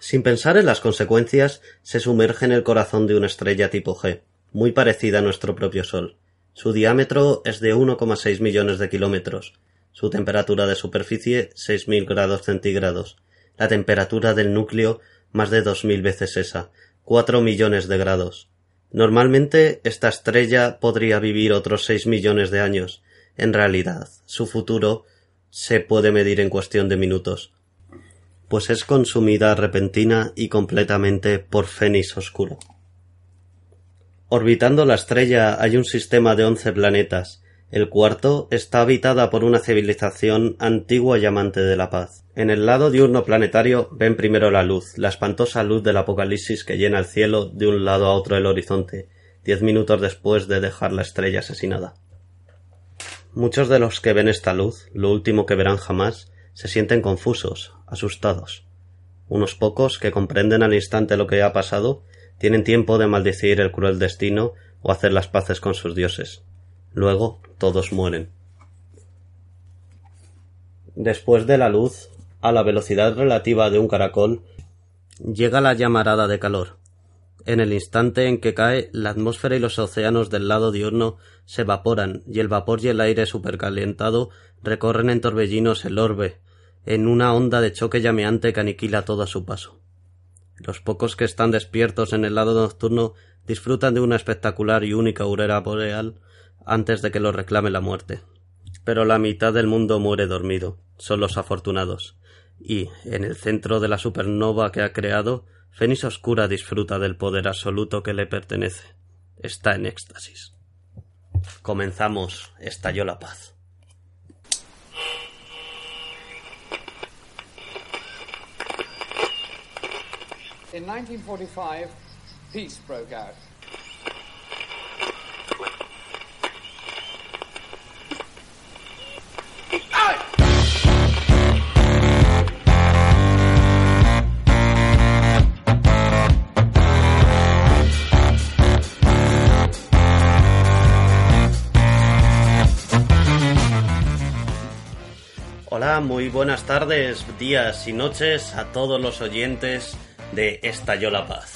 Sin pensar en las consecuencias, se sumerge en el corazón de una estrella tipo G, muy parecida a nuestro propio Sol. Su diámetro es de 1,6 millones de kilómetros, su temperatura de superficie 6.000 grados centígrados, la temperatura del núcleo más de 2.000 veces esa, 4 millones de grados. Normalmente esta estrella podría vivir otros 6 millones de años. En realidad, su futuro se puede medir en cuestión de minutos pues es consumida repentina y completamente por Fénix Oscuro. Orbitando la estrella hay un sistema de once planetas. El cuarto está habitada por una civilización antigua y amante de la paz. En el lado diurno planetario ven primero la luz, la espantosa luz del apocalipsis que llena el cielo de un lado a otro del horizonte, diez minutos después de dejar la estrella asesinada. Muchos de los que ven esta luz, lo último que verán jamás, se sienten confusos, asustados. Unos pocos, que comprenden al instante lo que ha pasado, tienen tiempo de maldecir el cruel destino o hacer las paces con sus dioses. Luego todos mueren. Después de la luz, a la velocidad relativa de un caracol, llega la llamarada de calor. En el instante en que cae, la atmósfera y los océanos del lado diurno se evaporan y el vapor y el aire supercalentado recorren en torbellinos el orbe, en una onda de choque llameante que aniquila todo a su paso. Los pocos que están despiertos en el lado nocturno disfrutan de una espectacular y única aurora boreal antes de que lo reclame la muerte. Pero la mitad del mundo muere dormido, son los afortunados, y, en el centro de la supernova que ha creado, Fénix Oscura disfruta del poder absoluto que le pertenece. Está en éxtasis. Comenzamos. Estalló la paz. In 1945, peace broke out. Muy buenas tardes, días y noches a todos los oyentes de Estalló la Paz.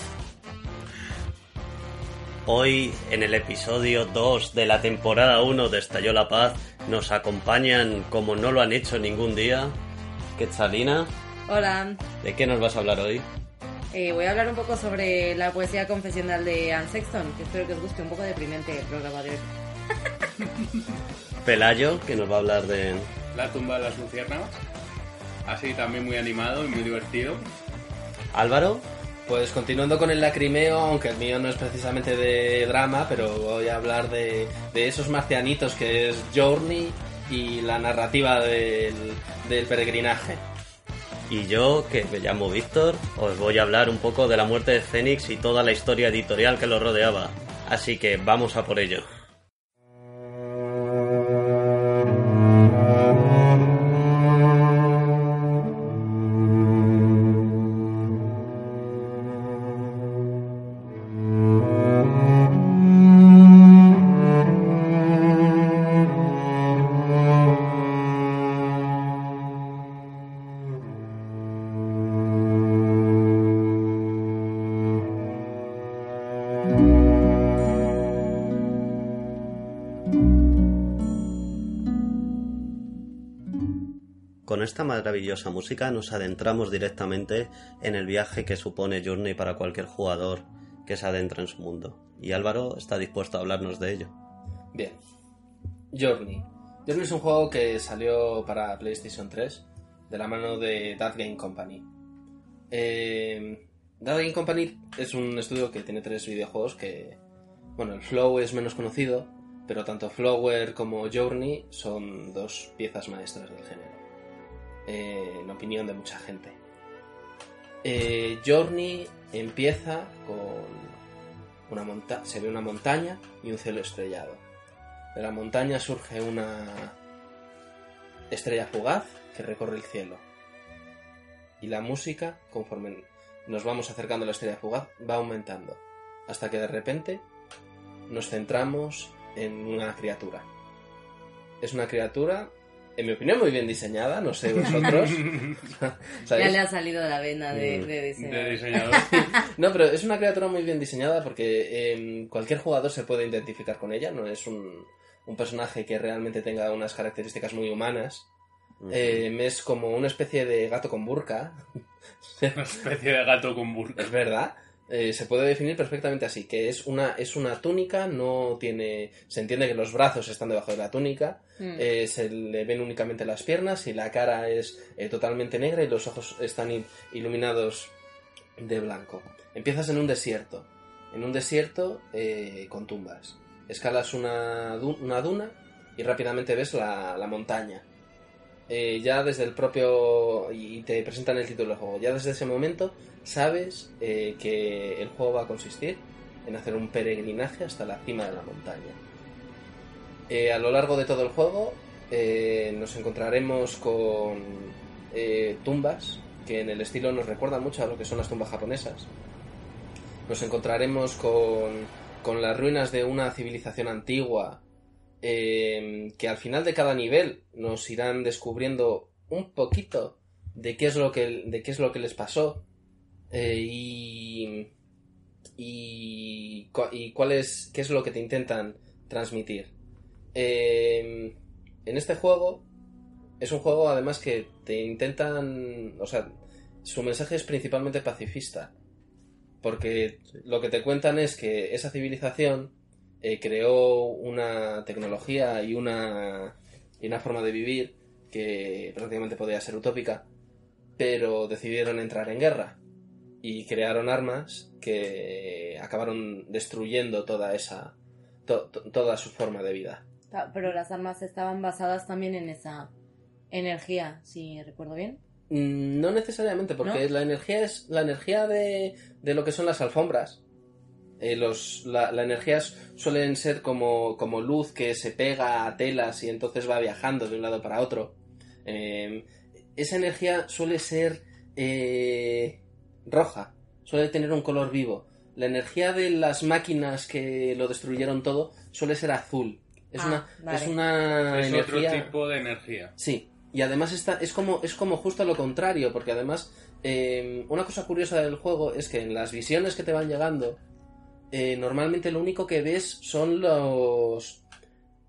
Hoy, en el episodio 2 de la temporada 1 de Estalló la Paz, nos acompañan, como no lo han hecho ningún día, Quetzalina. Hola, ¿De qué nos vas a hablar hoy? eh, voy a hablar un poco sobre la poesía confesional de Anne Sexton, que espero que os guste un poco deprimente el programa de hoy. Pelayo, que nos va a hablar de... La tumba de las luciérnagas. Así también muy animado y muy divertido. Álvaro, Pues continuando con el lacrimeo, aunque el mío no es precisamente de drama, pero voy a hablar de, esos marcianitos que es Journey y la narrativa del, del peregrinaje. y yo, que me llamo Víctor, os voy a hablar un poco de la muerte de Fénix y toda la historia editorial que lo rodeaba. Así que vamos a por ello. Esta maravillosa música nos adentramos directamente en el viaje que supone Journey para cualquier jugador que se adentra en su mundo. Y Álvaro está dispuesto a hablarnos de ello. Bien. Journey. Journey es un juego que salió para PlayStation 3 de la mano de That Game Company. Eh, That Game Company es un estudio que tiene tres videojuegos que... Bueno, el Flow es menos conocido, pero tanto Flower como Journey son dos piezas maestras del género. Eh, en opinión de mucha gente. Eh, Journey empieza con una monta se ve una montaña y un cielo estrellado. De la montaña surge una estrella fugaz que recorre el cielo. Y la música, conforme nos vamos acercando a la estrella fugaz, va aumentando. Hasta que de repente nos centramos en una criatura. Es una criatura en mi opinión, muy bien diseñada, no sé vosotros. Ya le ha salido la vena de, Mm. de diseñador. No, pero es una criatura muy bien diseñada porque em, cualquier jugador se puede identificar con ella, no es un, un personaje que realmente tenga unas características muy humanas. Em, es como una especie de gato con burka, Una especie de gato con burka. es verdad. Eh, se puede definir perfectamente así, que es una, es una túnica, no tiene... Se entiende que los brazos están debajo de la túnica, Mm. eh, se le ven únicamente las piernas y la cara es eh, totalmente negra y los ojos están il- iluminados de blanco. Empiezas en un desierto, en un desierto eh, con tumbas. Escalas una, du- una duna y rápidamente ves la, la montaña. Eh, ya desde el propio... y te presentan el título del juego. Ya desde ese momento sabes eh, que el juego va a consistir en hacer un peregrinaje hasta la cima de la montaña. Eh, a lo largo de todo el juego nos encontraremos con tumbas que en el estilo nos recuerdan mucho a lo que son las tumbas japonesas. Nos encontraremos con, con las ruinas de una civilización antigua eh, que al final de cada nivel nos irán descubriendo un poquito de qué es lo que, de qué es lo que les pasó eh, y, y, y cuál es, qué es lo que te intentan transmitir. Eh, en este juego es un juego además que te intentan, o sea, su mensaje es principalmente pacifista, porque lo que te cuentan es que esa civilización eh, creó una tecnología y una, y una forma de vivir que prácticamente podía ser utópica, pero decidieron entrar en guerra y crearon armas que acabaron destruyendo toda esa to- to- toda su forma de vida. Pero las armas estaban basadas también en esa energía, si recuerdo bien. Mm, No necesariamente, porque ¿No? la energía es la energía de, de lo que son las alfombras. Eh, los, la, la energía s- suelen ser como, como luz que se pega a telas y entonces va viajando de un lado para otro. Eh, esa energía suele ser eh, roja, suele tener un color vivo. La energía de las máquinas que lo destruyeron todo suele ser azul. Es Ah, una, vale. es una Es energía... otro tipo de energía. Sí, y además está, es, como, es como justo lo contrario, porque además eh, una cosa curiosa del juego es que en las visiones que te van llegando, eh, normalmente lo único que ves son los...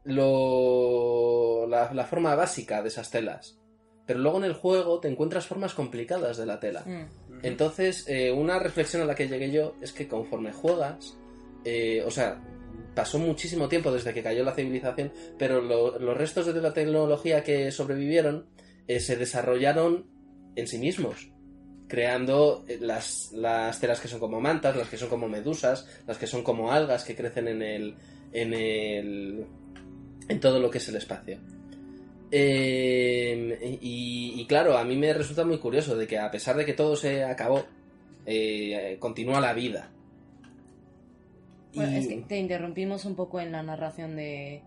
lo- la, la forma básica de esas telas. Pero luego en el juego te encuentras formas complicadas de la tela. Mm. Entonces, eh, una reflexión a la que llegué yo es que conforme juegas, eh, o sea, pasó muchísimo tiempo desde que cayó la civilización, pero lo- los restos de la tecnología que sobrevivieron eh, se desarrollaron en sí mismos, creando eh, las, las telas que son como mantas, las que son como medusas, las que son como algas que crecen en el, en el, en todo lo que es el espacio. Eh, y, y claro, a mí me resulta muy curioso de que a pesar de que todo se acabó, eh, continúa la vida. Bueno, Y- es que te interrumpimos un poco en la narración de,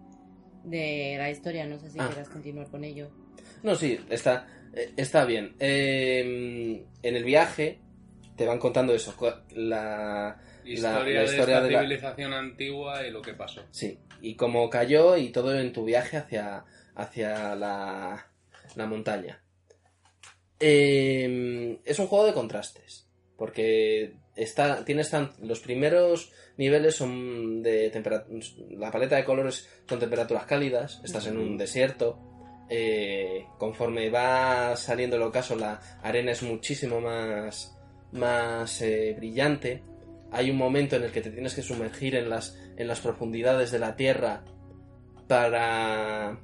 de la historia, no sé si Ah. quieras continuar con ello. No, sí, está, está bien. Eh, en el viaje te van contando eso, la, Historia, la de historia esta de la- civilización antigua y lo que pasó. Sí, y cómo cayó y todo en tu viaje hacia, hacia la, la montaña. Eh, es un juego de contrastes, porque está, tienes tan, los primeros niveles son de temperatura, la paleta de colores son temperaturas cálidas, estás en un desierto, eh, conforme va saliendo el ocaso la arena es muchísimo más, más eh, brillante, hay un momento en el que te tienes que sumergir en las, en las profundidades de la tierra para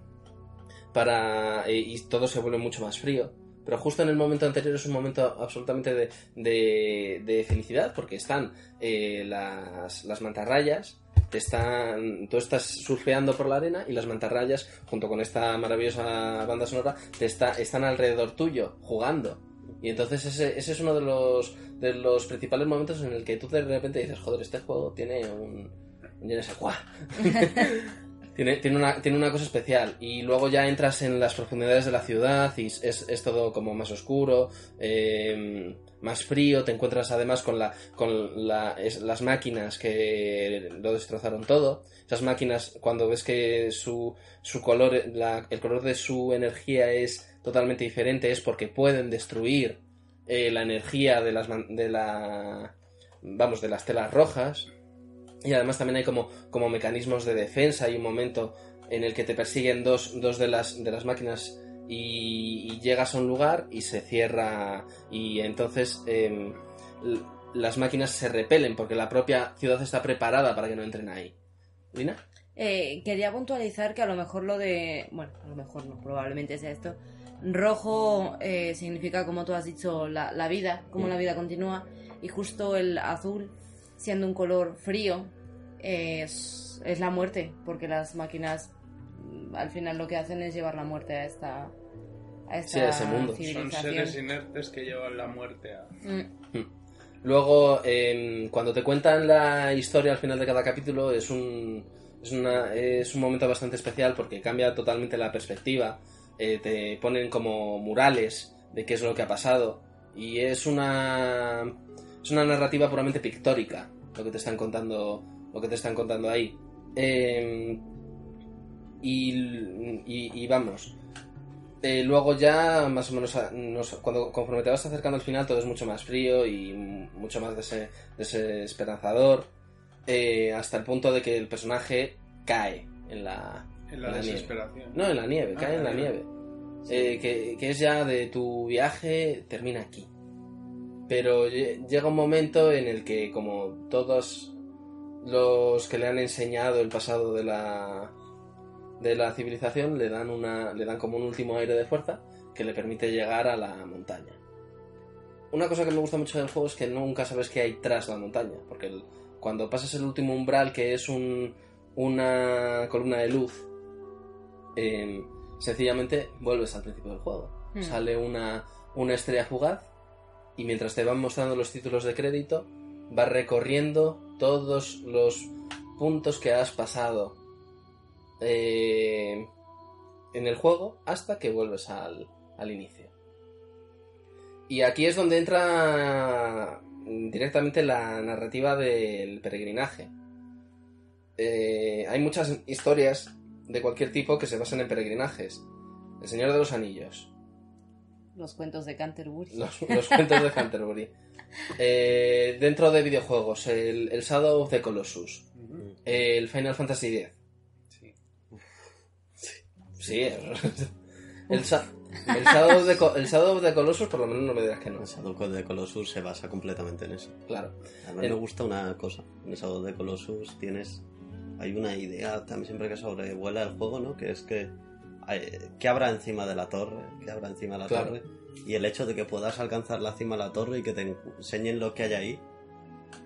para eh, y todo se vuelve mucho más frío. Pero justo en el momento anterior es un momento absolutamente de, de, de felicidad porque están las, las mantarrayas te tú estás surfeando por la arena y las mantarrayas junto con esta maravillosa banda sonora te está, están alrededor tuyo jugando y entonces ese, ese es uno de los de los principales momentos en el que tú de repente dices joder este juego tiene un tiene ese guau tiene, tiene, una, tiene una cosa especial. Y luego ya entras en las profundidades de la ciudad y es, es todo como más oscuro, eh, más frío, te encuentras además con, la, con la- es- las máquinas que lo destrozaron todo. Esas máquinas, cuando ves que su, su color, la- el color de su energía es totalmente diferente, es porque pueden destruir eh, la energía de las, de la, vamos, de las telas rojas. Y además también hay como, como mecanismos de defensa. Hay un momento en el que te persiguen dos, dos de, las, de las máquinas y, y llegas a un lugar y se cierra. Y entonces l- las máquinas se repelen porque la propia ciudad está preparada para que no entren ahí. ¿Lina? Eh, quería puntualizar que a lo mejor lo de. Bueno, a lo mejor no, probablemente sea esto. Rojo eh, significa, como tú has dicho, la, la vida, como Mm. la vida continúa. Y justo el azul, siendo un color frío, es, es la muerte, porque las máquinas al final lo que hacen es llevar la muerte a esta. A esta Sí, a ese mundo. Son seres inertes que llevan la muerte a... Mm. Luego, em, cuando te cuentan la historia al final de cada capítulo, es un, es, una, es un momento bastante especial porque cambia totalmente la perspectiva. Eh, te ponen como murales de qué es lo que ha pasado. Y es una, es una narrativa puramente pictórica lo que te están contando, lo que te están contando ahí. Em, y, y- y vamos, eh, luego ya, más o menos, a- nos- cuando conforme te vas acercando al final, todo es mucho más frío y mucho más dese- desesperanzador, eh, hasta el punto de que el personaje cae en la, En la en la nieve. desesperación. No, en la nieve, Ah, cae en la nieve. Eh, que, que es ya de tu viaje, termina aquí. Pero lle- llega un momento en el que, como todos los que le han enseñado el pasado de la de la civilización, le dan una le dan como un último aire de fuerza que le permite llegar a la montaña. Una cosa que me gusta mucho del juego es que nunca sabes qué hay tras la montaña, porque el- cuando pasas el último umbral, que es un, una columna de luz, em, sencillamente vuelves al principio del juego. Hmm. Sale una, una estrella fugaz y mientras te van mostrando los títulos de crédito, vas recorriendo todos los puntos que has pasado eh, en el juego hasta que vuelves al, al inicio. Y aquí es donde entra directamente la narrativa del peregrinaje. Eh, hay muchas historias de cualquier tipo que se basan en peregrinajes. El Señor de los Anillos, Los cuentos de Canterbury. los, los cuentos de Canterbury. Eh, dentro de videojuegos, el, el Shadow of the Colossus, el Final Fantasy X. Sí. El, Sha- el, Shadow of the Co- el Shadow the Colossus por lo menos no me dirás que no. El Shadow de Colossus se basa completamente en eso. Claro. Además El- me gusta una cosa. En el Shadow de Colossus tienes... Hay una idea también siempre que sobrevuela el juego, ¿no? Que es que... hay- ¿Qué habrá encima de la torre? ¿Qué habrá encima de la Claro. torre? Y el hecho de que puedas alcanzar la cima de la torre y que te enseñen lo que hay ahí,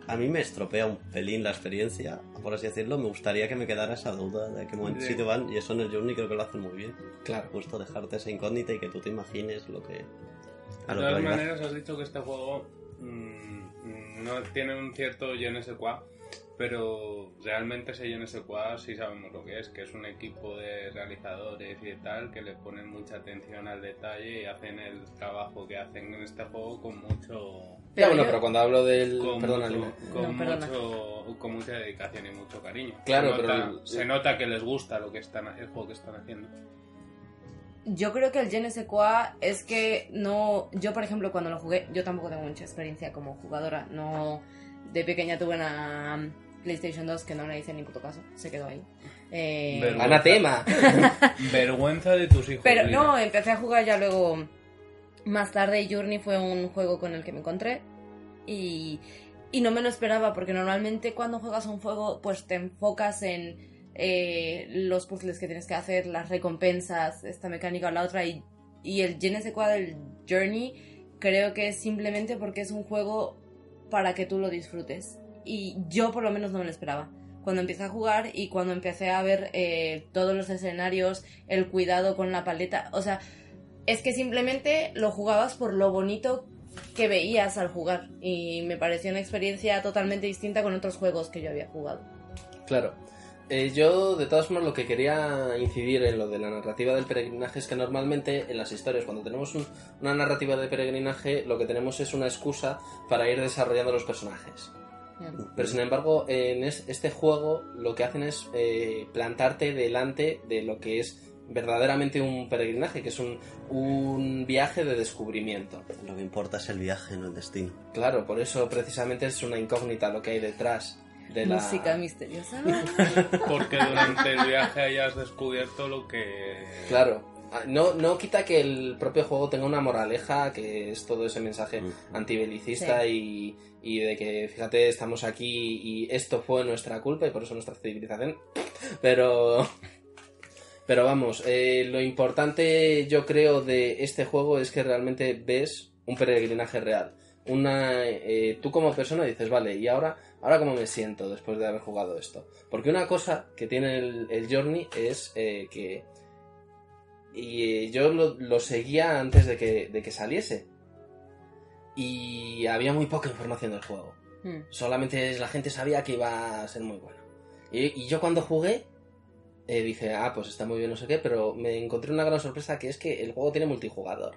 a mí me estropea un pelín la experiencia, por así decirlo. Me gustaría que me quedara esa duda de qué momento Sí. sitio van, y eso en el Journey creo que lo hacen muy bien. Claro. Justo dejarte esa incógnita y que tú te imagines lo que... De A todas maneras, has dicho que este juego mm, no tiene un cierto je ne sais quoi, pero realmente sais quoi sí sabemos lo que es, que es un equipo de realizadores y tal que le ponen mucha atención al detalle y hacen el trabajo que hacen en este juego con mucho... Ya, Pero bueno, yo- pero cuando hablo del... Con, Perdona, mucho, con, No, perdona. mucho- con mucha dedicación y mucho cariño. Claro, se pero nota, el- se nota que les gusta lo que están, el juego que están haciendo. Yo creo que el quoi es que no. Yo, por ejemplo, cuando lo jugué, yo tampoco tengo mucha experiencia como jugadora. No. De pequeña tuve una PlayStation 2 que no le hice ni puto caso. Se quedó ahí. Eh, Vergüenza. Anatema. Vergüenza de tus hijos. Pero Lina. no, empecé a jugar ya luego. Más tarde, Journey fue un juego con el que me encontré. Y, y no me lo esperaba, porque normalmente cuando juegas un juego, pues te enfocas en eh, los puzzles que tienes que hacer, las recompensas, esta mecánica o la otra. Y, y el je ne del Journey, creo que es simplemente porque es un juego para que tú lo disfrutes. Y yo por lo menos no me lo esperaba. Cuando empecé a jugar y cuando empecé a ver eh, todos los escenarios, el cuidado con la paleta, o sea, es que simplemente lo jugabas por lo bonito que veías al jugar y me pareció una experiencia totalmente distinta con otros juegos que yo había jugado. Claro. Eh, yo, de todas formas, lo que quería incidir en lo de la narrativa del peregrinaje es que normalmente en las historias, cuando tenemos un- una narrativa de peregrinaje, lo que tenemos es una excusa para ir desarrollando los personajes. Pero sin embargo, en es- este juego lo que hacen es eh, plantarte delante de lo que es verdaderamente un peregrinaje, que es un, un viaje de descubrimiento. Lo que importa es el viaje, no el destino. Claro, por eso precisamente es una incógnita lo que hay detrás de la... Música misteriosa. Porque durante el viaje hayas descubierto lo que... Claro. Ah, No, no quita que el propio juego tenga una moraleja, que es todo ese mensaje antibelicista y, y de que, fíjate, estamos aquí y esto fue nuestra culpa y por eso nuestra civilización. Pero... Pero vamos, eh, lo importante yo creo de este juego es que realmente ves un peregrinaje real. Una, eh, tú como persona dices, vale, ¿y ahora, ahora cómo me siento después de haber jugado esto? Porque una cosa que tiene el, el Journey es eh, que... Y eh, yo lo, lo seguía antes de que, de que saliese. Y había muy poca información del juego. Mm. Solamente la gente sabía que iba a ser muy bueno. Y, y yo cuando jugué, eh, dije, ah, pues está muy bien, no sé qué, pero me encontré una gran sorpresa que es que el juego tiene multijugador.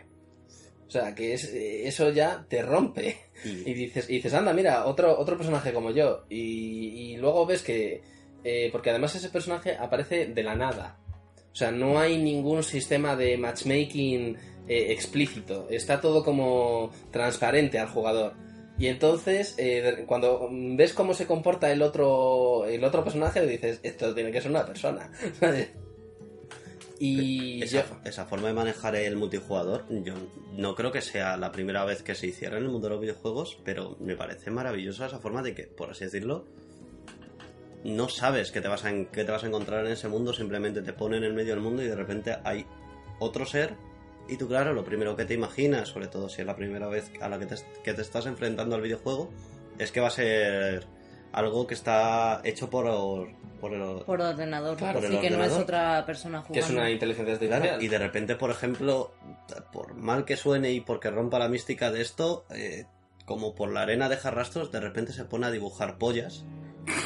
O sea, que es, eh, eso ya te rompe. Y, Y dices, y dices anda, mira, otro, otro personaje como yo. Y, y luego ves que. eh, porque además ese personaje aparece de la nada. O sea, no hay ningún sistema de matchmaking eh, explícito. Está todo como transparente al jugador. Y entonces, eh, cuando ves cómo se comporta el otro, el otro personaje, dices, esto tiene que ser una persona. y esa, yo- esa forma de manejar el multijugador, yo no creo que sea la primera vez que se hiciera en el mundo de los videojuegos, pero me parece maravillosa esa forma de que, por así decirlo, no sabes qué te vas a, en- qué te vas a encontrar en ese mundo, simplemente te pone en el medio del mundo y de repente hay otro ser. Y tú, claro, lo primero que te imaginas, sobre todo si es la primera vez a la que te, que te estás enfrentando al videojuego, es que va a ser algo que está hecho por, por el, Por ordenador. Claro, por el que no es ordenador. otra persona jugando. que es una inteligencia artificial. Claro, y de repente, por ejemplo, por mal que suene y porque rompa la mística de esto, eh, como por la arena deja rastros, de repente se pone a dibujar pollas.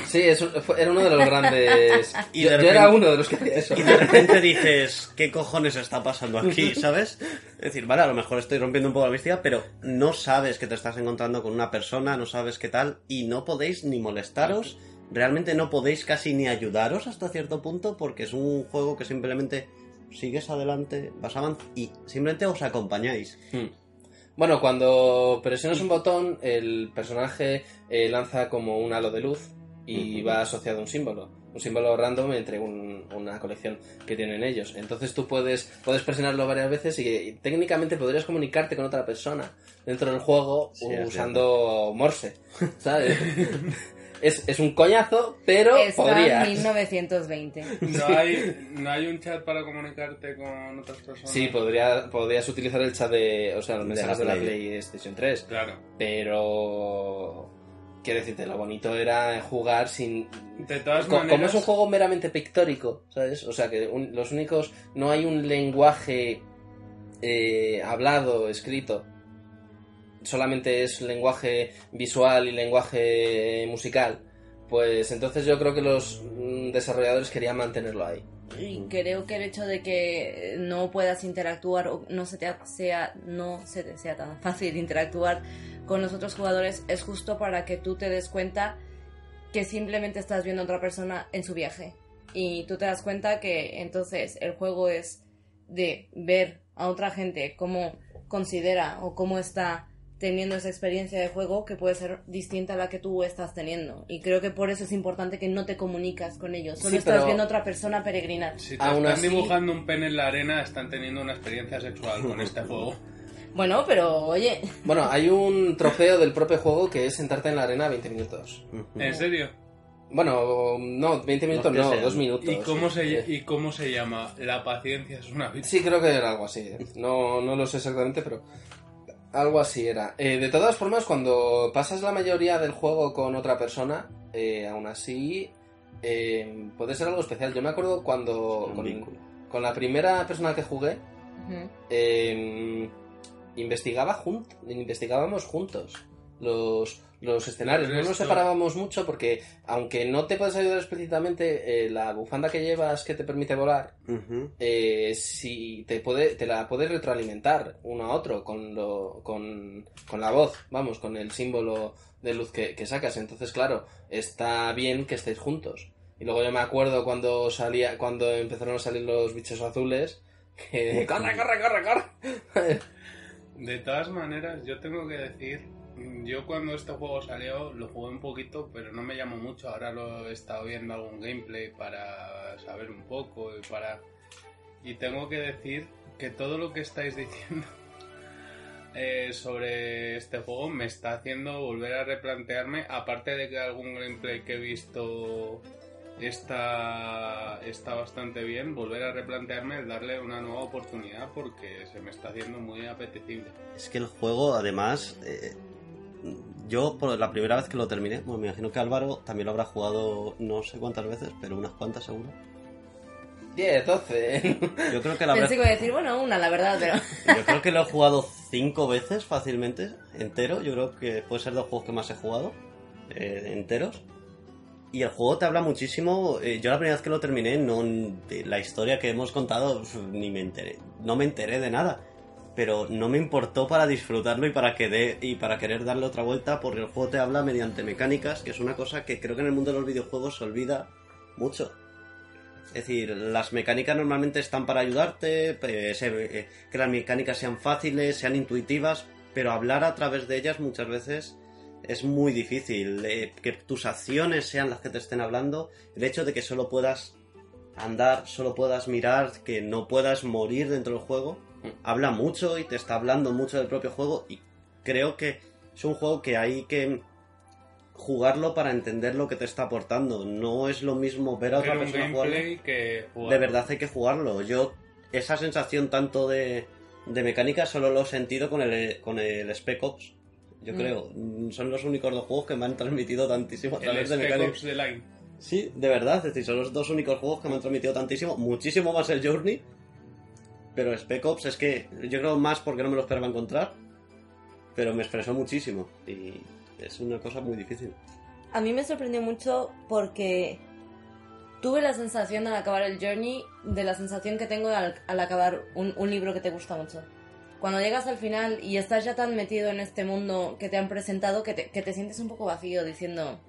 Sí, eso fue- era uno de los grandes. Y yo, de yo repente- era uno de los que hacía eso. Y de repente dices, ¿qué cojones está pasando aquí? ¿Sabes? Es decir, vale, a lo mejor estoy rompiendo un poco la mística, pero no sabes que te estás encontrando con una persona, no sabes qué tal, y no podéis ni molestaros. Realmente no podéis casi ni ayudaros hasta cierto punto, porque es un juego que simplemente sigues adelante, vas avanzando y simplemente os acompañáis. Hmm. Bueno, cuando presionas un botón, el personaje eh, lanza como un halo de luz y va asociado a un símbolo. Un símbolo random entre un- una colección que tienen ellos. Entonces tú puedes, puedes presionarlo varias veces y, y técnicamente podrías comunicarte con otra persona dentro del juego Sí, usando Morse. ¿Sabes? es, es un coñazo, pero Está podrías. 1920. No hay, no hay un chat para comunicarte con otras personas. Sí, podría, podrías utilizar el chat de. O sea, los mensajes de la la, Play. PlayStation 3. Claro. Pero. Quiero decirte, lo bonito era jugar sin. De todas Co- maneras... Como es un juego meramente pictórico, ¿sabes? O sea, que un- los únicos. No hay un lenguaje eh, hablado, escrito. Solamente es lenguaje visual y lenguaje musical. Pues entonces yo creo que los mm, desarrolladores querían mantenerlo ahí. Y creo que el hecho de que no puedas interactuar o no se te sea, no se te sea tan fácil interactuar con los otros jugadores es justo para que tú te des cuenta que simplemente estás viendo a otra persona en su viaje. Y tú te das cuenta que entonces el juego es de ver a otra gente cómo considera o cómo está teniendo esa experiencia de juego que puede ser distinta a la que tú estás teniendo. Y creo que por eso es importante que no te comunicas con ellos. Solo Sí, estás viendo a otra persona peregrinar. Si te Aún están así- dibujando un pene en la arena, están teniendo una experiencia sexual con este juego. Bueno, pero oye, Bueno, hay un trofeo del propio juego que es sentarte en la arena 20 minutos. ¿En serio? Bueno, no, 20 minutos no, sean. dos minutos. ¿Y cómo, se, ¿Y cómo se llama? La paciencia es una vida. Sí, creo que era algo así. No, no lo sé exactamente, pero algo así era. Eh, de todas formas, cuando pasas la mayoría del juego con otra persona, eh, aún así eh, puede ser algo especial. Yo me acuerdo cuando con, la primera persona que jugué, eh, investigaba jun- investigábamos juntos. Los, los escenarios. No nos separábamos mucho porque, aunque no te puedes ayudar explícitamente, eh, la bufanda que llevas que te permite volar, eh, si te puede te la puedes retroalimentar uno a otro con lo con, con la voz vamos con el símbolo de luz que, que sacas. Entonces claro está bien que estéis juntos. Y luego yo me acuerdo cuando salía cuando empezaron a salir los bichos azules que corre corre corre corre. De todas maneras, yo tengo que decir, yo cuando este juego salió lo jugué un poquito, pero no me llamó mucho. Ahora lo he estado viendo algún gameplay para saber un poco y para... Y tengo que decir que todo lo que estáis diciendo eh, sobre este juego me está haciendo volver a replantearme, aparte de que algún gameplay que he visto está, está bastante bien, volver a replantearme el darle una nueva oportunidad porque se me está haciendo muy apetecible. Es que el juego, además, eh, yo por la primera vez que lo terminé, bueno, me imagino que Álvaro también lo habrá jugado no sé cuántas veces, pero unas cuantas seguro. 10 12 Yo creo que la Pensé que iba a decir, bueno, una, la verdad, pero... Yo creo que lo he jugado cinco veces fácilmente, entero. Yo creo que puede ser de los juegos que más he jugado, eh, enteros. Y el juego te habla muchísimo. eh, yo la primera vez que lo terminé, no de la historia que hemos contado, ni me enteré. No me enteré de nada. Pero no me importó para disfrutarlo y para, que dé- y para querer darle otra vuelta, porque el juego te habla mediante mecánicas, que es una cosa que creo que en el mundo de los videojuegos se olvida mucho. Es decir, las mecánicas normalmente están para ayudarte, eh, que las mecánicas sean fáciles, sean intuitivas, pero hablar a través de ellas muchas veces es muy difícil. eh, que tus acciones sean las que te estén hablando, el hecho de que solo puedas andar, solo puedas mirar, que no puedas morir dentro del juego, habla mucho y te está hablando mucho del propio juego y creo que es un juego que hay que jugarlo para entender lo que te está aportando. No es lo mismo ver a otra un persona jugarlo. gameplay que jugar. De verdad hay que jugarlo. Yo, esa sensación tanto de, de mecánica solo lo he sentido con el, con el Spec Ops. Yo Mm. creo. Mm, Son los únicos dos juegos que me han transmitido tantísimo a El través de Spec mecánica. Ops The Line. Sí, de verdad. Es decir, son los dos únicos juegos que me han transmitido tantísimo. Muchísimo más el Journey. Pero Spec Ops es que yo creo más porque no me lo esperaba encontrar. Pero me expresó muchísimo. Y es una cosa muy difícil. A mí me sorprendió mucho porque tuve la sensación al acabar el journey de la sensación que tengo al, al acabar un, un libro que te gusta mucho. Cuando llegas al final y estás ya tan metido en este mundo que te han presentado que te, que te sientes un poco vacío diciendo,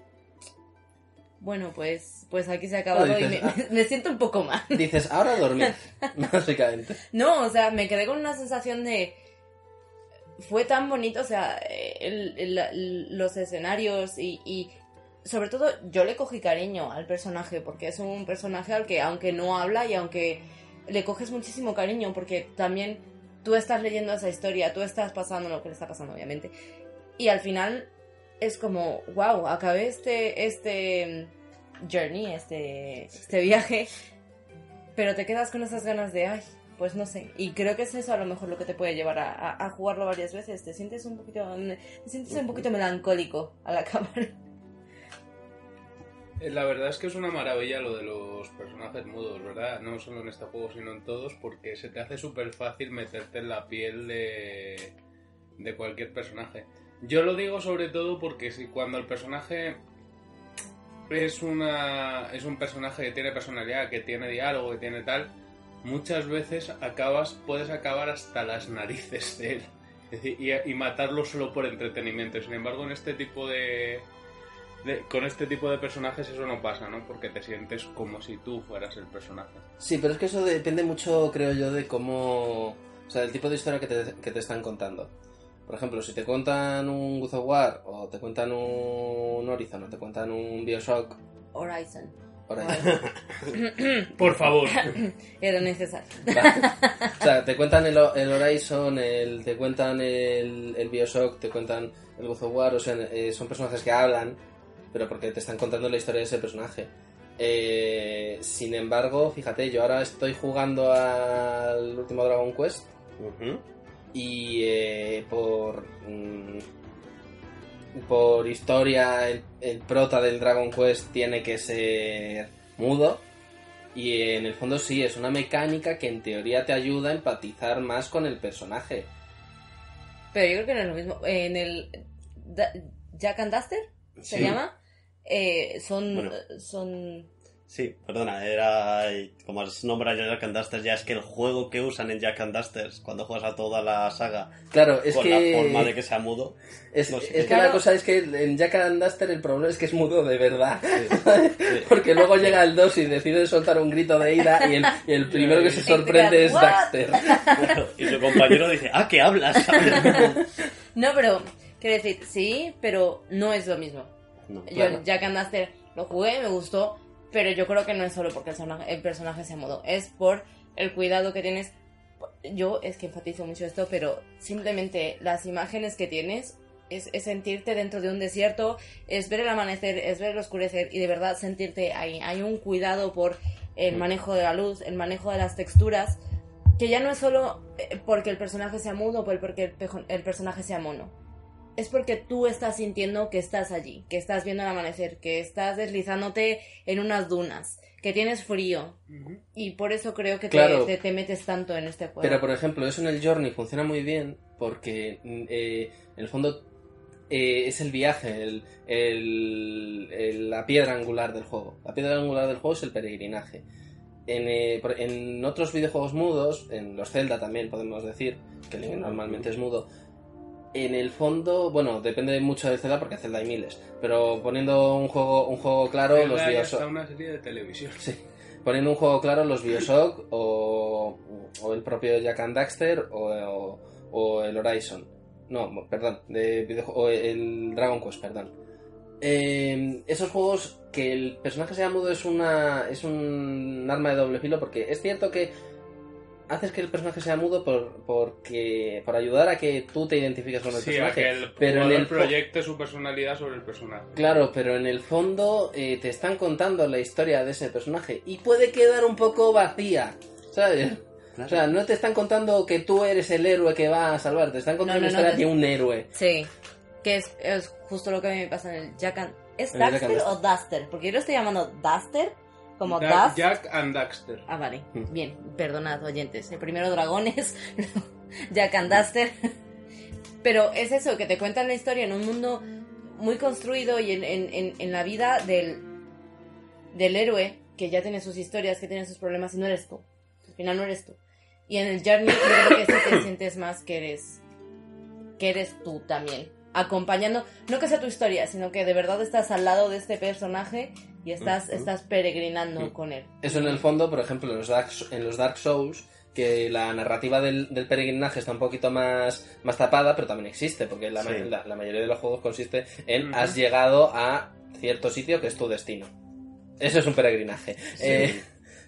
bueno, pues, pues aquí se ha acabado y me, dices, me siento un poco mal. dices ahora dormir básicamente No, o sea, me quedé con una sensación de... Fue tan bonito, o sea, el- el- el- los escenarios y, y sobre todo yo le cogí cariño al personaje porque es un personaje al que aunque no habla y aunque le coges muchísimo cariño porque también tú estás leyendo esa historia, tú estás pasando lo que le está pasando obviamente y al final es como, wow, acabé este, este journey, este, este viaje pero te quedas con esas ganas de, ay, pues no sé. Y creo que es eso a lo mejor lo que te puede llevar a, a- a jugarlo varias veces. Te sientes un poquito, te sientes un poquito melancólico al acabar. Eh, La verdad es que es una maravilla lo de los personajes mudos, ¿verdad? No solo en este juego, sino en todos, porque se te hace súper fácil meterte en la piel de, de cualquier personaje. Yo lo digo sobre todo porque si cuando el personaje es una es un personaje que tiene personalidad, que tiene diálogo, que tiene tal, muchas veces acabas puedes acabar hasta las narices de él y, y matarlo solo por entretenimiento. Sin embargo, en este tipo de, de- con este tipo de personajes eso no pasa, ¿no? Porque te sientes como si tú fueras el personaje. Sí, pero es que eso depende mucho, creo yo, de cómo... O sea, del tipo de historia que te, que te están contando. Por ejemplo, si te cuentan un God of War, o te cuentan un Horizon, o te cuentan un Bioshock, Horizon. por ahí. Por favor. Era necesario. Vale. O sea, te cuentan el, el Horizon, el, te cuentan el, el Bioshock, te cuentan el God of War, o sea, eh, son personajes que hablan, pero porque te están contando la historia de ese personaje. Eh, sin embargo, fíjate, yo ahora estoy jugando al último Dragon Quest Ujú. Y eh, por mm, por historia el, el prota del Dragon Quest tiene que ser mudo y en el fondo sí es una mecánica que en teoría te ayuda a empatizar más con el personaje Pero yo creo que no es lo mismo. En el Da- Jack and Duster, se Sí. llama. Eh, son, Bueno. son Sí, perdona, era como es nombra Jack and Dusters, ya es que el juego que usan en Jack and Dusters cuando juegas a toda la saga Claro, es con que... la forma de que sea mudo. Es, no sé. es que Claro. la cosa es que en Jack and Duster el problema es que es mudo de verdad. Sí. Porque luego llega el 2 y decide soltar un grito de ira y el, y el primero que se sorprende es? Daxter. Y su compañero dice, ah, que hablas. No, pero, quiero decir, sí, pero no es lo mismo. No, Yo claro. Jack and Duster lo jugué, me gustó, pero yo creo que no es solo porque el personaje, el personaje sea mudo, es por el cuidado que tienes. Yo es que enfatizo mucho esto, pero simplemente las imágenes que tienes es, es sentirte dentro de un desierto, es ver el amanecer, es ver el oscurecer y de verdad sentirte ahí. Hay un cuidado por el Mm. manejo de la luz, el manejo de las texturas, que ya no es solo eh, porque el personaje sea mudo o por- porque el personaje sea mono es porque tú estás sintiendo que estás allí, que estás viendo el amanecer, que estás deslizándote en unas dunas, que tienes frío. Y por eso creo que te, Claro. te- te metes tanto en este juego. Pero por ejemplo, eso en el Journey funciona muy bien porque eh, en el fondo eh, es el viaje, el- el- el- la piedra angular del juego. La piedra angular del juego es el peregrinaje. En, eh, por- en otros videojuegos mudos, en los Zelda también podemos decir, que el normalmente es mudo, en el fondo, bueno, depende mucho de Zelda porque Zelda hay miles, pero poniendo un juego, un juego claro, los Zelda y Bioshock... una serie de televisión. Sí. Poniendo un juego claro, los Bioshock o, o el propio Jack and Daxter o, o- o el Horizon. No, perdón, de o el Dragon Quest, perdón. Eh, esos juegos que el personaje sea mudo es una es un arma de doble filo porque es cierto que haces que el personaje sea mudo por porque por ayudar a que tú te identifiques con el Sí, a personaje. que el pero en el proyecte su personalidad sobre el personaje. Claro, pero en el fondo eh, te están contando la historia de ese personaje y puede quedar un poco vacía, ¿sabes? O sea, no te están contando que tú eres el héroe que va a salvar, te están contando No, no, la no, historia te- de un héroe. Sí, que es, es justo lo que a mí me pasa en el Jack and... ¿Es Daxter o Duster? Porque yo lo estoy llamando Duster, como Da-. Jack and Daxter. Ah, vale. Mm. Bien, perdonad, oyentes. El primero dragones, Jack and Duster. Pero es eso, que te cuentan la historia en un mundo muy construido y en, en- en- en la vida del, del héroe, que ya tiene sus historias, que tiene sus problemas, y no eres tú. Al final no eres tú. Y en el Journey yo creo que sí te sientes más que eres, que eres tú también. Acompañando, no que sea tu historia, sino que de verdad estás al lado de este personaje y estás, estás peregrinando con él. Eso en el fondo, por ejemplo, en los Dark, en los Dark Souls, que la narrativa del, del peregrinaje está un poquito más, más tapada, pero también existe, porque la, ma- la- la mayoría de los juegos consiste en has llegado a cierto sitio que es tu destino. Eso es un peregrinaje. Eh,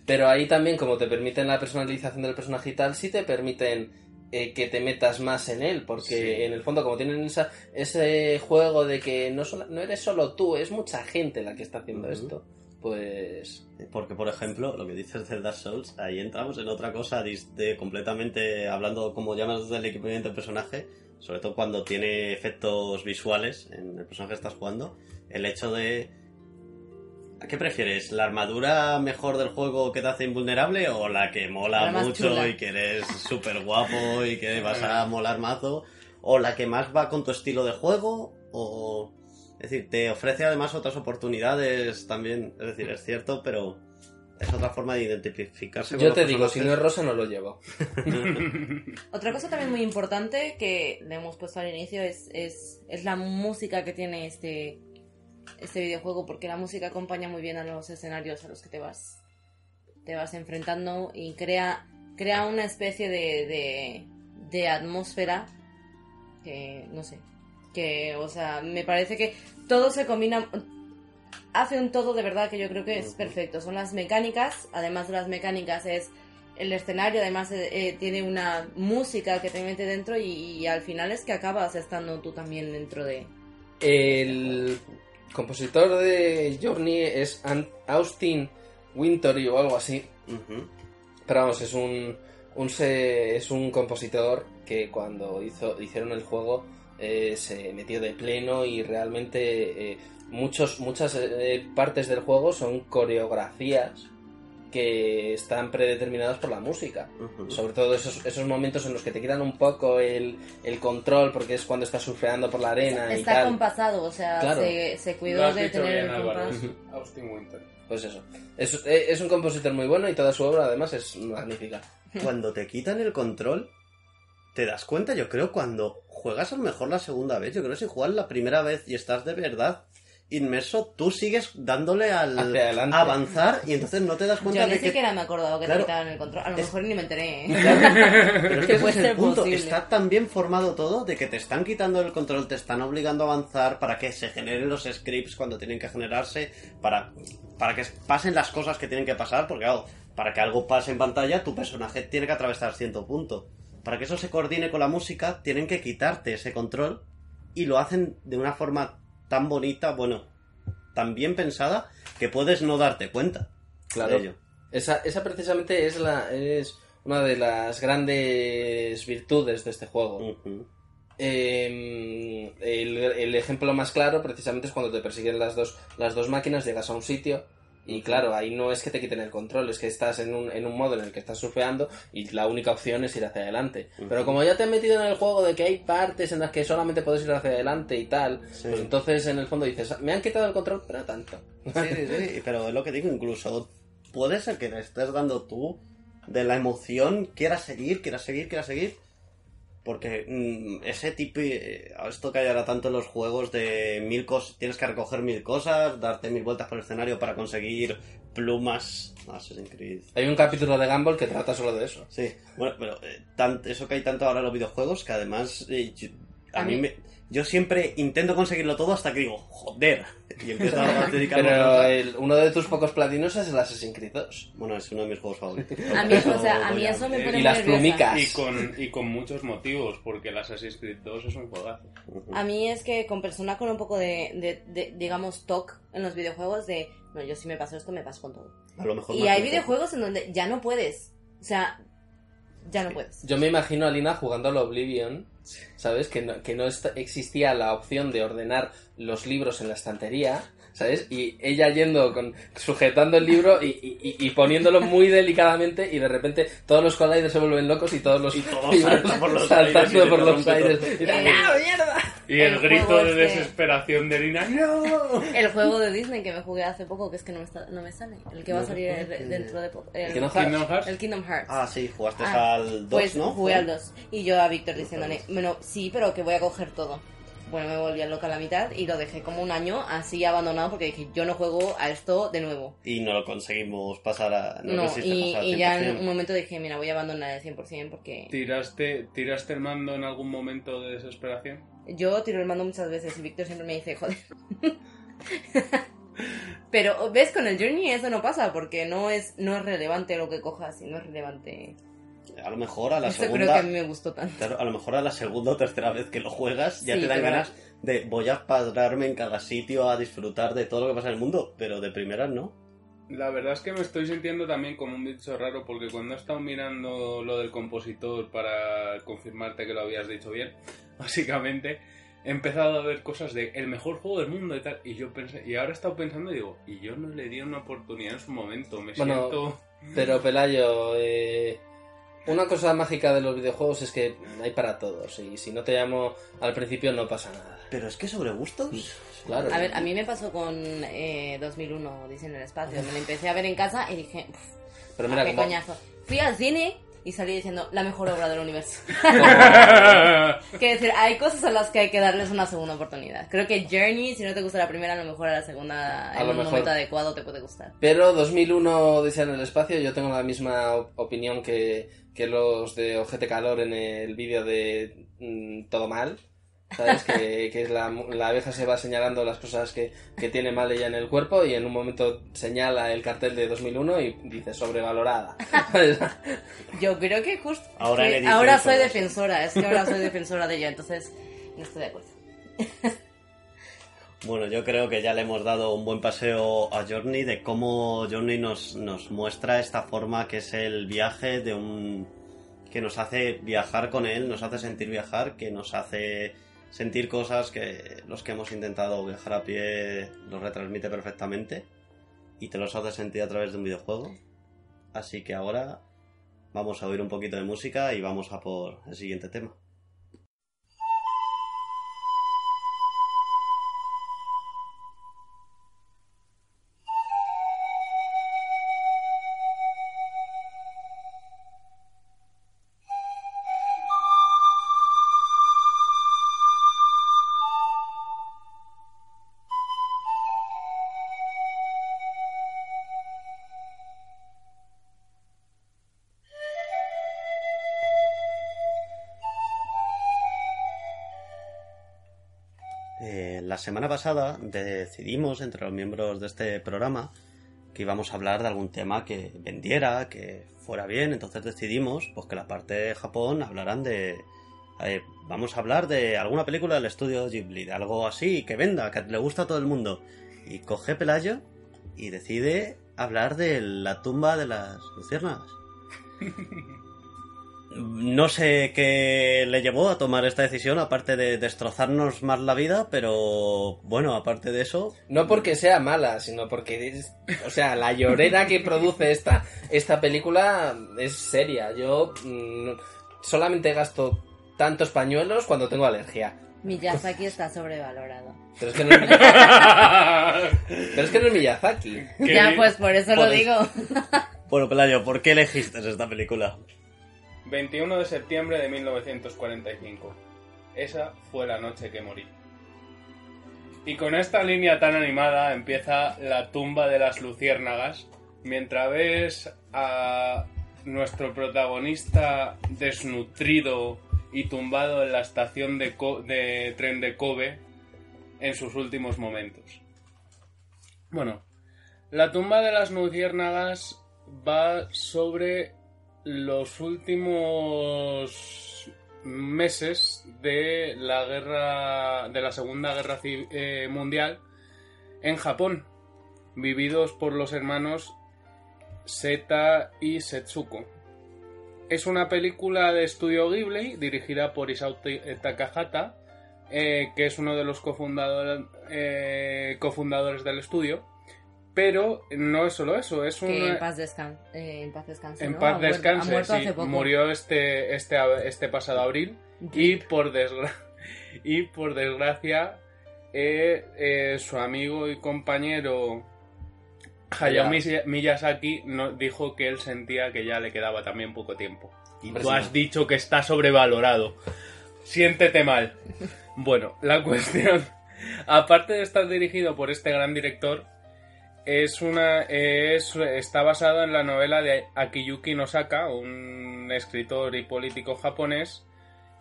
pero ahí también, como te permiten la personalización del personaje y tal, sí te permiten eh, que te metas más en él, porque Sí. en el fondo, como tienen esa, ese juego de que no, solo- no eres solo tú, es mucha gente la que está haciendo esto, pues... Porque, por ejemplo, lo que dices del Dark Souls, ahí entramos en otra cosa de completamente, hablando como llamas del equipamiento del personaje, sobre todo cuando tiene efectos visuales en el personaje que estás jugando, el hecho de... ¿A qué prefieres? ¿La armadura mejor del juego que te hace invulnerable o la que mola La mucho chula. y que eres súper guapo y que vas a molar mazo? ¿O la que más va con tu estilo de juego? ¿O...? Es decir, te ofrece además otras oportunidades también, es decir, es cierto, pero es otra forma de identificarse con Yo te digo, si no es rosa no lo llevo. Otra cosa también muy importante que le hemos puesto al inicio es, es, es la música que tiene este, este videojuego, porque la música acompaña muy bien a los escenarios a los que te vas, te vas enfrentando y crea, crea una especie de, de, de atmósfera que, no sé, que, o sea, me parece que todo se combina, hace un todo de verdad que yo creo que es perfecto. Son las mecánicas, además de las mecánicas es el escenario, además eh, eh, tiene una música que te mete dentro y, y al final es que acabas estando tú también dentro de... El compositor de Journey es Austin Wintory o algo así. Ujú. Pero vamos, es un, un se- es un compositor que cuando hizo, hicieron el juego eh, se metió de pleno y realmente eh, muchos, muchas eh, partes del juego son coreografías que están predeterminados por la música. Sobre todo esos, esos momentos en los que te quitan un poco el, el control porque es cuando estás surfeando por la arena y Está tal. compasado, o sea, Claro. se, cuidó de tener bien, el compás. Austin Winter. Pues eso. Es, eh, es un compositor muy bueno y toda su obra además es magnífica. Cuando te quitan el control, te das cuenta, yo creo, cuando juegas a lo mejor la segunda vez. Yo creo que si juegas la primera vez y estás de verdad inmerso, tú sigues dándole al avanzar y entonces no te das cuenta Yo de que siquiera me acordaba que Claro. te quitaban el control. A lo Es- mejor ni me enteré. ¿eh? Pero es que que ese puede es el punto. posible. Está tan bien formado todo de que te están quitando el control, te están obligando a avanzar para que se generen los scripts cuando tienen que generarse, para, para que pasen las cosas que tienen que pasar, porque claro, para que algo pase en pantalla, tu personaje tiene que atravesar cierto punto. Para que eso se coordine con la música, tienen que quitarte ese control y lo hacen de una forma tan bonita, bueno, tan bien pensada, que puedes no darte cuenta Claro. de ello. Esa, esa precisamente es, la, es una de las grandes virtudes de este juego. Eh, el, el ejemplo más claro precisamente es cuando te persiguen las dos, las dos máquinas, llegas a un sitio y claro, ahí no es que te quiten el control, es que estás en un, en un modo en el que estás surfeando y la única opción es ir hacia adelante. Pero como ya te han metido en el juego de que hay partes en las que solamente puedes ir hacia adelante y tal, Sí. pues entonces en el fondo dices, me han quitado el control, pero no tanto. Sí, sí, sí, pero es lo que digo, incluso puede ser que le estés dando tú de la emoción, quieras seguir, quieras seguir, quieras seguir. Porque mm, ese tipo, eh, esto que hay ahora tanto en los juegos de mil cosas, tienes que recoger mil cosas, darte mil vueltas por el escenario para conseguir plumas. Assassin's Creed. Hay un capítulo de Gumball que trata solo de eso. Sí, bueno, pero eh, tan- eso que hay tanto ahora en los videojuegos que además eh, yo, a A mí mí- me, yo siempre intento conseguirlo todo hasta que digo, joder, y empiezo a dedicarme Pero el- uno de tus pocos platinos es el Assassin's Creed 2. Bueno, es uno de mis juegos favoritos. A mí, o sea, a mí eso me pone y las nerviosa. plumicas. Y con, y con muchos motivos, porque el Assassin's Creed 2 es un juegazo. A mí es que con persona con un poco de, de, de, digamos, TOC en los videojuegos de, no, yo si me paso esto, me paso con todo. A lo mejor Y hay videojuegos en donde ya no puedes. O sea, ya no puedes. Yo me imagino a Lina jugando al Oblivion, ¿sabes? Que no, que no existía la opción de ordenar los libros en la estantería, ¿sabes? Y ella yendo con sujetando el libro y, y- y- poniéndolo muy delicadamente y de repente todos los colliders se vuelven locos y todos los Y todos libros saltan por los saltando aires por los aires. Y ¡Ah, mierda! Y el, El grito juego de este- desesperación de Lina, ¡No! El juego de Disney que me jugué hace poco, que es que no me, está- no me sale. El que va a salir de- dentro de poco. El, Kingdom Hearts. Kingdom Hearts. el Kingdom Hearts. Ah, sí, jugaste Ah, al 2, pues ¿no? jugué al 2. Y yo a Víctor diciéndole, bueno, sí, pero que voy a coger todo. Bueno, me volví a loca a la mitad y lo dejé como un año así abandonado porque dije, yo no juego a esto de nuevo. Y no lo conseguimos pasar a... No, No, y, pasar y ya 100%. en un momento dije, mira, voy a abandonar el 100% porque ¿Tiraste, ¿Tiraste el mando en algún momento de desesperación? Yo tiro el mando muchas veces y Víctor siempre me dice, joder. Pero, ¿ves? Con el Journey eso no pasa porque no es, no es relevante lo que cojas y no es relevante. A lo mejor a la Eso creo segunda... que a mí me gustó tanto. Claro, a lo mejor a la segunda o tercera vez que lo juegas ya Sí, te dan pero- ganas de voy a pararme en cada sitio a disfrutar de todo lo que pasa en el mundo, pero de primeras no. La verdad es que me estoy sintiendo también como un bicho raro porque cuando he estado mirando lo del compositor para confirmarte que lo habías dicho bien, básicamente he empezado a ver cosas de el mejor juego del mundo y tal y yo pensé y ahora he estado pensando y digo y yo no le di una oportunidad en su momento me Bueno, siento Pero Pelayo, eh, una cosa mágica de los videojuegos es que hay para todos y si no te llamo al principio no pasa nada. Pero es que sobre gustos... Claro. A ver, a mí me pasó con eh, 2001, dicen en el espacio. Me la empecé a ver en casa y dije, "Pff, Pero mira, qué como, coñazo. Fui al cine y salí diciendo, la mejor obra del universo. que decir, hay cosas a las que hay que darles una segunda oportunidad. Creo que Journey, si no te gusta la primera, a lo mejor a la segunda, A en un mejor. momento adecuado, te puede gustar. Pero 2001 Odisea en el espacio, yo tengo la misma op- opinión que, que los de Ojete Calor en el vídeo de mm, Todo Mal. ¿Sabes? que que es la, la abeja se va señalando las cosas que, que tiene mal ella en el cuerpo y en un momento señala el cartel de 2001 y dice sobrevalorada. Yo creo que justo... Ahora que soy defensora, es que ahora soy defensora de ella, entonces no estoy de acuerdo. Bueno, yo creo que ya le hemos dado un buen paseo a Journey de cómo Journey nos, nos muestra esta forma que es el viaje de un... que nos hace viajar con él, nos hace sentir viajar, que nos hace sentir cosas que los que hemos intentado viajar a pie los retransmite perfectamente y te los hace sentir a través de un videojuego. así que ahora vamos a oír un poquito de música y vamos a por el siguiente tema. Semana pasada decidimos entre los miembros de este programa que íbamos a hablar de algún tema que vendiera, que fuera bien, entonces decidimos pues que la parte de Japón hablaran de... eh, vamos a hablar de alguna película del estudio Ghibli, de algo así, que venda, que le gusta a todo el mundo. Y coge Pelayo y decide hablar de la tumba de las luciérnagas. No sé qué le llevó a tomar esta decisión, aparte de destrozarnos más la vida, pero bueno, aparte de eso, No porque sea mala, sino porque es, o sea, la llorera que produce esta, esta película es seria. Yo mm, solamente gasto tantos pañuelos cuando tengo alergia. Miyazaki está sobrevalorado. Pero es que no es Miyazaki. Pero es que no es Miyazaki. Ya, pues por eso lo Por digo. bueno, Pelayo, ¿por qué elegiste esta película? 21 de septiembre de 1945. Esa fue la noche que morí. Y con esta línea tan animada empieza la tumba de las luciérnagas, mientras ves a nuestro protagonista desnutrido y tumbado en la estación de, tren de Kobe en sus últimos momentos. Bueno, la tumba de las luciérnagas va sobre los últimos meses de la guerra de la Segunda Guerra eh, Mundial en Japón, vividos por los hermanos Seta y Setsuko. Es una película de estudio Ghibli dirigida por Isao T- Takahata, eh, que es uno de los eh, cofundadores del estudio. Pero no es solo eso, es Que una... en paz, descan eh, en paz descanse. En ¿no? paz descanse, ha muerto sí. hace poco. Murió este, este, este pasado abril. Y por, desgra- y por desgracia, eh, eh, su amigo y compañero Hayao Miya- Miyazaki no, dijo que él sentía que ya le quedaba también poco tiempo. Y tú has dicho que está sobrevalorado. Siéntete mal. Bueno, la cuestión, aparte de estar dirigido por este gran director, es una es, está basado en la novela de Akiyuki Nosaka, un escritor y político japonés,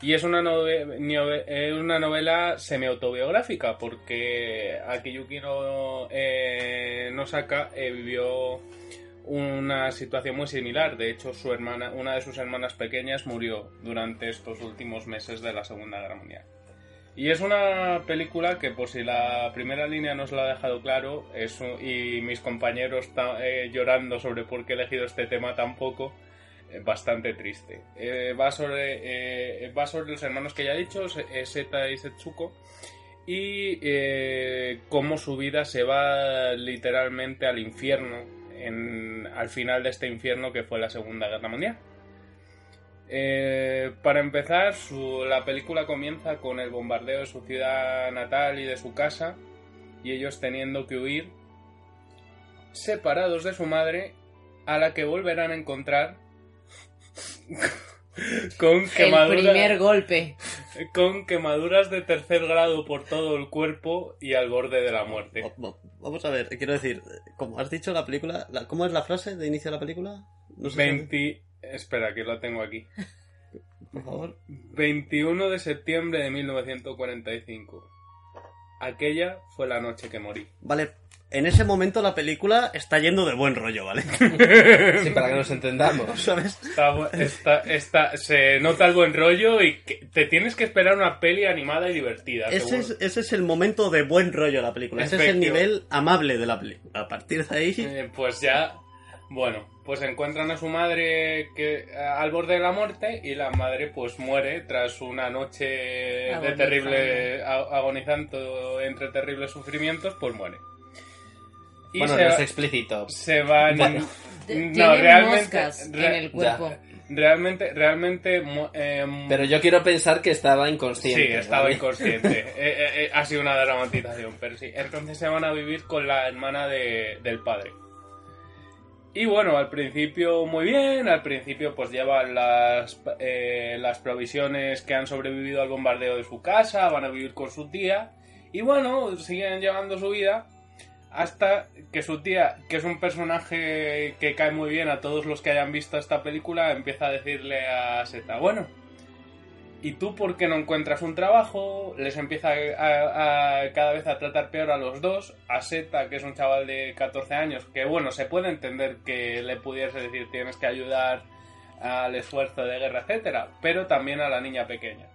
y es una, nove- nove- una novela semi-autobiográfica, porque Akiyuki no, eh, Nosaka eh, vivió una situación muy similar. De hecho, su hermana, una de sus hermanas pequeñas murió durante estos últimos meses de la Segunda Guerra Mundial. Y es una película que, por si la primera línea no os lo ha dejado claro, y mis compañeros eh, llorando sobre por qué he elegido este tema tampoco, eh, bastante triste. Eh, va, sobre, eh, va sobre los hermanos que ya he dicho, Se- eh, Seta y Setsuko, y cómo su vida se va literalmente al infierno, en, al final de este infierno que fue la Segunda Guerra Mundial. Eh, para empezar, su- la película comienza con el bombardeo de su ciudad natal y de su casa, y ellos teniendo que huir, separados de su madre, a la que volverán a encontrar con El quemaduras, primer golpe. con quemaduras de tercer grado por todo el cuerpo y al borde de la muerte. Va- va- Vamos a ver, quiero decir, como has dicho la película, la- ¿cómo es la frase de inicio de la película? No sé si- 20... Espera, que lo tengo aquí. Por favor. 21 de septiembre de 1945. Aquella fue la noche que morí. Vale, en ese momento la película está yendo de buen rollo, ¿vale? Sí, para que nos entendamos. ¿Sabes? Está, está- está- se nota el buen rollo y que te tienes que esperar una peli animada y divertida. Ese es, ese es el momento de buen rollo de la película. Ese es el nivel amable de la película. A partir de ahí... Eh, pues ya, bueno, pues encuentran a su madre que al borde de la muerte y la madre pues muere tras una noche de terrible agonizando entre terribles sufrimientos, pues muere. Y bueno, se, no es explícito. se van Bueno. No, realmente- re- en el cuerpo. ya. Realmente, realmente... mu- em, Pero yo quiero pensar que estaba inconsciente. Sí, estaba ¿vale? inconsciente. Eh, eh, eh, ha sido una dramatización, pero sí. Entonces se van a vivir con la hermana de- del padre. Y bueno, al principio muy bien, al principio pues llevan las, eh, las provisiones que han sobrevivido al bombardeo de su casa, van a vivir con su tía. Y bueno, siguen llevando su vida hasta que su tía, que es un personaje que cae muy bien a todos los que hayan visto esta película, empieza a decirle a Seta, bueno, ¿y tú por qué no encuentras un trabajo? Les empieza cada vez a tratar peor a los dos, a Seta, que es un chaval de 14 años, que bueno, se puede entender que le pudiese decir tienes que ayudar al esfuerzo de guerra, etcétera, pero también a la niña pequeña.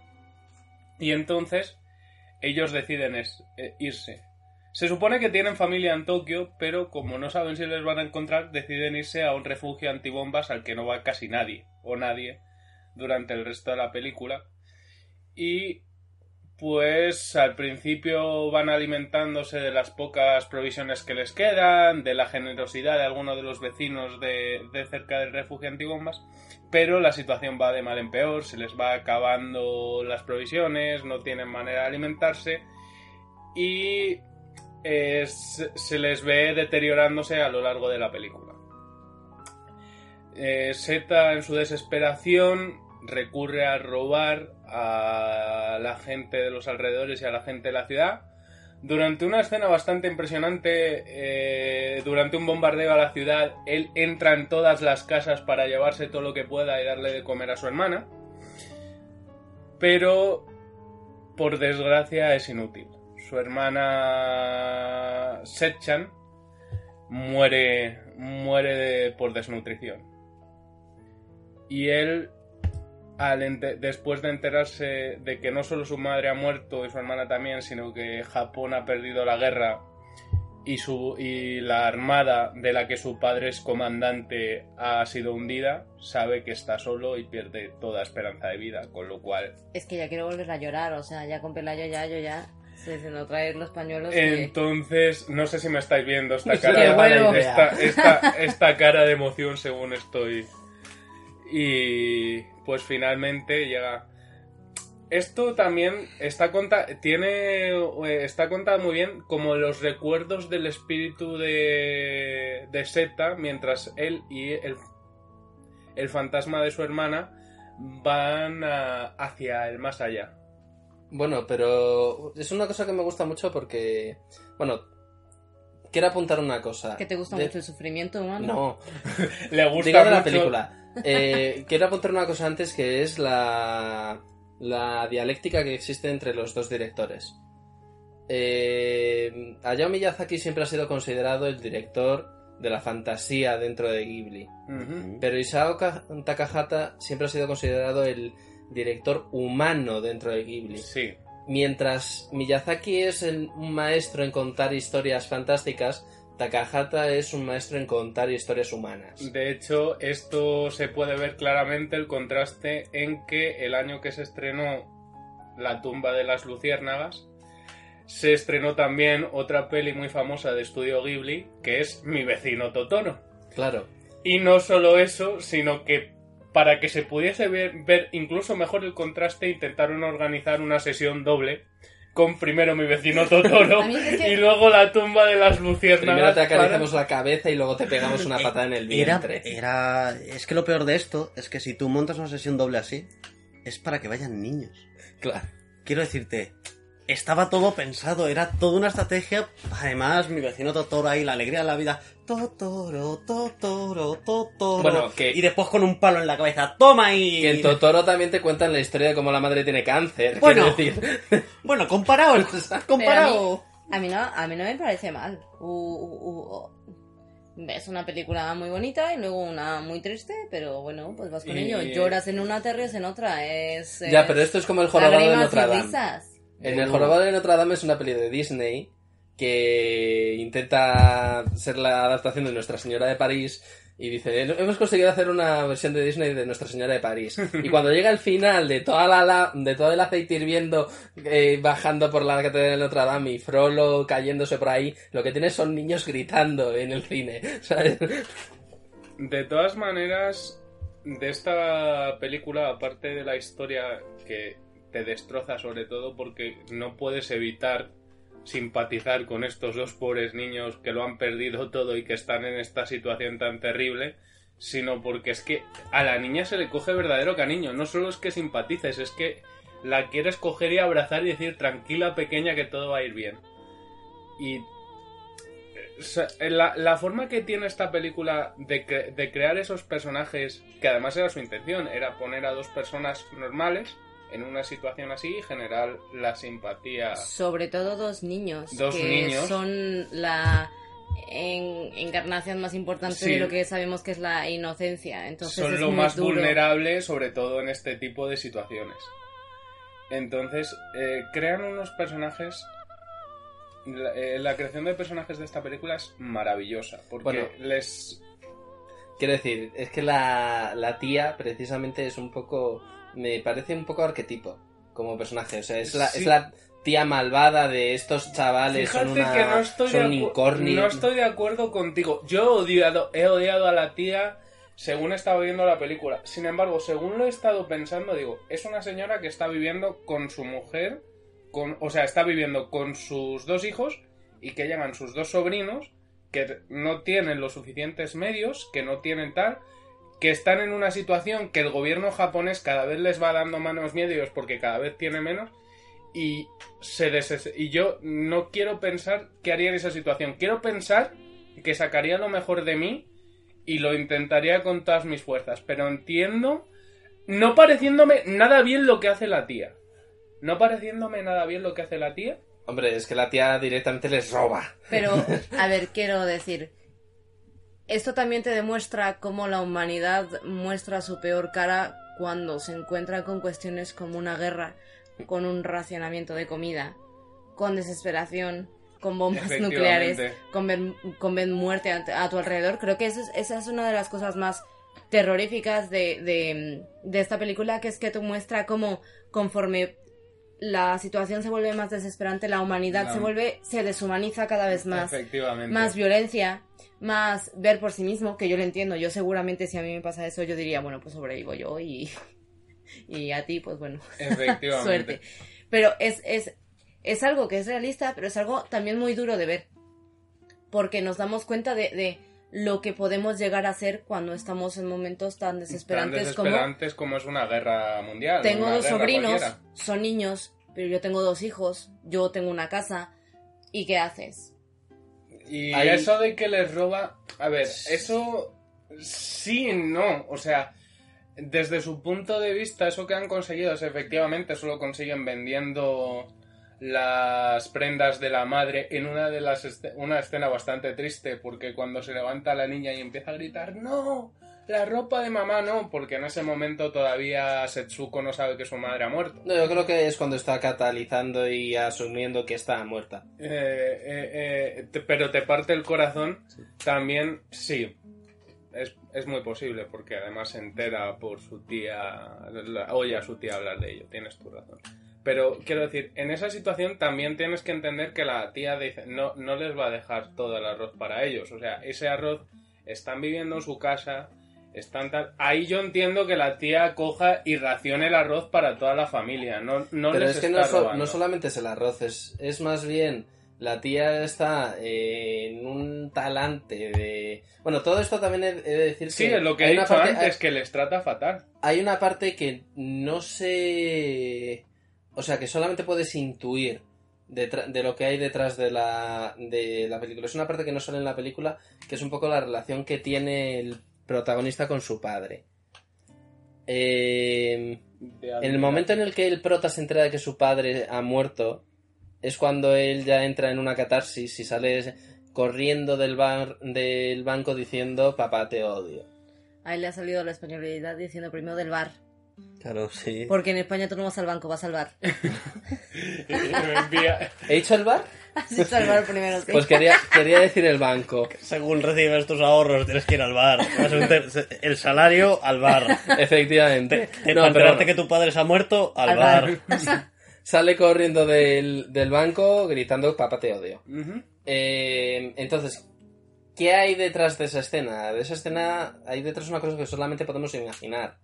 Y entonces ellos deciden eh, irse. Se supone que tienen familia en Tokio, pero como no saben si les van a encontrar, deciden irse a un refugio antibombas al que no va casi nadie, o nadie, durante el resto de la película. Y pues al principio van alimentándose de las pocas provisiones que les quedan, de la generosidad de algunos de los vecinos de, de cerca del refugio antibombas, pero la situación va de mal en peor, se les va acabando las provisiones, no tienen manera de alimentarse y eh, se les ve deteriorándose a lo largo de la película. Eh, Zeta en su desesperación recurre a robar a la gente de los alrededores y a la gente de la ciudad. Durante una escena bastante impresionante, eh, durante un bombardeo a la ciudad, él entra en todas las casas para llevarse todo lo que pueda y darle de comer a su hermana. Pero, por desgracia, es inútil. Su hermana Setchan muere, muere por desnutrición. Y él, al después de enterarse de que no solo su madre ha muerto y su hermana también, sino que Japón ha perdido la guerra y, su, y la armada de la que su padre es comandante ha sido hundida, sabe que está solo y pierde toda esperanza de vida, con lo cual Es que ya quiero volver a llorar, o sea, ya con Pelayo ya, yo ya. Se, se no traer los pañuelos. Entonces, no sé si me estáis viendo esta cara, bueno. esta, esta, esta cara de emoción según estoy. Y pues finalmente llega. Esto también está conta tiene eh, está contado muy bien como los recuerdos del espíritu de de Seta mientras él y el el fantasma de su hermana van a- hacia el más allá. Bueno, pero es una cosa que me gusta mucho porque, bueno, quiero apuntar una cosa. Que te gusta De- mucho el sufrimiento humano. No, Le gusta digo de la mucho- película. Eh, quiero apuntar una cosa antes que es la, la dialéctica que existe entre los dos directores. Eh, Hayao Miyazaki siempre ha sido considerado el director de la fantasía dentro de Ghibli. Pero Isao Ka- Takahata siempre ha sido considerado el director humano dentro de Ghibli. Sí. Mientras Miyazaki es el- un maestro en contar historias fantásticas, Takahata es un maestro en contar historias humanas. De hecho, esto se puede ver claramente el contraste en que el año que se estrenó La tumba de las luciérnagas, se estrenó también otra peli muy famosa de estudio Ghibli, que es Mi vecino Totoro. Claro. Y no solo eso, sino que para que se pudiese ver, ver incluso mejor el contraste, intentaron organizar una sesión doble con primero Mi vecino Totoro es que- y luego La tumba de las luciérnagas. Primero te para- acariciamos la cabeza y luego te pegamos una patada en el Era, vientre. era. Es que lo peor de esto es que si tú montas una sesión doble así, es para que vayan niños. Claro. Quiero decirte, estaba todo pensado, era toda una estrategia. Además, mi vecino Totoro ahí, la alegría de la vida. Totoro, Totoro, Totoro. Bueno, que- Y después con un palo en la cabeza, ¡toma ahí! Que en Totoro también te cuentan la historia de cómo la madre tiene cáncer. Bueno. quiero decir. Bueno, comparado, comparado. a mí, a mí no, a mí no me parece mal. U- u- u- ves una película muy bonita y luego una muy triste, pero bueno, pues vas con Y- ello. Lloras en una, te ríes en otra. Es, Ya, es pero esto es como el jorobado de y Notre Dame. En el jorobado de Notre Dame es una peli de Disney que intenta ser la adaptación de Nuestra Señora de París y dice, hemos conseguido hacer una versión de Disney de Nuestra Señora de París. Y cuando llega el final de toda la, de todo el aceite hirviendo eh, bajando por la catedral de Notre Dame y Frollo cayéndose por ahí, lo que tienes son niños gritando en el cine. De todas maneras, de esta película, aparte de la historia que te destroza sobre todo porque no puedes evitar simpatizar con estos dos pobres niños que lo han perdido todo y que están en esta situación tan terrible, sino porque es que a la niña se le coge verdadero cariño. No solo es que simpatices, es que la quieres coger y abrazar y decir tranquila pequeña que todo va a ir bien. Y sea, la, la forma que tiene esta película de, de crear esos personajes, que además era su intención, era poner a dos personas normales en una situación así y generar la simpatía. Sobre todo dos niños. Dos que niños. son la en- encarnación más importante Sí. de lo que sabemos que es la inocencia. Entonces son es lo muy más duro. vulnerable, sobre todo en este tipo de situaciones. Entonces, eh, crean unos personajes. La, eh, la creación de personajes de esta película es maravillosa. Porque Bueno. les. Quiero decir, es que la, la tía precisamente es un poco... Me parece un poco arquetipo como personaje. O sea, es la, Sí. es la tía malvada de estos chavales. Fíjate son una, que no estoy, son no estoy de acuerdo contigo. Yo he odiado, he odiado a la tía según estaba viendo la película. Sin embargo, según lo he estado pensando, digo, es una señora que está viviendo con su mujer, con, o sea, está viviendo con sus dos hijos y que llegan sus dos sobrinos que no tienen los suficientes medios, que no tienen tal, que están en una situación que el gobierno japonés cada vez les va dando menos medios porque cada vez tiene menos y se deses- y yo no quiero pensar qué haría en esa situación. Quiero pensar que sacaría lo mejor de mí y lo intentaría con todas mis fuerzas, pero entiendo no pareciéndome nada bien lo que hace la tía. No pareciéndome nada bien lo que hace la tía. Hombre, es que la tía directamente les roba. Pero, a ver, quiero decir, esto también te demuestra cómo la humanidad muestra su peor cara cuando se encuentra con cuestiones como una guerra, con un racionamiento de comida, con desesperación, con bombas nucleares, con ver, con ver muerte a, a tu alrededor. Creo que eso es- esa es una de las cosas más terroríficas de, de, de esta película, que es que te muestra cómo conforme la situación se vuelve más desesperante, la humanidad se vuelve, se deshumaniza cada vez más Efectivamente. más violencia, más ver por sí mismo, que yo lo entiendo. Yo seguramente si a mí me pasa eso, yo diría, bueno, pues sobrevivo yo y, y a ti, pues bueno, Efectivamente. suerte. Pero es, es, es algo que es realista, pero es algo también muy duro de ver. Porque nos damos cuenta de, de lo que podemos llegar a hacer cuando estamos en momentos tan Tan desesperantes, como desesperantes como... es una guerra mundial. tengo dos sobrinos, cualquiera. son niños, pero yo tengo dos hijos, yo tengo una casa. ¿Y qué haces? Y eso de que les roba. A ver, eso sí y no. O sea, desde su punto de vista, eso que han conseguido es efectivamente eso lo consiguen vendiendo las prendas de la madre en una de las una escena bastante triste porque cuando se levanta la niña y empieza a gritar no la ropa de mamá no porque en ese momento todavía Setsuko no sabe que su madre ha muerto No, yo creo que es cuando está catalizando y asumiendo que está muerta. Eh, eh, eh, pero te parte el corazón, también sí. Es, es muy posible, porque además se entera por su tía, oye a su tía hablar de ello, tienes tu razón. Pero quiero decir, en esa situación también tienes que entender que la tía dice, no, no les va a dejar todo el arroz para ellos. O sea, ese arroz están viviendo en su casa, están tal... Ahí yo entiendo que la tía coja y racione el arroz para toda la familia. No, no Pero les es que está no, so- no solamente es el arroz, es, es más bien la tía está eh, en un talante de... Bueno, todo esto también he, de decir Sí, que... es lo que hay he dicho parte- antes, que les trata fatal. hay una parte que no sé... O sea, que solamente puedes intuir de lo que hay detrás de la, de la película. Es una parte que no sale en la película, que es un poco la relación que tiene el protagonista con su padre. Eh, en el momento en el que el prota se entera de que su padre ha muerto, es cuando él ya entra en una catarsis y sale corriendo del, bar, del banco diciendo, papá, te odio. A él le ha salido la españolidad diciendo primero del bar. Claro, sí. Porque en España tú no vas al banco, vas al bar. Me envía- ¿He dicho el bar? Has dicho al bar primero, sí. Pues quería, quería decir el banco. Según recibes tus ahorros, tienes que ir al bar. Vas a meter El salario al bar. Efectivamente. Te, No, para pero enterarte que tu padre se ha muerto, al, Al bar. bar. Sale corriendo del, del banco gritando, papá, te odio. Ujú. Eh, entonces, ¿Qué hay detrás de esa escena? De esa escena hay detrás una cosa que solamente podemos imaginar.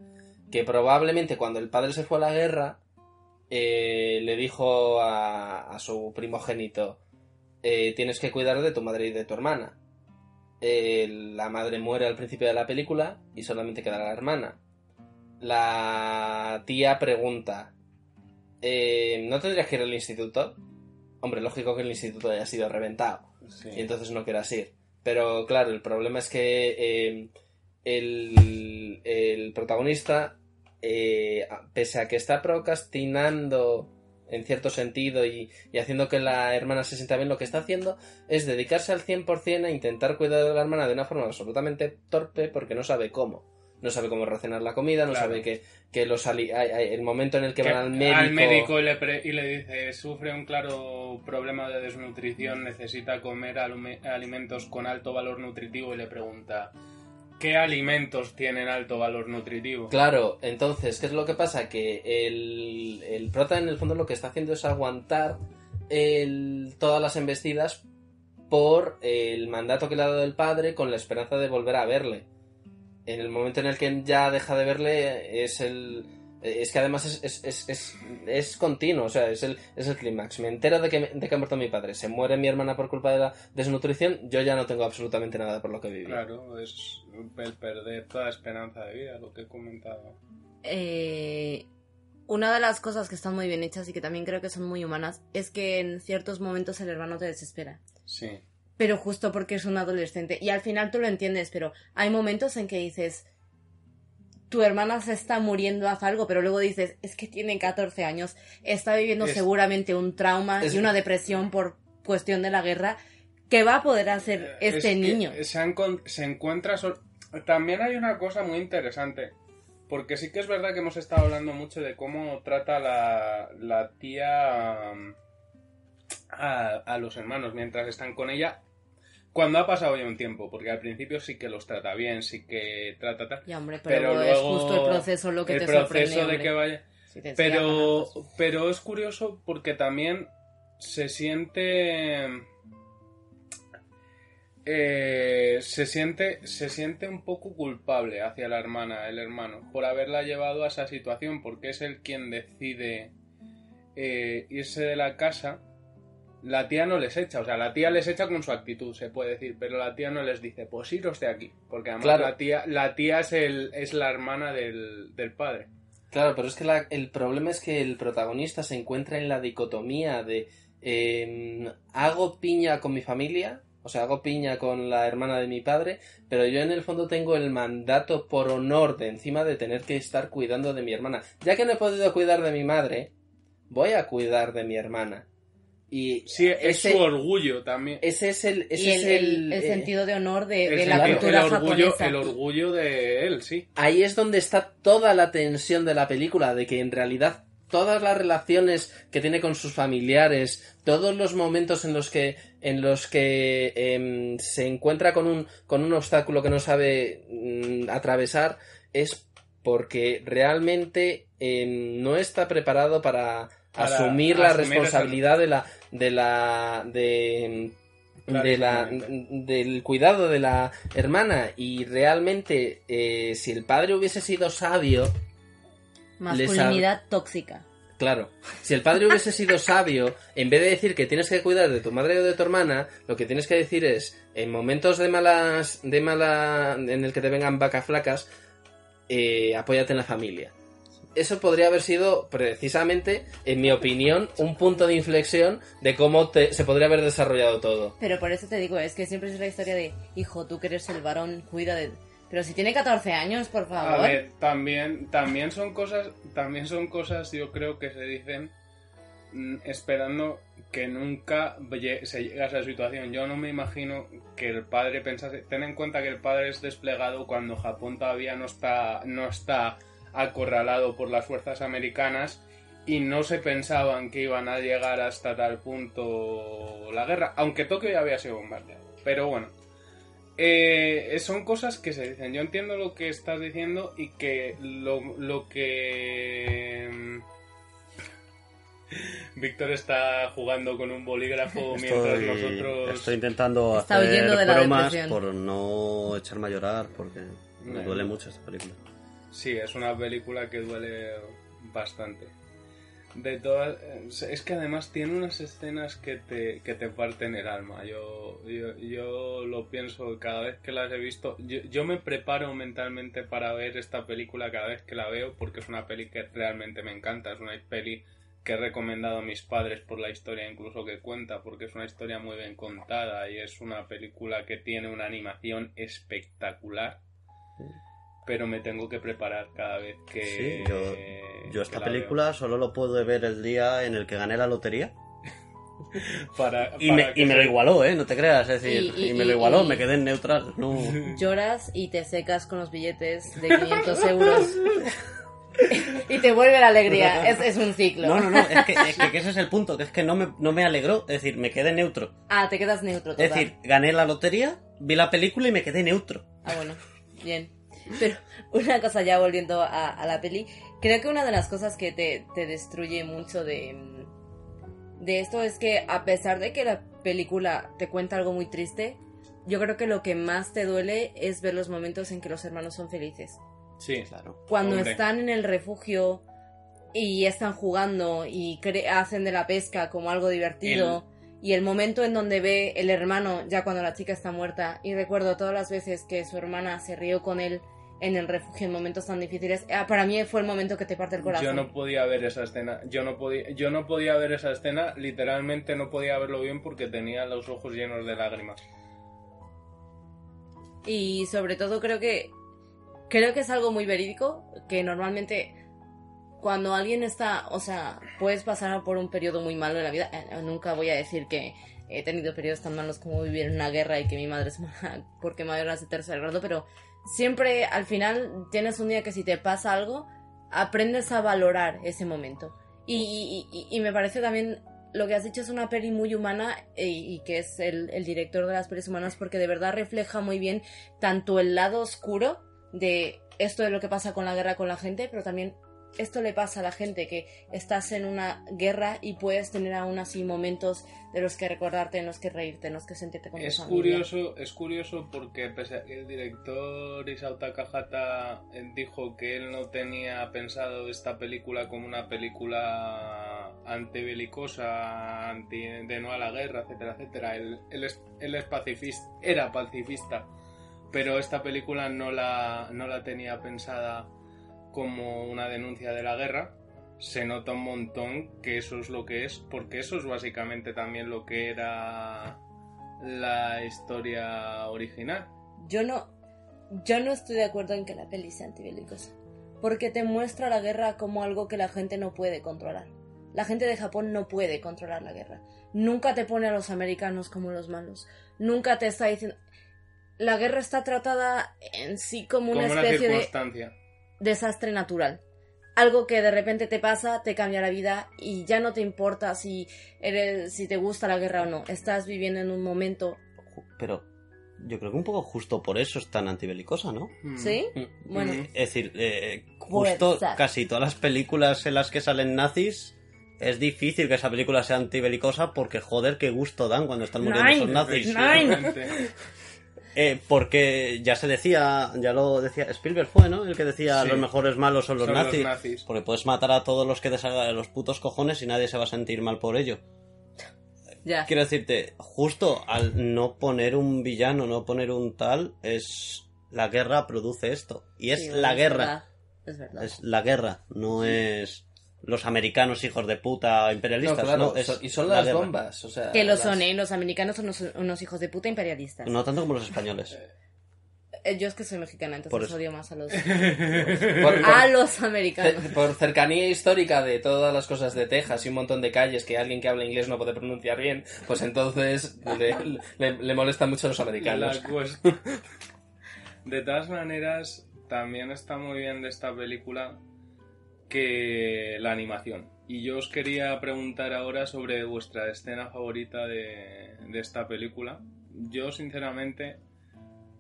Que probablemente cuando el padre se fue a la guerra, eh, le dijo a, a su primogénito, eh, tienes que cuidar de tu madre y de tu hermana. Eh, la madre muere al principio de la película y solamente queda la hermana. La tía pregunta, ¿no tendrías que ir al instituto? Hombre, lógico que el instituto haya sido reventado Sí. y entonces no quieras ir. Pero claro, el problema es que el, el protagonista, eh, pese a que está procrastinando en cierto sentido y, y haciendo que la hermana se sienta bien, lo que está haciendo es dedicarse al 100% a intentar cuidar de la hermana de una forma absolutamente torpe porque no sabe cómo. No sabe cómo racionar la comida, no Claro. sabe que, que los ali- el momento en el que, Que van al médico... médico y, le pre- y le dice, sufre un claro problema de desnutrición, necesita comer alimentos con alto valor nutritivo y le pregunta, ¿qué alimentos tienen alto valor nutritivo? Claro, entonces, ¿qué es lo que pasa? Que el, el prota en el fondo lo que está haciendo es aguantar todas las embestidas por el mandato que le ha dado el padre con la esperanza de volver a verle. En el momento en el que ya deja de verle es el... Es que además es, es, es, es, es continuo, o sea, es el, es el clímax. Me entero de que, de que ha muerto mi padre, se muere mi hermana por culpa de la desnutrición, yo ya no tengo absolutamente nada por lo que vivir. Claro, es el perder toda esperanza de vida, lo que he comentado. Eh, una de las cosas que están muy bien hechas y que también creo que son muy humanas es que en ciertos momentos el hermano te desespera. Sí. Pero justo porque es un adolescente. Y al final tú lo entiendes, pero hay momentos en que dices, tu hermana se está muriendo, haz algo, pero luego dices, es que tiene 14 años, está viviendo Es- seguramente un trauma es- y una depresión por cuestión de la guerra. ¿Qué va a poder hacer Es este niño? Se, encuentra... sol- También hay una cosa muy interesante. Porque sí que es verdad que hemos estado hablando mucho de cómo trata la, la tía um, a, a los hermanos mientras están con ella. Cuando ha pasado ya un tiempo, porque al principio sí que los trata bien, sí que trata tal. Ya, hombre, pero, Pero es luego justo el proceso lo que el te proceso sorprende. de que vaya. Si Pero, manazos. pero es curioso porque también se siente. eh, se siente. Se siente un poco culpable hacia la hermana, el hermano, por haberla llevado a esa situación, porque es él quien decide eh, irse de la casa. La tía no les echa, o sea, la tía les echa con su actitud, se puede decir, pero la tía no les dice, pues iros de aquí, porque además Claro. la tía, la tía es, el, es la hermana del, del padre. Claro, pero es que la- el problema es que el protagonista se encuentra en la dicotomía de em, hago piña con mi familia, o sea, hago piña con la hermana de mi padre, pero yo en el fondo tengo el mandato por honor de encima de tener que estar cuidando de mi hermana. Ya que no he podido cuidar de mi madre, voy a cuidar de mi hermana. Y Sí, es ese, su orgullo también. ese es el, ese y el, es el- el- eh, sentido de honor de, de la cultura el orgullo, japonesa. el orgullo de él, sí. ahí es donde está toda la tensión de la película, de que en realidad todas las relaciones que tiene con sus familiares, todos los momentos en los que en los que em, se encuentra con un con un obstáculo que no sabe mm, atravesar es porque realmente em, no está preparado para, Para asumir la asumir esa- responsabilidad de la de la de de la, del cuidado de la hermana y realmente eh, si el padre hubiese sido sabio Masculinidad tóxica. Claro, si el padre hubiese sido sabio, en vez de decir que tienes que cuidar de tu madre o de tu hermana, lo que tienes que decir es, en momentos de malas, de mala, en el que te vengan vacas flacas, eh, apóyate en la familia. Eso podría haber sido precisamente, en mi opinión, un punto de inflexión de cómo te- se podría haber desarrollado todo. Pero por eso te digo, es que siempre es la historia de, hijo, tú que eres el varón, cuida de... Pero si tiene 14 años, por A favor. ver, también, también son cosas, también son cosas, yo creo que se dicen mm, esperando que nunca se llegue a esa situación. Yo no me imagino que el padre pensase, ten en cuenta que el padre es desplegado cuando Japón todavía no está, no está acorralado por las fuerzas americanas y no se pensaban que iban a llegar hasta tal punto la guerra, aunque Tokio ya había sido bombardeado. Pero bueno, eh, son cosas que se dicen. Yo entiendo lo que estás diciendo y que lo, lo que... mm, Víctor está jugando con un bolígrafo mientras Estoy, nosotros... estoy intentando Está hacer de la bromas por no echarme a llorar porque me duele mucho esta película. Sí, es una película que duele bastante. De todas, es que además tiene unas escenas que te, que te parten el alma. Yo, yo, yo lo pienso cada vez que las he visto. Yo, yo me preparo mentalmente para ver esta película cada vez que la veo porque es una peli que realmente me encanta. Es una peli que he recomendado a mis padres por la historia incluso que cuenta porque es una historia muy bien contada y es una película que tiene una animación espectacular pero me tengo que preparar cada vez que Sí, yo, yo que esta la película solo lo puedo ver el día en el que gané la lotería. para, Y, me, y me lo igualó, ¿eh? No te creas, es decir, Y- y- y, me lo igualó, y- me quedé en neutral. No. Lloras y te secas con los billetes de 500 euros. y te vuelve la alegría. Es, es un ciclo. No, no, no, es que, es que- que ese es el punto, que es que no me, no me alegró, es decir, me quedé neutro. Ah, te quedas neutro. Es total. decir, gané la lotería, vi la película y me quedé neutro. Ah, bueno, bien. Pero una cosa ya volviendo a, a la peli, creo que una de las cosas que te, te destruye mucho de, de esto es que a pesar de que la película te cuenta algo muy triste, yo creo que lo que más te duele es ver los momentos en que los hermanos son felices. Sí, Claro. Cuando Hombre. están en el refugio y están jugando y cre- hacen de la pesca como algo divertido. Y el momento en donde ve el hermano, ya cuando la chica está muerta, y recuerdo todas las veces que su hermana se rió con él en el refugio en momentos tan difíciles, ah, para mí fue el momento que te parte el corazón. yo no podía ver esa escena. Yo no podía, yo no podía ver esa escena, literalmente no podía verlo bien porque tenía los ojos llenos de lágrimas. Y sobre todo creo que creo que es algo muy verídico que normalmente cuando alguien está, o sea, puedes pasar por un periodo muy malo en la vida. Eh, nunca voy a decir que he tenido periodos tan malos como vivir en una guerra y que mi madre es mala porque es de tercer grado, pero siempre al final tienes un día que si te pasa algo, aprendes a valorar ese momento. Y, y- y- me parece también lo que has dicho es una peli muy humana eh, y, que es el, el director de las pelis humanas porque de verdad refleja muy bien tanto el lado oscuro de esto de lo que pasa con la guerra con la gente, pero también esto le pasa a la gente que estás en una guerra y puedes tener aún así momentos de los que recordarte, en los que reírte, en los que sentirte con tu Es familia. curioso, es curioso porque pese a que el director Isao Takahata eh, dijo que él no tenía pensado esta película como una película antibelicosa, anti, de no a la guerra, etcétera, etcétera. Él, él es, él es pacifista, era pacifista, pero esta película no la, no la tenía pensada como una denuncia de la guerra. Se nota un montón que eso es lo que es, porque eso es básicamente también lo que era la historia original. Yo no, yo no estoy de acuerdo en que la peli sea antibelicosa. Porque te muestra la guerra como algo que la gente no puede controlar. La gente de Japón no puede controlar la guerra. Nunca te pone a los americanos como los malos. Nunca te está diciendo... La guerra está tratada en sí como una como una especie de circunstancia. Desastre natural. Algo que de repente te pasa, te cambia la vida y ya no te importa si eres, si te gusta la guerra o no. Estás viviendo en un momento, Pero yo creo que un poco justo por eso es tan antibelicosa, ¿no? Mm. ¿sí? Mm. Bueno, Mm. Es decir, eh, justo casi todas las películas en las que salen nazis, es difícil que esa película sea antibelicosa porque, joder, qué gusto dan cuando están muriendo esos nazis. Nine. Eh, porque ya se decía, ya lo decía, Spielberg fue, ¿no? El que decía Sí. los mejores malos son los Son los nazis. Porque puedes matar a todos los que te salgan de los putos cojones y nadie se va a sentir mal por ello. ya. Quiero decirte, justo al no poner un villano, no poner un tal, es la guerra produce esto. Y es Sí, la guerra. verdad, Es verdad. Es la guerra, no es los americanos hijos de puta No, imperialistas. claro, no, es son- y son la las bombas. O sea, Que lo las- son, ¿eh? Los americanos son unos, unos hijos de puta imperialistas. No tanto como los españoles. Eh, Yo es que soy mexicana, entonces odio más a los, Por, por- a los americanos. por cercanía histórica de todas las cosas de Texas y un montón de calles que alguien que habla inglés no puede pronunciar bien, pues entonces le, le- le molestan mucho a los americanos. La De todas maneras, también está muy bien de esta película que la animación. Y yo os quería preguntar ahora sobre vuestra escena favorita de, de esta película. Yo, sinceramente,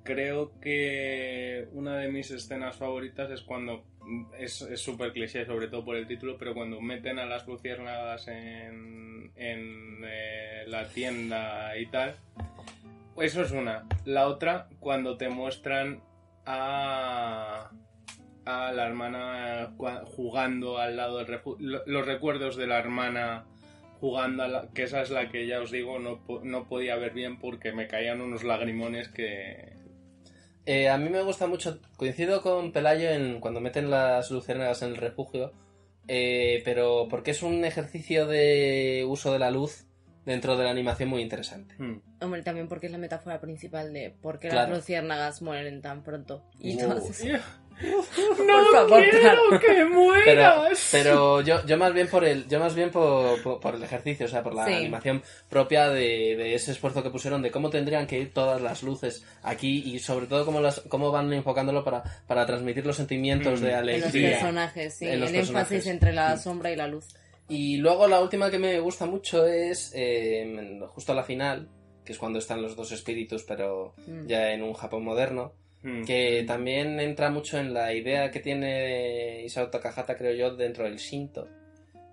creo que una de mis escenas favoritas es cuando es súper cliché, sobre todo por el título, pero cuando meten a las luciérnagas en, en eh, la tienda y tal. Eso es una. La otra, cuando te muestran a, a la hermana jugando al lado del refugio. Los recuerdos de la hermana jugando, a la- que esa es la que ya os digo, no, no podía ver bien porque me caían unos lagrimones que... Eh, a mí me gusta mucho, coincido con Pelayo en cuando meten las luciérnagas en el refugio, eh, pero porque es un ejercicio de uso de la luz dentro de la animación muy interesante. Hmm. Hombre, también porque es la metáfora principal de por qué Claro. las luciérnagas mueren tan pronto. Y Uh. entonces, ¡No Por favor, quiero claro. que Pero, mueras! pero yo, yo más bien por el, yo más bien por, por- por el ejercicio, o sea, por la Sí. animación propia de, de ese esfuerzo que pusieron de cómo tendrían que ir todas las luces aquí y sobre todo cómo las, cómo van enfocándolo para, para transmitir los sentimientos Mm. de en los alegría. personajes, sí. En los el personajes. énfasis entre la Mm. sombra y la luz. Y luego la última que me gusta mucho es eh, justo a la final, que es cuando están los dos espíritus, pero Mm. ya en un Japón moderno, Hmm. que también entra mucho en la idea que tiene Isao Takahata, creo yo, dentro del Shinto,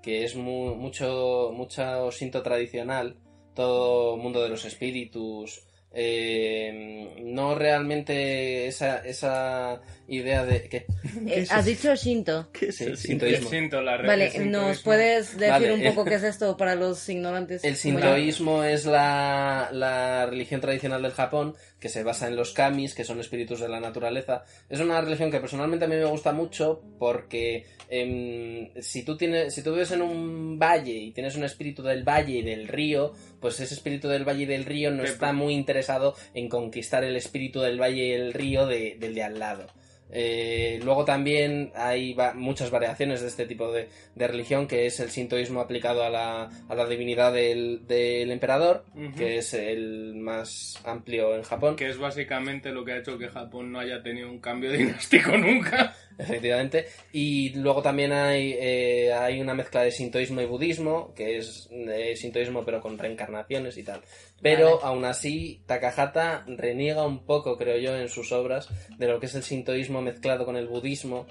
que es mu- mucho, mucho Shinto tradicional, todo mundo de los espíritus, eh, no realmente esa, esa idea de que Eh, ¿Has dicho Shinto? ¿Qué es Sí, el sintoísmo? Sintoísmo. sinto, la Vale, sintoísmo. ¿nos puedes decir Vale, un eh. poco qué es esto para los ignorantes? El sintoísmo es la, la religión tradicional del Japón que se basa en los kamis, que son espíritus de la naturaleza. Es una religión que personalmente a mí me gusta mucho porque em, si tú tienes, si tú vives en un valle y tienes un espíritu del valle y del río, pues ese espíritu del valle y del río no está muy interesado en conquistar el espíritu del valle y el río de- del de al lado. Eh, luego también hay va- muchas variaciones de este tipo de, de religión, que es el sintoísmo aplicado a la, a la divinidad del, del emperador, que es el más amplio en Japón, Que es básicamente lo que ha hecho que Japón no haya tenido un cambio dinástico nunca. Efectivamente. Y luego también hay, eh, hay una mezcla de sintoísmo y budismo, que es eh, sintoísmo pero con reencarnaciones y tal. Pero Vale. aún así, Takahata reniega un poco, creo yo, en sus obras de lo que es el sintoísmo mezclado con el budismo,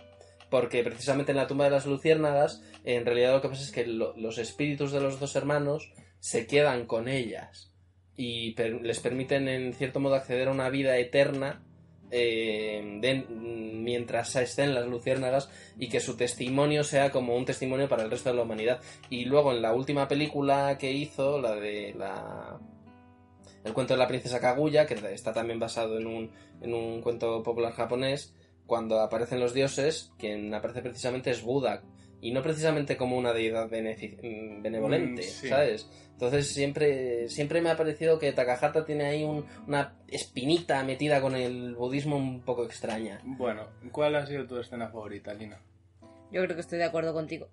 porque precisamente en la tumba de las luciérnagas, en realidad lo que pasa es que lo- los espíritus de los dos hermanos se quedan con ellas y per- les permiten en cierto modo acceder a una vida eterna eh, de- mientras estén las luciérnagas y que su testimonio sea como un testimonio para el resto de la humanidad. Y luego en la última película que hizo, la de la el cuento de la princesa Kaguya, que está también basado en un, en un cuento popular japonés, cuando aparecen los dioses, quien aparece precisamente es Buda, y no precisamente como una deidad mm, benevolente, Mm, sí. ¿sabes? Entonces siempre, siempre me ha parecido que Takahata tiene ahí un- una espinita metida con el budismo un poco extraña. Bueno, ¿cuál ha sido tu escena favorita, Lina? Yo creo que estoy de acuerdo contigo.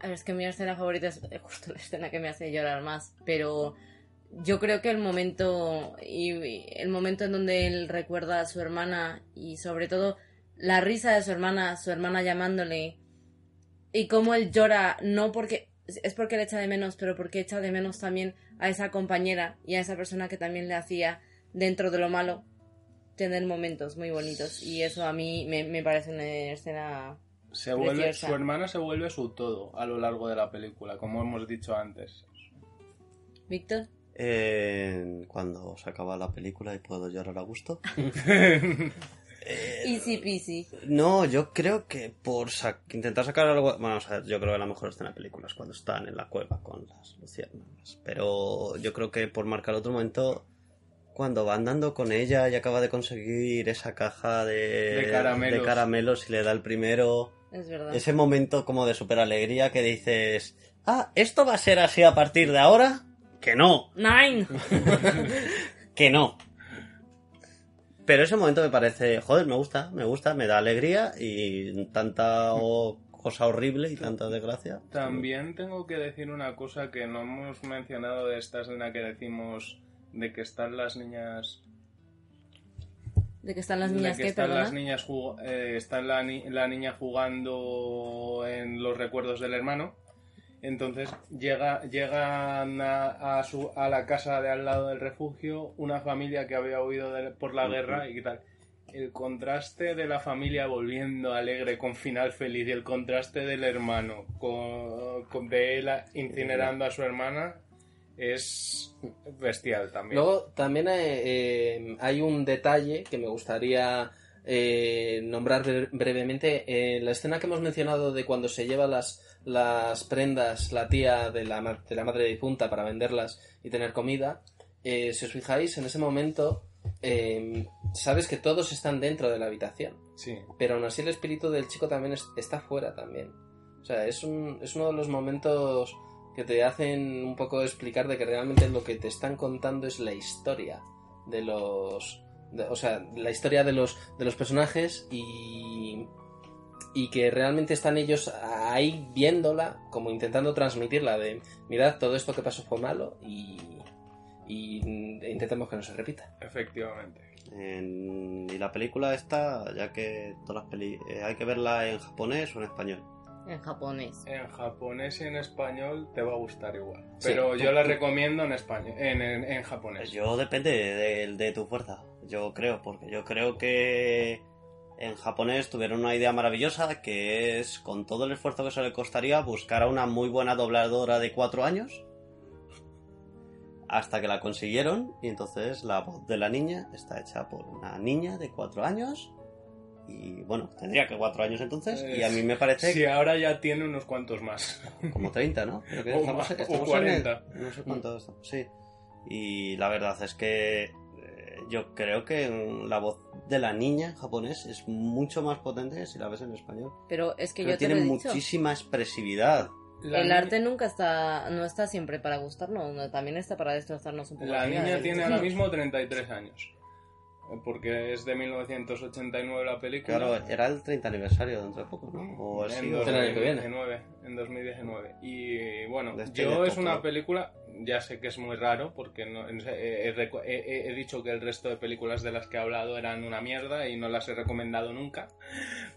A ver, es que mi escena favorita es justo la escena que me hace llorar más, pero yo creo que el momento y y el momento en donde él recuerda a su hermana y sobre todo la risa de su hermana, su hermana llamándole y cómo él llora no porque es porque le echa de menos, pero porque echa de menos también a esa compañera y a esa persona que también le hacía dentro de lo malo tener momentos muy bonitos y eso a mí me, me parece una escena Se vuelve, Preciosa. su hermana se vuelve su todo a lo largo de la película, como hemos dicho antes. Víctor Eh, cuando se acaba la película y puedo llorar a gusto. Easy peasy. No, yo creo que por sa- intentar sacar algo. Bueno, o sea, yo creo que la mejor escena de película es cuando están en la cueva con las luciérnagas. Pero yo creo que por marcar otro momento, cuando va andando con ella y acaba de conseguir esa caja de, De caramelos. de caramelos y le da el primero. Es verdad. Ese momento como de super alegría que dices: Ah, ¿esto va a ser así a partir de ahora? Que no. Nine. que no. Pero ese momento me parece, joder, me gusta, me gusta, me da alegría y tanta cosa horrible y tanta desgracia. También tengo que decir una cosa que no hemos mencionado de esta escena que decimos de que están las niñas De que están las de niñas que que, están las niñas eh, está la, ni- la niña jugando en los recuerdos del hermano Entonces llega, llegan a, a su, a la casa de al lado del refugio una familia que había huido de- por la guerra y tal. El contraste de la familia volviendo alegre con final feliz y el contraste del hermano con, con- de él incinerando a su hermana es bestial también. Luego también eh, eh, hay un detalle que me gustaría eh, nombrar bre- brevemente. Eh, la escena que hemos mencionado de cuando se lleva las, las prendas la tía de la, de la madre difunta para venderlas y tener comida, eh, si os fijáis, en ese momento eh, sabes que todos están dentro de la habitación. Sí. Pero aún así el espíritu del chico también es- está fuera también. O sea, es, un, es uno de los momentos que te hacen un poco explicar de que realmente lo que te están contando es la historia de los... de- o sea, la historia de los, de los personajes y... Y que realmente están ellos ahí viéndola, como intentando transmitirla de, mirad, todo esto que pasó fue malo y, y intentemos que no se repita. Efectivamente. En- y la película esta, ya que todas las peli eh, hay que verla en japonés o en español. En japonés. En japonés y en español te va a gustar igual. Sí. Pero yo la recomiendo en español, en, en, en japonés. Yo depende de, de tu fuerza, yo creo, porque yo creo que en japonés tuvieron una idea maravillosa que es, con todo el esfuerzo que se le costaría, buscar a una muy buena dobladora de cuatro años hasta que la consiguieron y entonces la voz de la niña está hecha por una niña de cuatro años y bueno, tendría que cuatro años entonces y a mí me parece Si ahora ya tiene unos cuantos más. como 30, ¿no? Creo que O estamos, más, o estamos en 40. el- no sé cuánto estamos, sí. Y la verdad es que yo creo que la voz de la niña en japonés es mucho más potente si la ves en español. Pero es que Pero yo te lo tiene he dicho. muchísima expresividad. La el ni- arte nunca está, no está siempre para gustarnos, no, también está para destrozarnos un poco. La niña ¿eh? tiene ahora mismo 33 años. Porque es de 1989 la película. Claro, era el 30 aniversario dentro de poco, ¿no? O ha en sido- El año que viene. 2019, en 2019. Y bueno, este yo es una película, ya sé que es muy raro, porque no- he, he dicho que el resto de películas de las que he hablado eran una mierda y no las he recomendado nunca.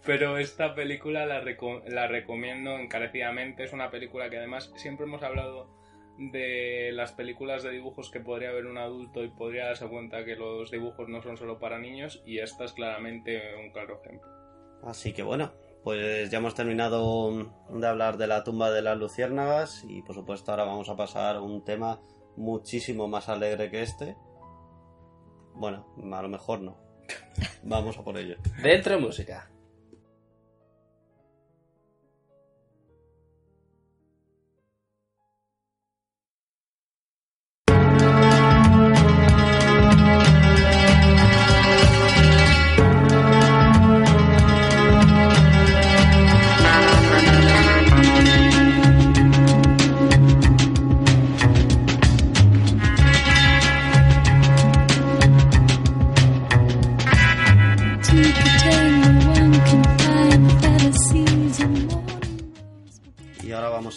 Pero esta película la, la recomiendo encarecidamente. Es una película que además siempre hemos hablado de las películas de dibujos que podría ver un adulto y podría darse cuenta que los dibujos no son solo para niños y esta es claramente un claro ejemplo. Así que bueno, pues ya hemos terminado de hablar de la tumba de las luciérnagas y por supuesto ahora vamos a pasar a un tema muchísimo más alegre que este. Bueno, a lo mejor no. Vamos a por ello. Dentro de música.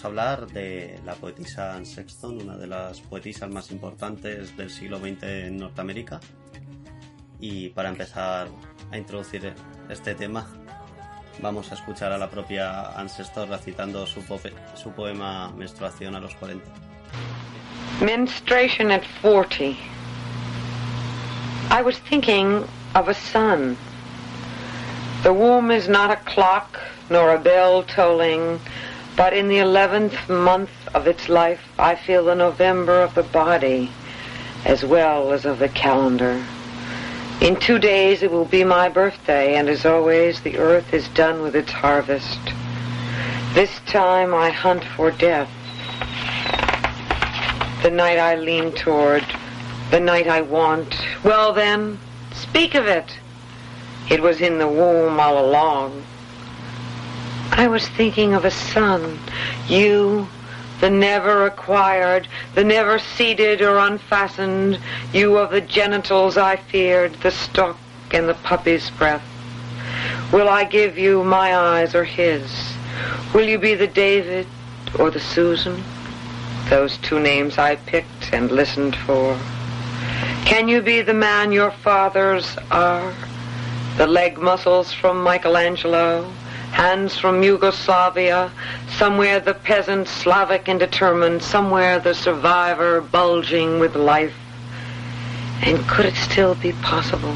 Vamos a hablar de la poetisa Anne Sexton, una de las poetisas más importantes del siglo XX en Norteamérica. Y para empezar a introducir este tema, vamos a escuchar a la propia Anne Sexton recitando su, su poema Menstruación a los 40. Menstruation at 40. I was thinking of a son. The womb is not a clock nor a bell tolling, but in the 11th month of its life I feel the November of the body as well as of the calendar. In two days it will be my birthday, and as always, the earth is done with its harvest. This time I hunt for death the night I lean toward, the night I want. Well then, speak of it. It was in the womb all along. I was thinking of a son, you, the never acquired, the never seeded or unfastened, you of the genitals I feared, the stalk and the puppy's breath. Will I give you my eyes or his? Will you be the David or the Susan? those two names I picked and listened for. Can you be the man your fathers are? The leg muscles from Michelangelo Hands from Yugoslavia, somewhere the peasant Slavic and determined, somewhere the survivor bulging with life. And could it still be possible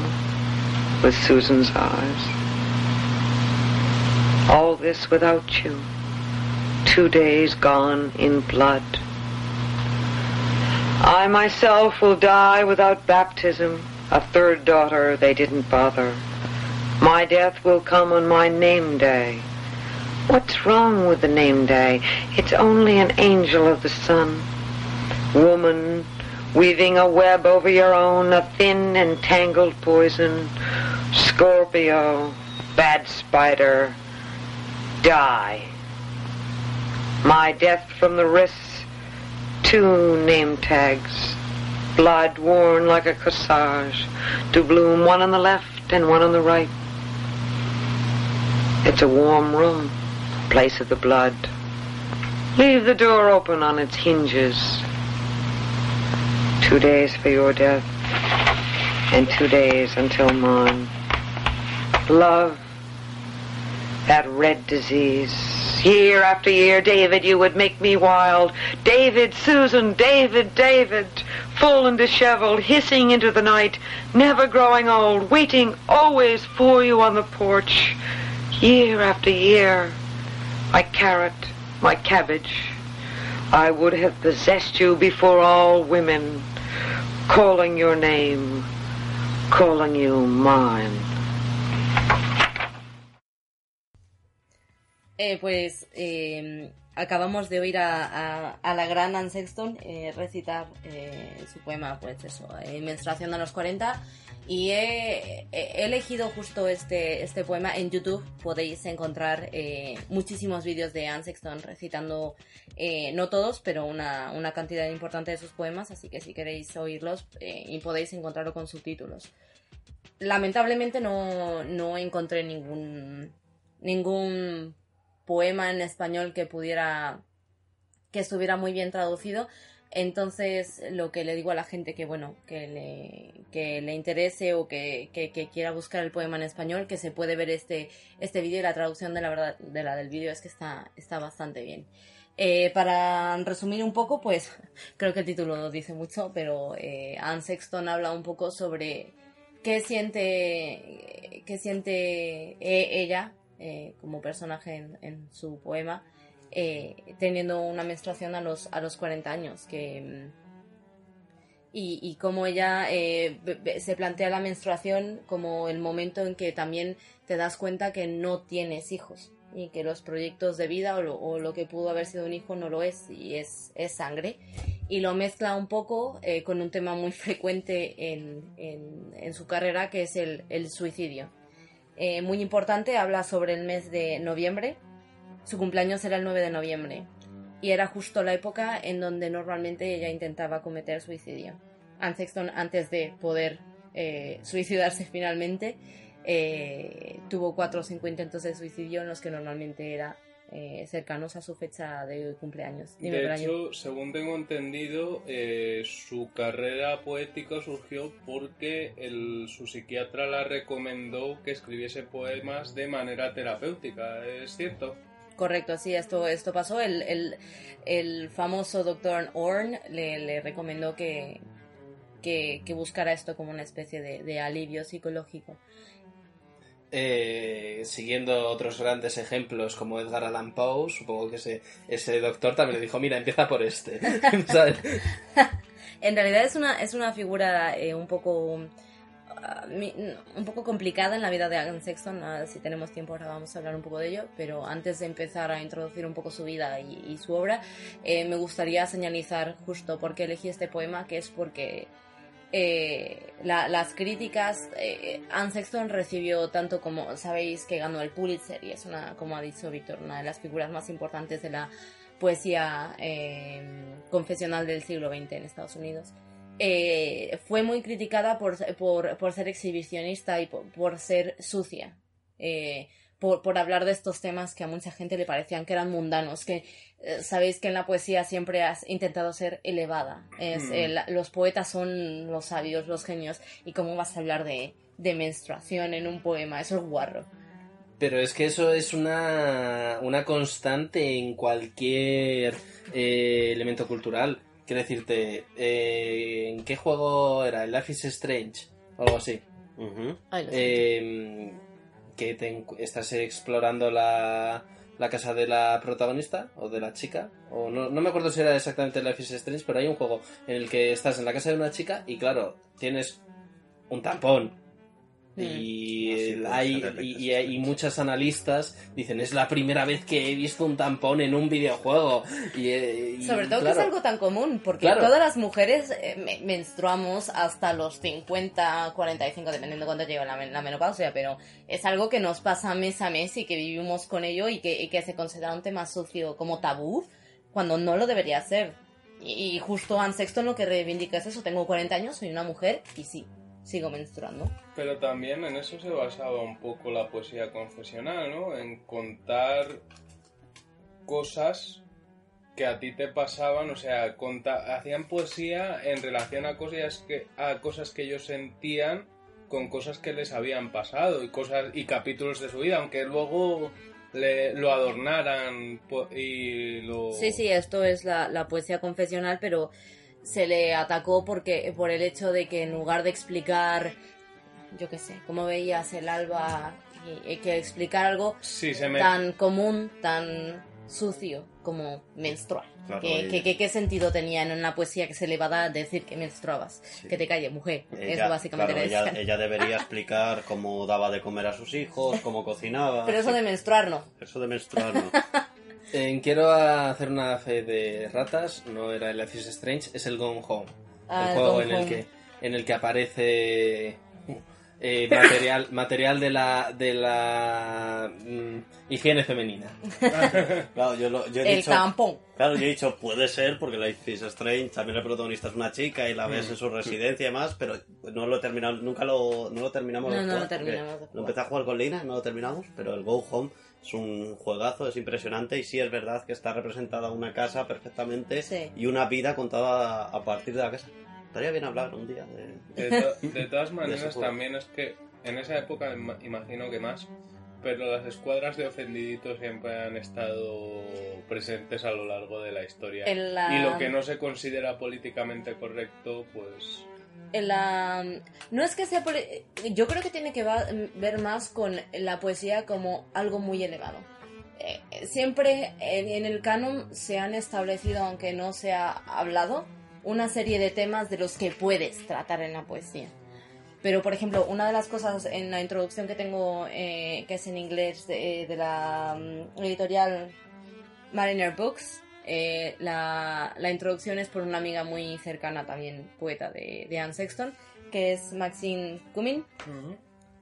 with Susan's eyes? All this without you. Two days gone in blood. I myself will die without baptism. A third daughter, they didn't bother. My death will come on my name day. What's wrong with the name day? It's only an angel of the sun. Woman, weaving a web over your own, a thin and tangled poison. Scorpio, bad spider, die. My death from the wrists, two name tags, blood worn like a corsage, to bloom one on the left and one on the right. It's a warm room, place of the blood. Leave the door open on its hinges. Two days for your death, and two days until mine. Love, that red disease. Year after year, David, you would make me wild. David, Susan, David, David, full and disheveled, hissing into the night, never growing old, waiting always for you on the porch. Year after year, my carrot, my cabbage. I would have possessed you before all women, calling your name, calling you mine. Eh, pues eh, acabamos de oír a, a- la gran Anne Sexton eh, recitar eh, su poema, pues eso, eh, Menstruación a los 40. Y he, he elegido justo este, este poema en YouTube. Podéis encontrar eh, muchísimos vídeos de Anne Sexton recitando, no todos, pero una, una cantidad importante de sus poemas. Así que si queréis oírlos, y podéis encontrarlo con subtítulos. Lamentablemente no, no encontré ningún, ningún poema en español que pudiera que estuviera muy bien traducido. Entonces lo que le digo a la gente que bueno que le, que le interese o que, que- quiera buscar el poema en español que se puede ver este este vídeo y la traducción de la verdad de la del vídeo es que está está bastante bien. Eh, para resumir un poco pues creo que el título lo dice mucho pero eh, Anne Sexton habla un poco sobre qué siente qué siente e- ella eh, como personaje en, en su poema eh, teniendo una menstruación a los a los 40 años que mm, y, y cómo ella eh, se plantea la menstruación como el momento en que también te das cuenta que no tienes hijos y que los proyectos de vida o lo, o lo que pudo haber sido un hijo no lo es y es, es sangre y lo mezcla un poco eh, con un tema muy frecuente en, en- en su carrera que es el, el suicidio. Eh, muy importante, habla sobre el mes de noviembre, su cumpleaños era el 9 de noviembre y era justo la época en donde normalmente ella intentaba cometer suicidio. Anne Sexton, antes de poder eh, suicidarse finalmente, eh, tuvo cuatro o cinco intentos de suicidio en los que normalmente era eh, cercanos a su fecha de cumpleaños. Dime, De Brian. hecho, según tengo entendido, eh, su carrera poética surgió porque el- su psiquiatra la recomendó que escribiese poemas de manera terapéutica. ¿Es cierto? Correcto, sí, esto, esto pasó. El, el, el famoso doctor Orn le, le recomendó que, que, que buscara esto como una especie de, de alivio psicológico. Eh, siguiendo otros grandes ejemplos como Edgar Allan Poe, supongo que ese, doctor también le dijo, mira, empieza por este. En realidad es una, es una figura eh, un poco ah, un poco complicada en la vida de Anne Sexton. Si tenemos tiempo ahora vamos a hablar un poco de ello, pero antes de empezar a introducir un poco su vida y, y su obra, eh, me gustaría señalizar justo por qué elegí este poema, que es porque eh, la- las críticas, eh, Anne Sexton recibió tanto como, sabéis que ganó el Pulitzer y es una, como ha dicho Víctor, una de las figuras más importantes de la poesía eh, confesional del siglo XX en Estados Unidos. Fue muy criticada por, por, por ser exhibicionista y por, ser sucia. Por, por hablar de estos temas que a mucha gente le parecían que eran mundanos, que eh, sabéis que en la poesía siempre has intentado ser elevada. Es, Mm. los poetas son los sabios, los genios, y cómo vas a hablar de, de menstruación en un poema, eso es guarro. Pero es que eso es una, una constante en cualquier eh, elemento cultural. Quiero decirte, eh, ¿en qué juego era? ¿El Life is Strange? O algo así. Ujú. Ay, lo siento. Eh, que te estás explorando la, la casa de la protagonista o de la chica. O no, no me acuerdo si era exactamente Life is Strange, pero hay un juego en el que estás en la casa de una chica y claro, tienes un tampón. Y, Ah, el- hay, y, y y muchas analistas dicen es la primera vez que he visto un tampón en un videojuego y, eh, y, Sobre todo que es algo tan común, porque Claro. todas las mujeres eh, me- menstruamos hasta los 50, 45, dependiendo de cuándo llega la, men- la menopausia, pero es algo que nos pasa mes a mes y que vivimos con ello y que, y que se considera un tema sucio como tabú, cuando no lo debería ser. Y, y justo Anne Sexton lo que reivindica es eso, tengo 40 años, soy una mujer y sí, sigo menstruando. Pero también en eso se basaba un poco la poesía confesional, ¿no? En contar cosas que a ti te pasaban, o sea, conta- hacían poesía en relación a cosas que a cosas que ellos sentían con cosas que les habían pasado y cosas y capítulos de su vida, aunque luego le, lo adornaran y lo Sí, sí, esto es la, la poesía confesional, pero se le atacó porque por el hecho de que en lugar de explicar, yo qué sé, cómo veías el alba y, y que explicar algo Sí, se me tan común, tan sucio como menstruar. Claro, ¿Qué, y- qué- qué- qué sentido tenía en una poesía que se le va a dar decir que menstruabas? Sí. Que te calle, mujer. Ella, Eso básicamente claro, ella, ella debería explicar cómo daba de comer a sus hijos, cómo cocinaba. Pero eso sí. de menstruar no. Eso de menstruar, no. Eh, quiero hacer una fe de ratas, no era el Life is Strange, es el Gone Home. Ah, el el juego en el que en el que aparece eh, material material de la de la mm, higiene femenina. Claro, yo, lo- yo he El dicho... tampón. Claro, yo he dicho, puede ser, porque Life is Strange, también el protagonista es una chica y la Mm. ves en su residencia y demás, pero no lo he terminado, nunca lo, no lo terminamos No, no jugar, lo terminamos. Lo empecé a jugar con Lina, no lo terminamos, pero el Go Home es un juegazo, es impresionante y sí es verdad que está representada una casa perfectamente Sí. y una vida contada a partir de la casa. Estaría bien hablar un día de... De, to- de todas maneras, también es que en esa época ima- imagino que más, pero las escuadras de ofendiditos siempre han estado presentes a lo largo de la historia. La- Y lo que no se considera políticamente correcto, pues... La... No es que sea... Yo creo que tiene que ver más con la poesía como algo muy elevado. Eh, siempre en, en el canon se han establecido, aunque no se ha hablado, una serie de temas de los que puedes tratar en la poesía. Pero, por ejemplo, una de las cosas en la introducción que tengo, eh, que es en inglés, de, de la mm, editorial Mariner Books, eh, la, la introducción es por una amiga muy cercana, también poeta de, de Anne Sexton, que es Maxine Cumming.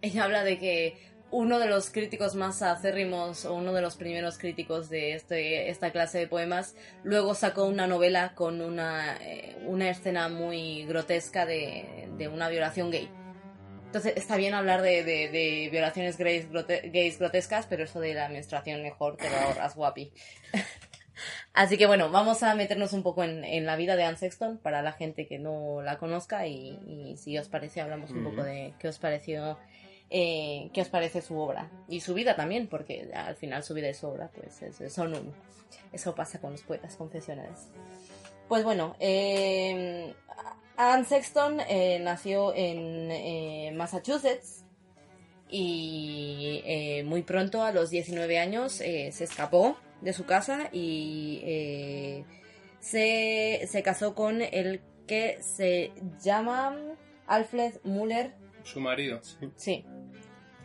Ella habla de que uno de los críticos más acérrimos, o uno de los primeros críticos de este, esta clase de poemas, luego sacó una novela con una, eh, una escena muy grotesca de, de una violación gay. Entonces está bien hablar de, de- de violaciones gays, grote- gays grotescas, pero eso de la menstruación mejor te lo ahorras, guapi. Así que bueno, vamos a meternos un poco en, en la vida de Anne Sexton para la gente que no la conozca y, y si os parece hablamos un poco de qué os pareció, eh, qué os parece su obra y su vida también, porque al final su vida y su obra pues es- son uno. Eso pasa con los poetas confesionales. Pues bueno, eh, Anne Sexton eh, nació en eh, Massachusetts y muy pronto, a los 19 años, se escapó de su casa y eh, se, se casó con el que se llama Alfred Muller, Su marido. sí,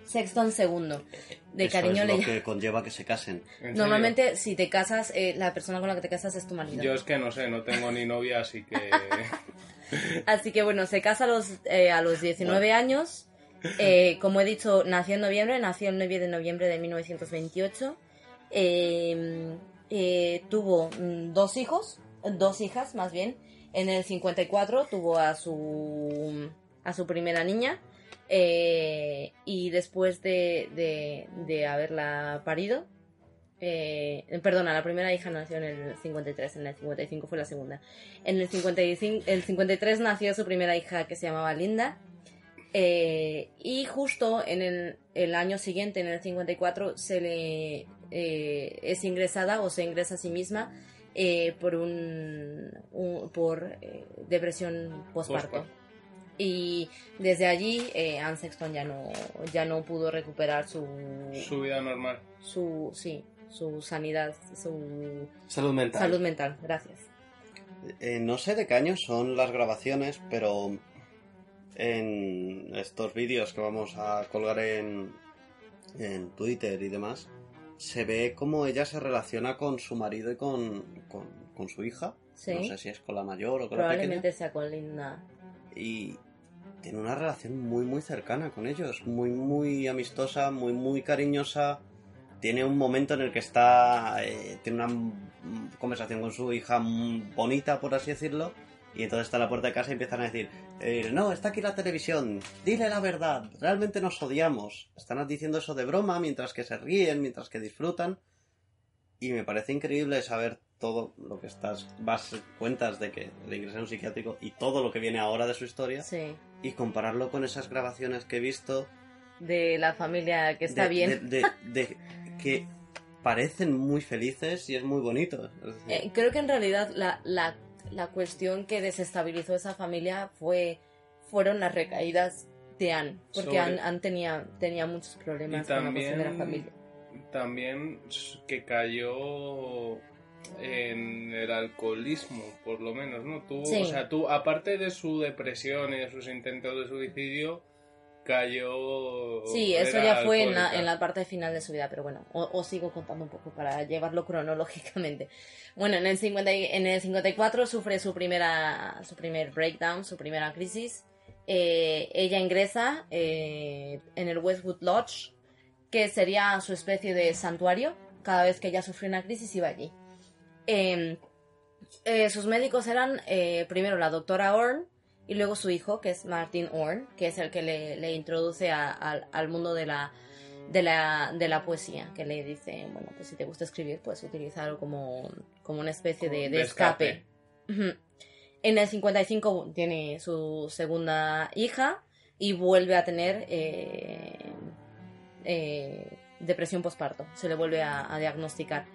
Sexton II. De Eso cariño es le lo llaman. que conlleva que se casen. Normalmente, si te casas, eh, la persona con la que te casas es tu marido. Yo es que no sé, no tengo ni novia, así que... Así que bueno, se casa a los, eh, a los 19 años. Eh, como he dicho, nació en noviembre, nació el 9 de noviembre de 1928. Eh, eh, tuvo mm, dos hijos, dos hijas más bien. En el 54 tuvo a su, a su primera niña. eh, y después de, de, de haberla parido, eh, perdona, la primera hija nació en el 53, en el 55 fue la segunda. En el 55, el 53 nació su primera hija que se llamaba Linda. Eh, y justo en el, el año siguiente, en el 54, se le eh, es ingresada o se ingresa a sí misma eh, por un, un- por eh, depresión postparto. Y desde allí eh, Anne Sexton ya no ya no pudo recuperar su Su vida normal. su sí su sanidad su Salud mental. salud mental. Gracias. Eh, no sé de qué año son las grabaciones, pero en estos vídeos que vamos a colgar en, en Twitter y demás, se ve cómo ella se relaciona con su marido y con, con, con su hija. Sí. No sé si es con la mayor o con la pequeña. Probablemente sea con Linda. Y tiene una relación muy, muy cercana con ellos. Muy, muy amistosa, muy, muy cariñosa. Tiene un momento en el que está. eh, tiene una conversación con su hija bonita, por así decirlo. Y entonces está a la puerta de casa y empiezan a decir: eh, No, está aquí la televisión, dile la verdad, realmente nos odiamos. Están diciendo eso de broma mientras que se ríen, mientras que disfrutan. Y me parece increíble saber todo lo que estás. vas cuentas de que le ingresé a un psiquiátrico y todo lo que viene ahora de su historia. Sí. Y compararlo con esas grabaciones que he visto. De la familia que está de, bien. de- de- de que parecen muy felices y es muy bonito. Es decir, Eh, creo que en realidad la, la, la cuestión que desestabilizó esa familia fue fueron las recaídas de Anne, porque Sobre- Anne, Anne tenía, tenía muchos problemas con la cuestión de la familia. también, también que cayó en el alcoholismo, por lo menos, ¿no? Tú, Sí. O sea, tú, aparte de su depresión y de sus intentos de suicidio, cayó... Sí, eso ya fue en la, en la parte final de su vida, pero bueno, os sigo contando un poco para llevarlo cronológicamente. Bueno, en el, 50 y- en el 54 sufre su, primera, su primer breakdown, su primera crisis. Eh, ella ingresa eh, en el Westwood Lodge, que sería su especie de santuario. Cada vez que ella sufrió una crisis iba allí. Eh, eh, sus médicos eran primero la doctora Orn y luego su hijo, que es Martin Orn, que es el que le, le introduce a- al- al mundo de la, de, la, de la poesía, que le dice, bueno, pues si te gusta escribir, puedes utilizarlo como, como una especie de, Como de de escape. En el 55 tiene su segunda hija y vuelve a tener eh, eh, depresión postparto. Se le vuelve a, a diagnosticar.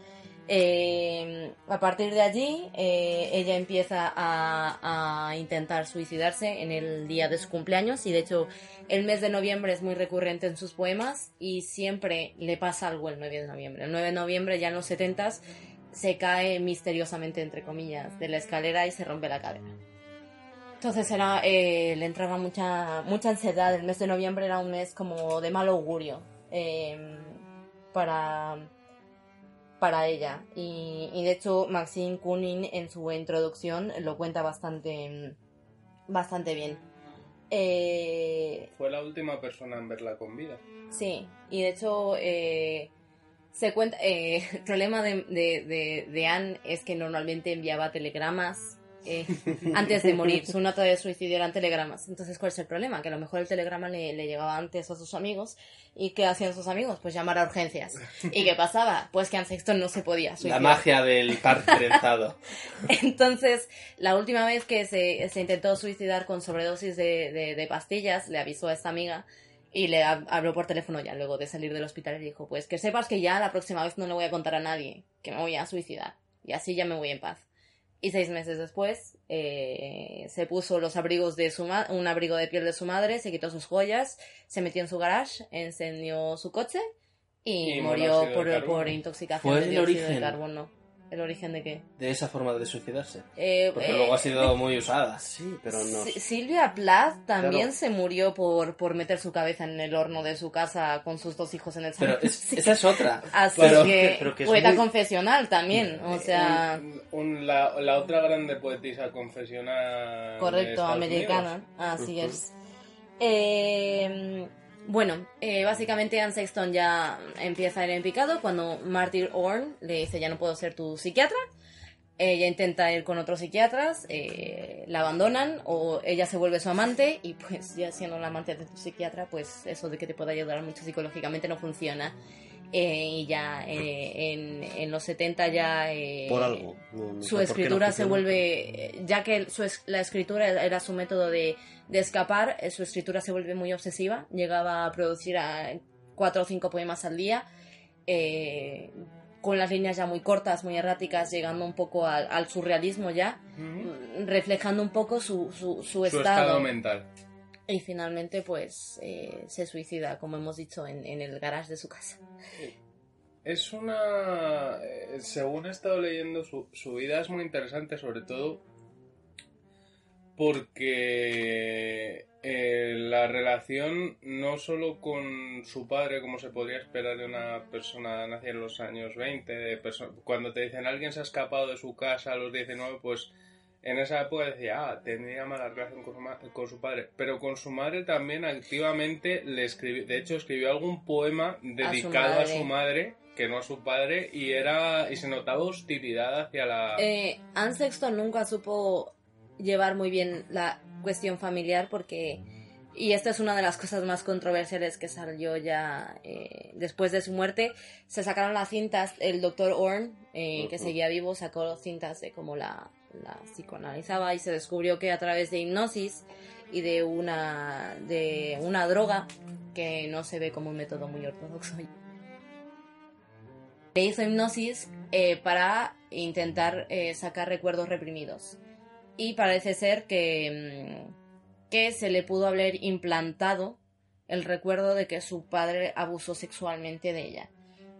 Eh, a partir de allí, eh, ella empieza a, a intentar suicidarse en el día de su cumpleaños y de hecho el mes de noviembre es muy recurrente en sus poemas y siempre le pasa algo el 9 de noviembre. El 9 de noviembre ya en los 70s se cae misteriosamente, entre comillas, de la escalera y se rompe la cadera. Entonces era, eh, le entraba mucha, mucha ansiedad. El mes de noviembre era un mes como de mal augurio eh, para, para ella. Y, y de hecho, Maxine Kunin en su introducción lo cuenta bastante, bastante bien. Eh, Fue la última persona en verla con vida. Sí, y de hecho eh, se cuenta, eh, el problema de, de, de, de Anne es que normalmente enviaba telegramas eh, antes de morir. Su nota de suicidio eran telegramas. Entonces, ¿cuál es el problema? Que a lo mejor el telegrama le, le llegaba antes a sus amigos. ¿Y qué hacían sus amigos? Pues llamar a urgencias. ¿Y qué pasaba? Pues que Anne Sexton no se podía La suicidar. magia del par trenzado. Entonces, la última vez que se, se intentó suicidar con sobredosis de, de- de pastillas, le avisó a esta amiga y le hab- habló por teléfono ya luego de salir del hospital y le dijo, pues que sepas que ya la próxima vez no le voy a contar a nadie que me voy a suicidar y así ya me voy en paz. Y seis meses después eh, se puso los abrigos de su ma- un abrigo de piel de su madre, se quitó sus joyas, se metió en su garage, encendió su coche y, Y murió por, por intoxicación Fue de el dióxido de origen. carbono. ¿El origen de qué? De esa forma de suicidarse. Eh, Porque eh, luego ha sido muy usada. Sí, pero no. Si- Silvia Plath también Claro. se murió por, por meter su cabeza en el horno de su casa con sus dos hijos en el Pero salón. es- Sí. esa es otra. Así Pero- que, pero que es poeta muy- confesional también, o sea, Un- un- la, la otra grande poetisa confesional. correcto, americana, Unidos. así es. Eh, bueno, eh, básicamente Anne Sexton ya empieza a ir en picado cuando Martin Orn le dice ya no puedo ser tu psiquiatra. Ella intenta ir con otros psiquiatras, eh, la abandonan o ella se vuelve su amante y pues ya siendo la amante de tu psiquiatra, pues eso de que te pueda ayudar mucho psicológicamente no funciona. eh, y ya eh, en, en los 70 ya eh, Por algo. No- no sé su por qué no escritura se vuelve, ya que su es- la escritura era su método de, de escapar, eh, su escritura se vuelve muy obsesiva, llegaba a producir a cuatro o cinco poemas al día, eh, con las líneas ya muy cortas, muy erráticas, llegando un poco al, al surrealismo ya, mm, reflejando un poco su, su, su Su estado. estado mental. Y finalmente, pues, eh, se suicida, como hemos dicho, en, en el garage de su casa. Es una... eh, Según he estado leyendo, su, su vida es muy interesante, sobre todo porque eh, la relación no solo con su padre, como se podría esperar de una persona nacida en los años 20, de perso- cuando te dicen alguien se ha escapado de su casa a los 19, pues en esa época decía, ah, tendría mala relación con su, con su padre, pero con su madre también activamente le escribió, de hecho escribió algún poema dedicado a su madre. madre, que no a su padre, y era y se notaba hostilidad hacia la... Eh, Anne Sexton nunca supo llevar muy bien la cuestión familiar porque y esta es una de las cosas más controversiales que salió ya eh, después de su muerte se sacaron las cintas el doctor Orn eh, que seguía vivo sacó cintas de cómo la, la psicoanalizaba y se descubrió que a través de hipnosis y de una de una droga que no se ve como un método muy ortodoxo le hizo hipnosis eh, para intentar eh, sacar recuerdos reprimidos. Y parece ser que, mm, que se le pudo haber implantado el recuerdo de que su padre abusó sexualmente de ella.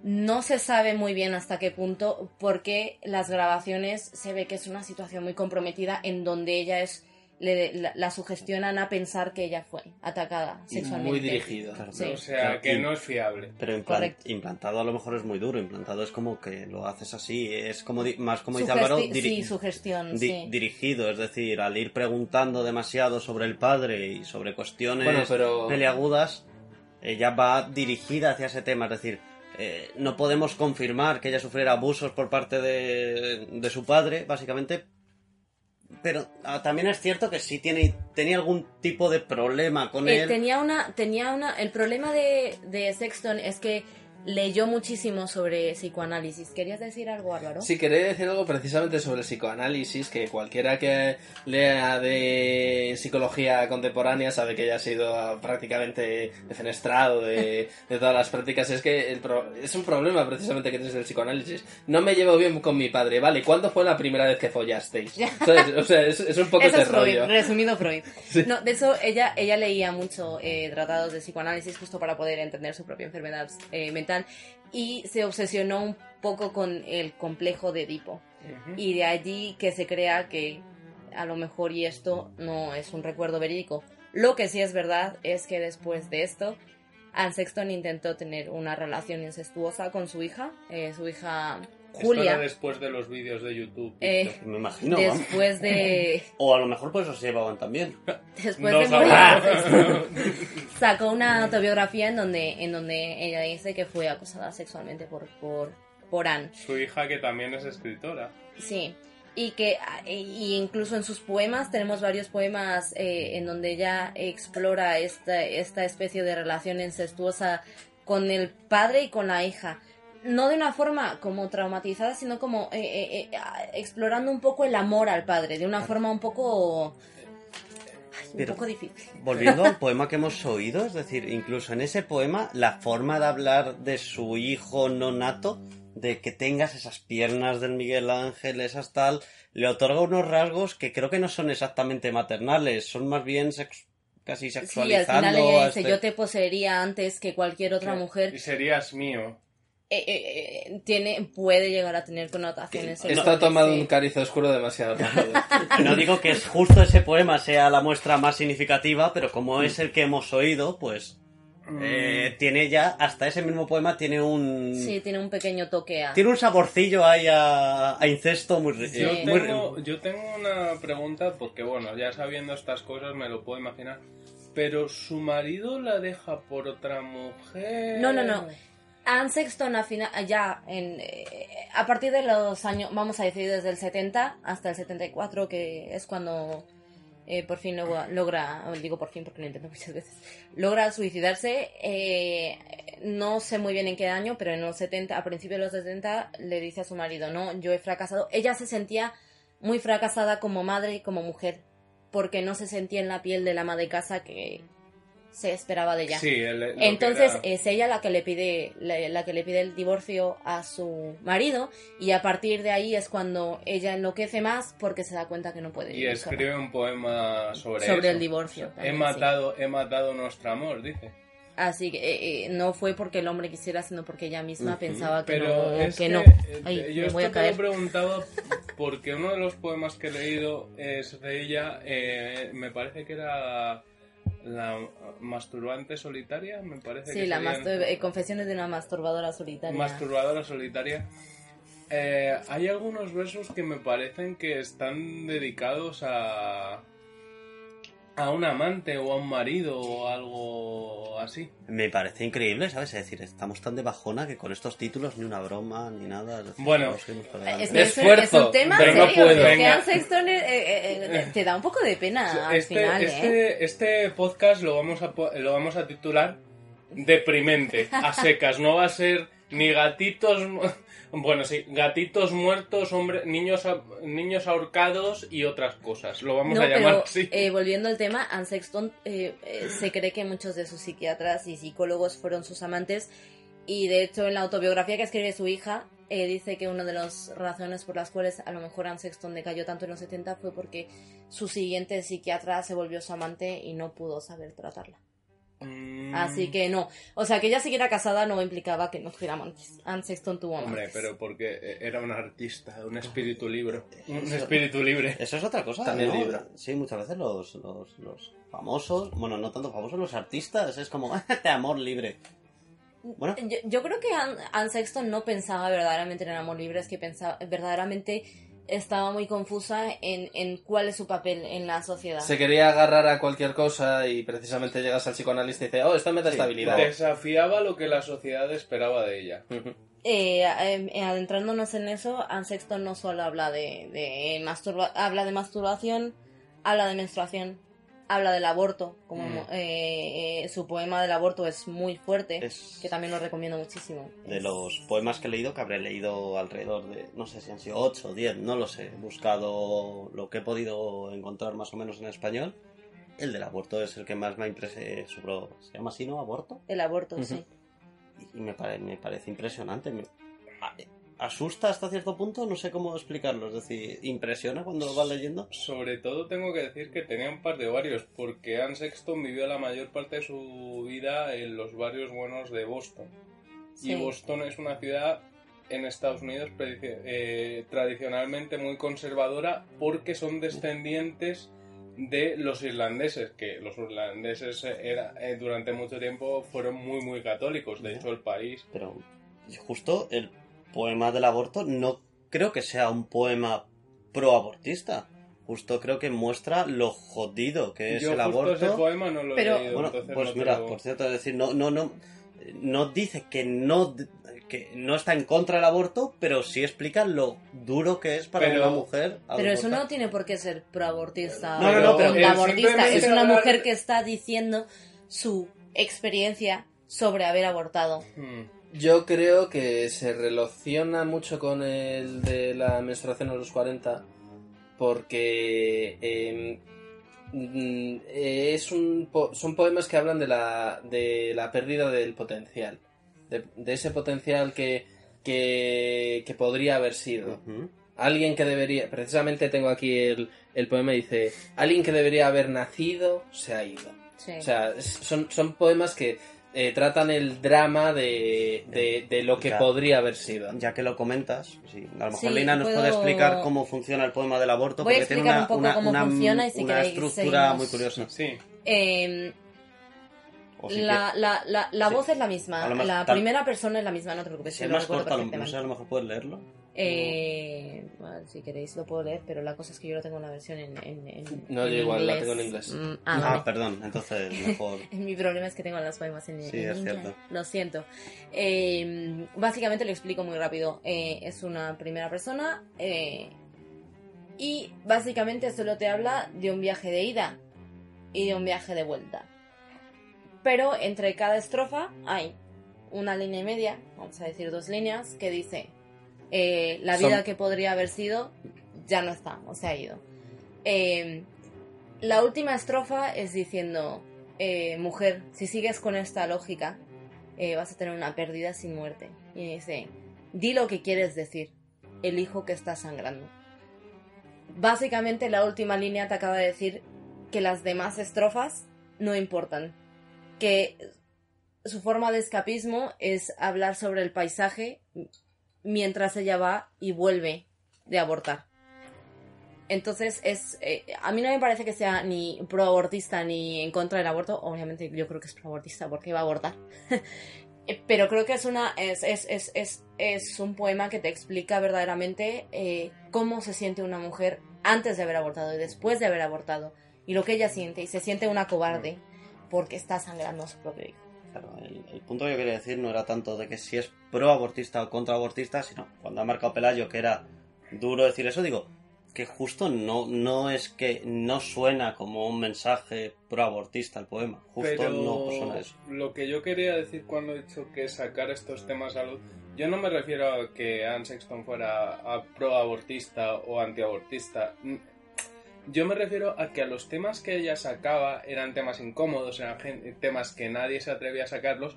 No se sabe muy bien hasta qué punto, porque las grabaciones se ve que es una situación muy comprometida en donde ella es le, la, la sugestionan a pensar que ella fue atacada sexualmente. muy dirigido. Claro, Sí. o sea, Claro, que no es fiable. Pero implan- Correcto. implantado a lo mejor es muy duro. Implantado es como que lo haces así. Es como di- más como dice Álvaro, diri- sí, sugestión, di- sí. dirigido. Es decir, al ir preguntando demasiado sobre el padre y sobre cuestiones Bueno, pero- peliagudas, ella va dirigida hacia ese tema. Es decir, eh, no podemos confirmar que ella sufriera abusos por parte de, de su padre, básicamente. Pero ah, también es cierto que sí tiene, tenía algún tipo de problema con Eh, él. tenía una, tenía una, el problema de, de Sexton es que leyó muchísimo sobre psicoanálisis. ¿Querías decir algo, Álvaro? Sí, quería decir algo precisamente sobre el psicoanálisis, que cualquiera que lea de psicología contemporánea sabe que ya ha sido prácticamente defenestrado de, de todas las prácticas. Es que el pro- es un problema precisamente que tienes del psicoanálisis. No me llevo bien con mi padre, ¿vale? ¿Cuándo fue la primera vez que follasteis? ¿Sabes? O sea, es, es un poco Eso es Freud, rollo. resumido Freud. No, de eso ella, ella leía mucho eh, tratados de psicoanálisis justo para poder entender su propia enfermedad eh, mental y se obsesionó un poco con el complejo de Edipo. Y de allí que se crea que a lo mejor y esto no es un recuerdo verídico. Lo que sí es verdad es que después de esto, Anne Sexton intentó tener una relación incestuosa con su hija, eh, su hija Julia, después de los vídeos de YouTube. Eh. Me imagino, vamos. después de... O a lo mejor por eso se llevaban también. Después No de morir, sacó una autobiografía en donde, en donde ella dice que fue acosada sexualmente por, por, por Anne. Su hija, que también es escritora. Sí. Y que y incluso en sus poemas tenemos varios poemas eh, en donde ella explora esta, esta especie de relación incestuosa con el padre y con la hija. No de una forma como traumatizada, sino como eh, eh, eh, explorando un poco el amor al padre, de una forma un poco... ay, un Pero- poco difícil. Volviendo al poema que hemos oído, es decir, incluso en ese poema, la forma de hablar de su hijo no nato, de que tengas esas piernas del Miguel Ángel, esas tal, le otorga unos rasgos que creo que no son exactamente maternales, son más bien sex- casi Sí, al sexualizando. final ella dice, este- yo te poseería antes que cualquier otra mujer. Y serías mío. Eh, eh, eh, tiene, puede llegar a tener connotaciones Está sí. un cariz oscuro demasiado rápido. No digo que es justo ese poema sea la muestra más significativa, pero como es el que hemos oído, pues eh, tiene ya, hasta ese mismo poema tiene un... Sí, tiene un pequeño toque a... Tiene un saborcillo ahí a, a incesto muy, ri- Yo, tengo, yo tengo una pregunta, porque bueno, ya sabiendo estas cosas me lo puedo imaginar. Pero su marido la deja por otra mujer. No, no, no. Anne Sexton a fina- ya en, eh, a partir de los años, vamos a decir desde el 70 hasta el 74, que es cuando eh, por fin logra, logra, digo por fin porque lo intento muchas veces, logra suicidarse, eh, no sé muy bien en qué año, pero en los 70, a principios de los 70, le dice a su marido, no, yo he fracasado. Ella se sentía muy fracasada como madre y como mujer, porque no se sentía en la piel de la ama de casa que se esperaba de ella. Sí, Entonces era- es ella la que le pide la, la que le pide el divorcio a su marido y a partir de ahí es cuando ella enloquece más porque se da cuenta que no puede Y sola. escribe un poema sobre Sobre eso. el divorcio He matado, he matado nuestro amor, dice. Así que eh, eh, no fue porque el hombre quisiera, sino porque ella misma pensaba que Pero no. es que que, no. eh, Ay, yo me esto te lo preguntaba porque uno de los poemas que he leído es de ella, eh, me parece que era la masturbante solitaria, me parece Sí, que la serían- eh, confesiones de una masturbadora solitaria. Masturbadora solitaria. Eh, hay algunos versos que me parecen que están dedicados a a un amante o a un marido o algo así. Me parece increíble, ¿sabes? Es decir, estamos tan de bajona que con estos títulos ni una broma ni nada. es decir, Bueno. Es que es, Esfuerzo, es un tema pero no puedo. que Venga. Anne Sexton eh, eh, eh, te da un poco de pena al Este, final, ¿eh? este, este podcast lo vamos, a, lo vamos a titular Deprimente, a secas. No va a ser ni gatitos, bueno, sí, gatitos muertos, hombre, niños, a- niños ahorcados y otras cosas. Lo vamos No, a llamar pero así. eh, volviendo al tema, Anne Sexton eh, eh, se cree que muchos de sus psiquiatras y psicólogos fueron sus amantes y de hecho en la autobiografía que escribe su hija dice que una de las razones por las cuales a lo mejor Anne Sexton decayó tanto en los 70 fue porque su siguiente psiquiatra se volvió su amante y no pudo saber tratarla. Mm, Así que no, o sea que ella siguiera casada no implicaba que no tuviera amantes. Anne Sexton tuvo amantes. Hombre, pero porque eh, era un artista, un espíritu libre. Un espíritu libre. Eso es otra cosa. También. Sí, muchas veces los, los, los famosos, bueno, no tanto famosos, los artistas, es como de amor libre. Bueno, Yo, yo creo que Anne, Anne Sexton no pensaba verdaderamente en el amor libre, es que pensaba, verdaderamente estaba muy confusa en, en cuál es su papel en la sociedad. Se quería agarrar a cualquier cosa y precisamente llegas al psicoanalista y dice, oh, esto me da estabilidad. Desafiaba lo que la sociedad esperaba de ella. Eh, eh, adentrándonos en eso, Anne Sexton no solo habla de, de masturba- habla de masturbación, habla de menstruación, habla del aborto, como Mm. eh, eh, su poema del aborto es muy fuerte, Es- que también lo recomiendo muchísimo. de Es- los poemas que he leído, que habré leído alrededor de, no sé si han sido 8 o 10, no lo sé, he buscado lo que he podido encontrar más o menos en español. El del aborto es el que más me ha impresionado. ¿Se llama así, no? ¿Aborto? El aborto, Ujú. sí. y me, pare- me parece impresionante. Me- a- asusta hasta cierto punto, no sé cómo explicarlo. Es decir, impresiona cuando lo vas leyendo. Sobre todo tengo que decir que tenía un par de barrios, porque Anne Sexton vivió la mayor parte de su vida en los barrios buenos de Boston. Sí. Y Boston es una ciudad en Estados Unidos eh, tradicionalmente muy conservadora porque son descendientes de los irlandeses, que los irlandeses eh, era, eh, durante mucho tiempo fueron muy muy católicos. De hecho, el país Pero justo el poema del aborto no creo que sea un poema pro-abortista. Justo creo que muestra lo jodido que es yo el justo aborto. ese poema no lo Pero- he leído, Bueno, entonces pues no mira, lo- por cierto, es decir, no, no, no, no dice que no, que no está en contra del aborto, pero sí explica lo duro que es para Pero- una mujer. Pero eso abortar. no tiene por qué ser proabortista. No, no, no, o pero el abortista. simplemente Es una hablar- mujer que está diciendo su experiencia sobre haber abortado. Hmm. Yo creo que se relaciona mucho con el de la menstruación a los 40 porque eh, mm, es un po- son poemas que hablan de la, de la pérdida del potencial, de, de ese potencial que, que, que podría haber sido. Alguien que debería, precisamente tengo aquí el, el poema, dice, alguien que debería haber nacido se ha ido. Sí. O sea, son, son poemas que eh, tratan el drama de, de, de lo que Ya. podría haber sido. Ya que lo comentas, sí, a lo mejor Sí, Lina nos puedo- puede explicar cómo funciona el poema del aborto, Voy a porque tiene explicar una, un poco una, cómo una- funciona y si una queréis estructura seguimos. muy curiosa. Sí, Eh, si la la, la, la Sí. voz es la misma. La tal- primera persona es la misma, no te preocupes. si es más recuerdo corto, a lo- no sé, a lo mejor puedes leerlo. Eh, bueno, si queréis lo puedo leer, pero la cosa es que yo lo tengo en la versión en, en, en- No, en yo igual, la tengo en inglés. Mm, ah, Ah, vale. perdón, entonces mejor. Mi problema es que tengo los poemas en, Sí, en es inglés. cierto. Lo siento. Eh, básicamente lo explico muy rápido. Eh, es una primera persona eh, y básicamente solo te habla de un viaje de ida y de un viaje de vuelta. Pero entre cada estrofa hay una línea y media, vamos a decir dos líneas, que dice, eh, la Son- vida que podría haber sido ya no está, o se ha ido. Eh, la última estrofa es diciendo, eh, mujer, si sigues con esta lógica, eh, vas a tener una pérdida sin muerte. Y dice, di lo que quieres decir, el hijo que está sangrando. Básicamente la última línea te acaba de decir que las demás estrofas no importan, que su forma de escapismo es hablar sobre el paisaje mientras ella va y vuelve de abortar. Entonces es eh, a mí no me parece que sea ni pro abortista ni en contra del aborto, obviamente yo creo que es pro abortista porque va a abortar. Eh, Pero creo que es una es, es, es, es, es un poema que te explica verdaderamente eh, cómo se siente una mujer antes de haber abortado y después de haber abortado y lo que ella siente y se siente una cobarde porque está sangrando a su propio hijo. Claro, el, el punto que yo quería decir no era tanto de que si es pro abortista o contra abortista, sino cuando ha marcado Pelayo que era duro decir eso, digo que justo no, no es que no suena como un mensaje pro abortista el poema, justo Pero no suena eso. lo que yo quería decir cuando he dicho que sacar estos temas a luz, yo no me refiero a que Anne Sexton fuera a pro-abortista o anti-abortista. Yo me refiero a que a los temas que ella sacaba eran temas incómodos, eran temas que nadie se atrevía a sacarlos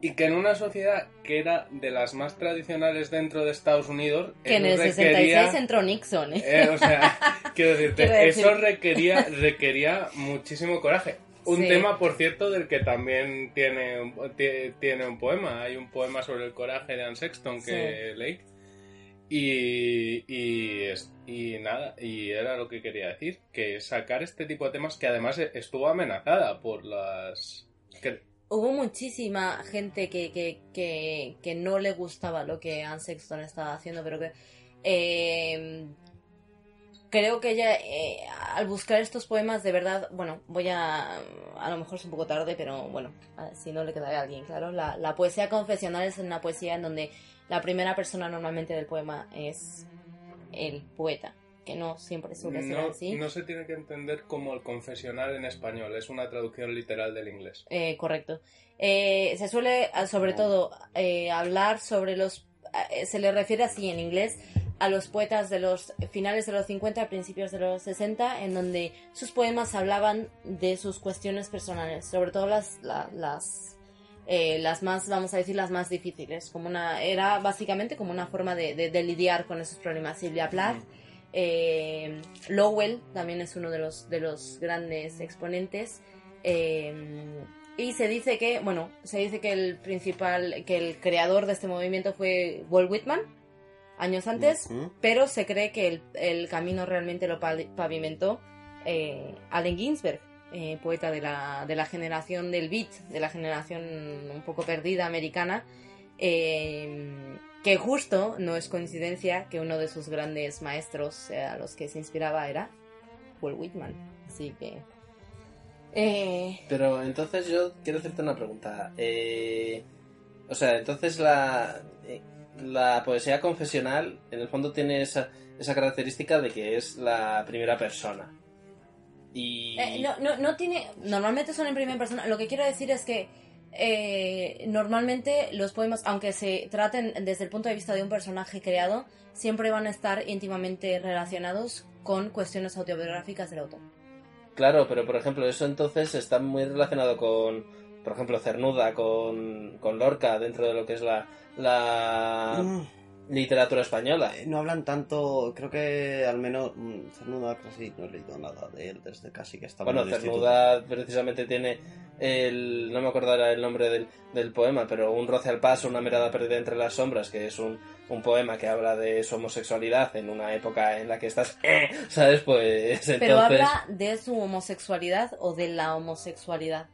y que en una sociedad que era de las más tradicionales dentro de Estados Unidos, Que en eso el 66 requería- entró Nixon. ¿eh? eh, o sea, quiero decirte, Quiero decir- eso requería, requería muchísimo coraje. Un Sí. tema, por cierto, del que también tiene, tiene un poema. Hay un poema sobre el coraje de Anne Sexton que leí. Y, y, es- y nada, y era lo que quería decir, que sacar este tipo de temas que además estuvo amenazada por las... que- Hubo muchísima gente que, que, que, que no le gustaba lo que Anne Sexton estaba haciendo, pero que eh, creo que ella, eh, al buscar estos poemas, de verdad, bueno, voy a, a lo mejor es un poco tarde, pero bueno, si no le quedará a alguien, claro, la, la poesía confesional es una poesía en donde la primera persona normalmente del poema es el poeta, que no siempre suele ser no, así. no se tiene que entender como el confesional en español, es una traducción literal del inglés. Eh, correcto. Eh, se suele, ah, sobre todo, eh, hablar sobre los... eh, se le refiere así en inglés a los poetas de los finales de los 50, principios de los 60, en donde sus poemas hablaban de sus cuestiones personales, sobre todo las, la- las, eh, las más, vamos a decir, las más difíciles. Como una, era básicamente como una forma de, de- de lidiar con esos problemas. Silvia Plath, eh, Lowell también es uno de los, de los grandes exponentes. eh, y se dice que, bueno, se dice que el principal, que el creador de este movimiento fue Walt Whitman, años antes, pero se cree que el, el camino realmente lo pa- pavimentó eh, Allen Ginsberg, eh, poeta de la, de la generación del beat, de la generación un poco perdida americana, eh, que justo no es coincidencia que uno de sus grandes maestros eh, a los que se inspiraba era Walt Whitman. Así que... Pero entonces yo quiero hacerte una pregunta. O sea, entonces la, la poesía confesional en el fondo tiene esa, esa característica de que es la primera persona. Y... Eh, no, no, no tiene. Normalmente son en primera persona. Lo que quiero decir es que eh, normalmente los poemas, aunque se traten desde el punto de vista de un personaje creado, siempre van a estar íntimamente relacionados con cuestiones autobiográficas del autor. Claro, pero por ejemplo, eso entonces está muy relacionado con, por ejemplo, Cernuda, con, con Lorca, dentro de lo que es la, la Mm, literatura española. eh, no hablan tanto, creo que al menos mm, Cernuda casi no he leído nada de él desde casi que estaba Bueno, en el instituto. Cernuda precisamente tiene el. No me acordará el nombre del, del poema, pero Un roce al paso, una mirada perdida entre las sombras, que es un, un poema que habla de su homosexualidad en una época en la que estás. eh, ¿Sabes? Pues entonces. Pero habla de su homosexualidad o de la homosexualidad.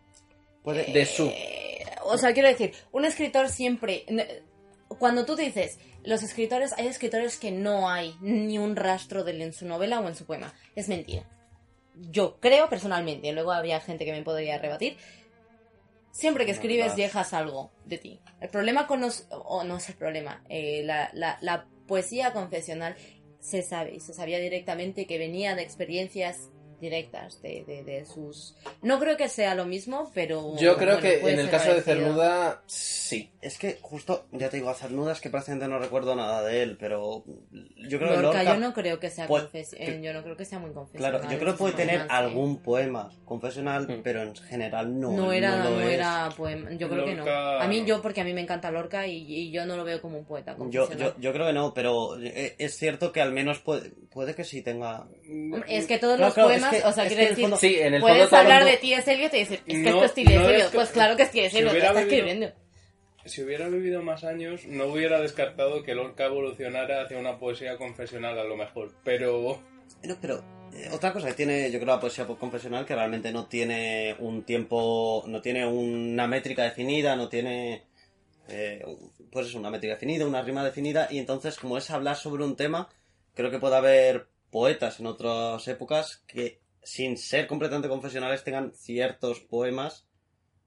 Puede- De su. Eh, o sea, quiero decir, un escritor siempre. Cuando tú dices, los escritores, hay escritores que no hay ni un rastro de él en su novela o en su poema. Es mentira. Yo creo personalmente, luego había gente que me podría rebatir. Siempre que No, escribes dejas algo de ti. El problema con los... O no es el problema. eh, la, la- la poesía confesional se sabe y se sabía directamente que venía de experiencias directas de, de- de sus... No creo que sea lo mismo, pero... Yo creo bueno, que en el caso de. Cernuda, sí. Es que justo, ya te digo, a Cernuda es que prácticamente no recuerdo nada de él, pero yo creo que Lorca, Lorca... yo no creo que sea puede- confes- que- yo no creo que sea muy confesional. Claro, yo creo que puede tener romance. algún poema confesional, Mm. pero en general no. No era, no no, lo es. era poema. Yo creo que no. Lorca- A mí, yo, porque a mí me encanta Lorca y, y yo no lo veo como un poeta Yo, confesional. yo, yo creo que no, pero eh, es cierto que al menos puede, puede que sí tenga... Es que todos Claro, los claro, es poemas, que- o sea, quiere el decir, fondo- Sí, en el puedes fondo el hablar de mundo- T.S. Eliot y decir, es que No, esto es T.S. no es Eliot. Pues claro que es T.S. Si Eliot, está vivido- escribiendo. Si hubiera vivido más años, no hubiera descartado que Lorca evolucionara hacia una poesía confesional a lo mejor. Pero Pero, pero eh, otra cosa que tiene, yo creo, la poesía confesional, que realmente no tiene un tiempo, no tiene una métrica definida, no tiene, eh, pues es una métrica definida, una rima definida, y entonces, como es hablar sobre un tema, creo que puede haber poetas en otras épocas que, sin ser completamente confesionales, tengan ciertos poemas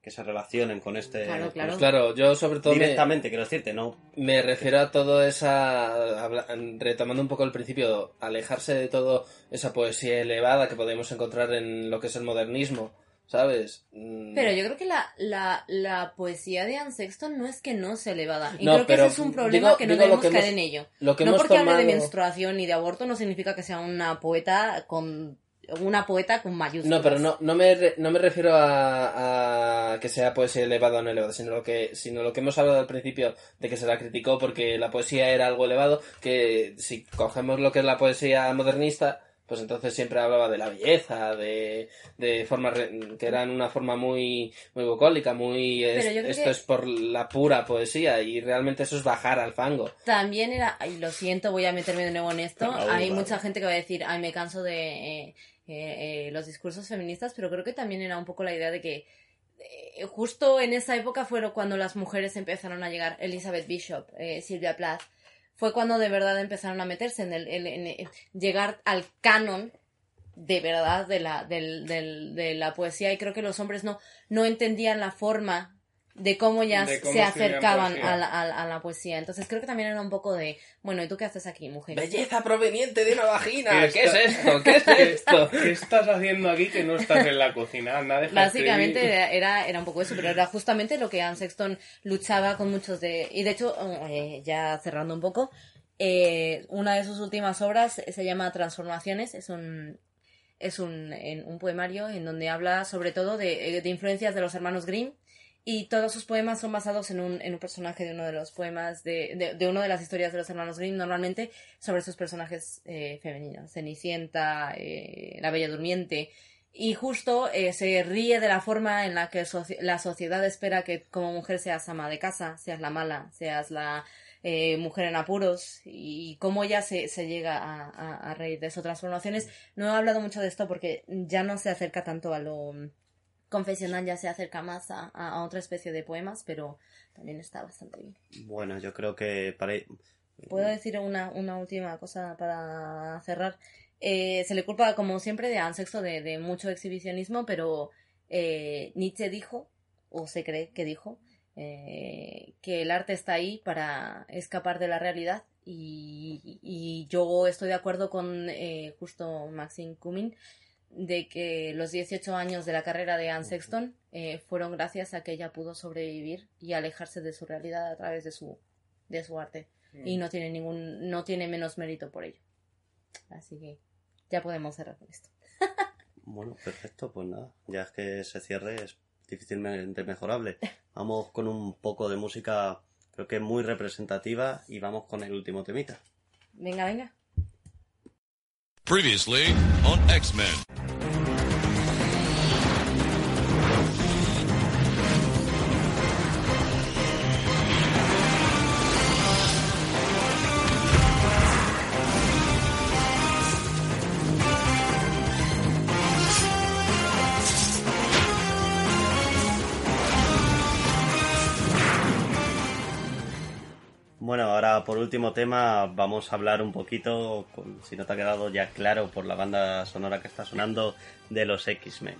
que se relacionen con este... Claro, claro. este- Claro, yo sobre todo me, Directamente, quiero decirte, ¿no? me refiero a todo esa. retomando un poco el principio, alejarse de todo esa poesía elevada que podemos encontrar en lo que es el modernismo, ¿sabes? Mm, Pero yo creo que la, la, la poesía de Anne Sexton no es que no sea elevada. Y No, creo que pero ese es un problema digo- que no debemos que caer hemos- en ello. lo que no hemos porque hable de menstruación y de aborto no significa que sea una poeta con una poeta con mayúsculas. No, pero no, no, me, re- no me refiero a, a que sea poesía elevada o no elevada, sino lo, que, sino lo que hemos hablado al principio de que se la criticó porque la poesía era algo elevado, que si cogemos lo que es la poesía modernista, pues entonces siempre hablaba de la belleza, de, de formas re- que eran una forma muy, muy bucólica, muy... es- esto que- es por la pura poesía y realmente eso es bajar al fango. También era, ay, lo siento, voy a meterme de nuevo en esto. Hay vale. mucha gente que va a decir, ay, me canso de eh, eh, eh, los discursos feministas, pero creo que también era un poco la idea de que eh, justo en esa época fueron cuando las mujeres empezaron a llegar, Elizabeth Bishop, Silvia Plath, fue cuando de verdad empezaron a meterse en el, en llegar al canon de verdad de la, del- del- de la poesía y creo que los hombres no, no entendían la forma de cómo ya De cómo se acercaban a la, a la- a la poesía. Entonces creo que también era un poco de, bueno, ¿y tú qué haces aquí, mujer? Belleza proveniente de una vagina. ¿Qué ¿Qué es esto? ¿Qué es esto? ¿qué estás haciendo aquí que no estás en la cocina? Anda, Básicamente era, era, era un poco eso, pero era justamente lo que Anne Sexton luchaba con muchos de... Y de hecho, eh, ya cerrando un poco, eh, una de sus últimas obras se llama Transformaciones, es un... Es un, en- un poemario en donde habla sobre todo de, eh, de influencias de los hermanos Grimm y todos sus poemas son basados en un, en un personaje de uno de los poemas de, de, de una de las historias de los hermanos Grimm, normalmente sobre sus personajes eh, femeninos, Cenicienta, eh, La Bella Durmiente, y justo eh, se ríe de la forma en la que la sociedad espera que como mujer seas ama de casa, seas la mala, seas la eh, mujer en apuros y cómo ella se, se llega a, a, a reír de esas transformaciones. No he hablado mucho de esto porque ya no se acerca tanto a lo confesional, ya se acerca más a, a- otra especie de poemas, pero también está bastante bien. Bueno, yo creo que para... ¿Puedo decir una, una última cosa para cerrar? Eh, se le culpa, como siempre, de Anne Sexto de, de mucho exhibicionismo, pero eh, Nietzsche dijo, o se cree que dijo, eh, que el arte está ahí para escapar de la realidad y, y yo estoy de acuerdo con eh, justo Maxine Cumming de que los 18 años de la carrera de Anne Sexton eh, fueron gracias a que ella pudo sobrevivir y alejarse de su realidad a través de su, de su arte. Y no tiene ningún no tiene menos mérito por ello. Así que ya podemos cerrar con esto. Bueno, perfecto, pues nada, ya es que ese cierre es difícilmente mejorable. Vamos con un poco de música, creo que muy representativa, y vamos con el último temita. venga venga Previously on X-Men. Bueno, último tema vamos a hablar un poquito, con- si no te ha quedado ya claro por la banda sonora que está sonando, de los X-Men.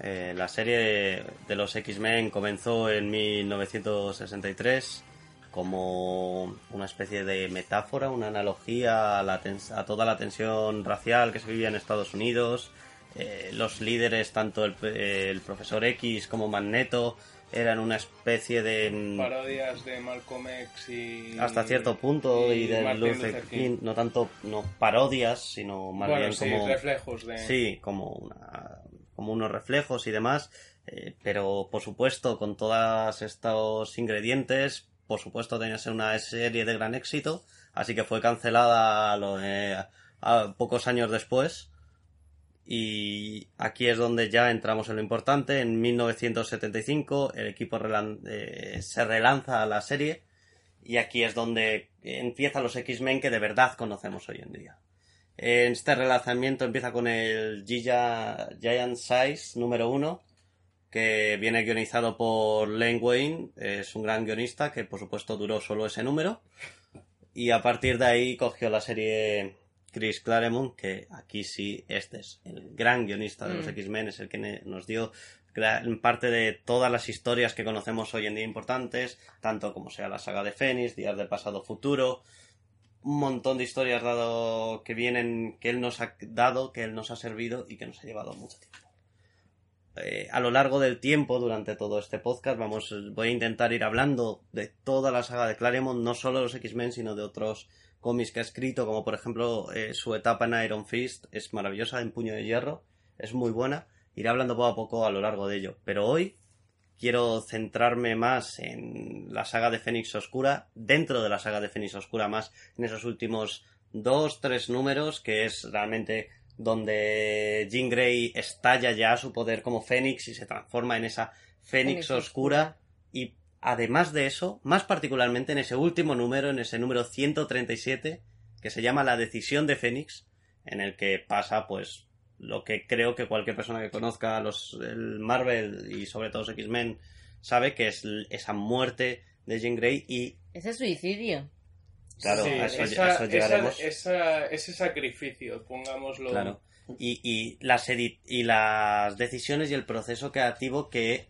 Eh, la serie de los X-Men comenzó en 1963 como una especie de metáfora, una analogía a, la a toda la tensión racial que se vivía en Estados Unidos. Eh, los líderes, tanto el, el profesor X como Magneto, eran una especie de... Parodias de Malcolm X y... hasta cierto punto y, de Martin Luther King, no tanto no parodias, sino más Bueno, bien sí, como reflejos de... sí, como una, como unos reflejos y demás, eh, pero por supuesto con todos estos ingredientes, por supuesto tenía que ser una serie de gran éxito, así que fue cancelada a lo- eh, a pocos años después. Y aquí es donde ya entramos en lo importante. En 1975 el equipo eh, se relanza a la serie y aquí es donde empiezan los X-Men que de verdad conocemos hoy en día. Este relanzamiento empieza con el Giga Giant Size número 1, que viene guionizado por Len Wayne, es un gran guionista que por supuesto duró solo ese número. Y a partir de ahí cogió la serie Chris Claremont, que aquí sí este es el gran guionista de los Mm. X-Men, es el que nos dio gran parte de todas las historias que conocemos hoy en día importantes, tanto como sea la saga de Fénix, Días del Pasado Futuro, un montón de historias dado que vienen, que él nos ha dado, que él nos ha servido y que nos ha llevado mucho tiempo. Eh, a lo largo del tiempo, durante todo este podcast, vamos, voy a intentar ir hablando de toda la saga de Claremont, no solo de los X-Men, sino de otros cómics que ha escrito, como por ejemplo eh, su etapa en Iron Fist, es maravillosa, en Puño de Hierro, es muy buena. Iré hablando poco a poco a lo largo de ello. Pero hoy quiero centrarme más en la saga de Fénix Oscura, dentro de la saga de Fénix Oscura, más en esos últimos dos, tres números, que es realmente donde Jean Grey estalla ya su poder como Fénix y se transforma en esa Fénix Fénix Oscura. Y además de eso, más particularmente en ese último número, en ese número 137, que se llama La decisión de Fénix, en el que pasa pues lo que creo que cualquier persona que conozca los el Marvel y sobre todo los X-Men sabe que es esa muerte de Jean Grey y Ese suicidio. claro, Sí, a eso, esa- a eso llegaremos. esa- esa- ese sacrificio, pongámoslo. Claro. Y, y las edi- y las decisiones y el proceso creativo que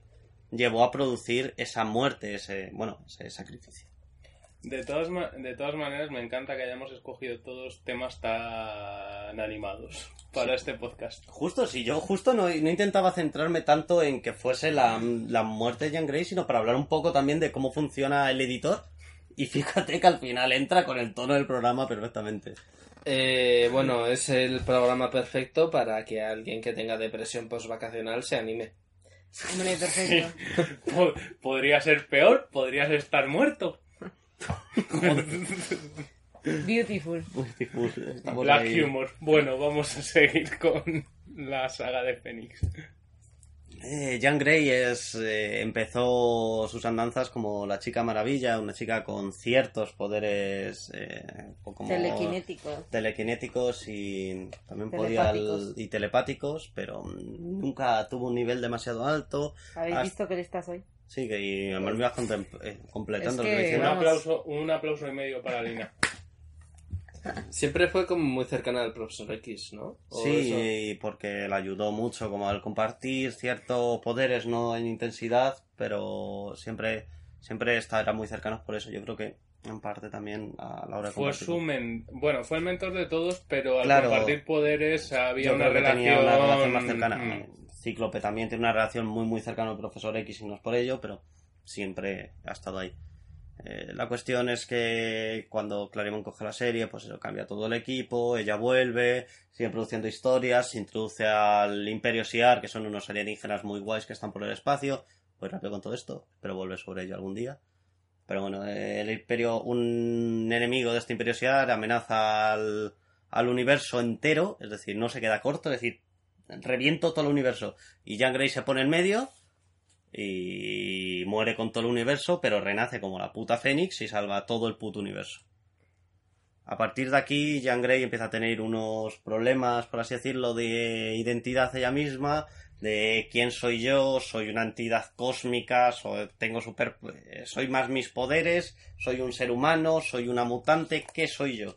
llevó a producir esa muerte, ese, bueno, ese sacrificio. De todas, de todas maneras, me encanta que hayamos escogido todos temas tan animados para este podcast. Justo, si yo justo no, no intentaba centrarme tanto en que fuese la, la muerte de Jean Grey, sino para hablar un poco también de cómo funciona el editor. Y fíjate que al final entra con el tono del programa perfectamente. Eh, bueno, es el programa perfecto para que alguien que tenga depresión postvacacional se anime. Hombre, perfecto. Po- podría ser peor, podrías estar muerto. Beautiful. Estamos Black ahí. humor. Bueno, vamos a seguir con la saga de Fénix. Eh, Jean Grey es, eh, empezó sus andanzas como la chica maravilla, una chica con ciertos poderes eh, como Telequinético. telequinéticos y también podía Telepáticos. y telepáticos, pero nunca tuvo un nivel demasiado alto. ¿Habéis Hasta- visto que listas hoy? Sí, que y además me ibas contem- eh, completando Es lo que Un aplauso, un aplauso y medio para Lina. Siempre fue como muy cercana al profesor X, ¿no? O Sí, eso. porque le ayudó mucho como al compartir ciertos poderes, no en intensidad, pero siempre siempre esta- eran muy cercanos por eso. Yo creo que en parte también a la hora de Fue su men... Bueno, fue el mentor de todos, pero al Claro. compartir poderes había Yo una creo que relación... tenía una relación más cercana. Mm. Cíclope también tiene una relación muy muy cercana al profesor X y no es por ello, pero siempre ha estado ahí. Eh, la cuestión es que cuando Claremont coge la serie, pues eso cambia todo el equipo, ella vuelve, sigue produciendo historias, se introduce al Imperio Siar, que son unos alienígenas muy guays que están por el espacio. Voy rápido con todo esto, pero volver sobre ello algún día. Pero bueno, el Imperio, un enemigo de este Imperio Siar amenaza al, al universo entero, es decir, no se queda corto, es decir, reviento todo el universo. Y Jean Grey se pone en medio y muere con todo el universo, pero renace como la puta Fénix y salva todo el puto universo. A partir de aquí, Jean Grey empieza a tener unos problemas, por así decirlo, de identidad ella misma, de quién soy yo, soy una entidad cósmica, soy, tengo super, eh, soy más mis poderes, soy un ser humano, soy una mutante, ¿qué soy yo?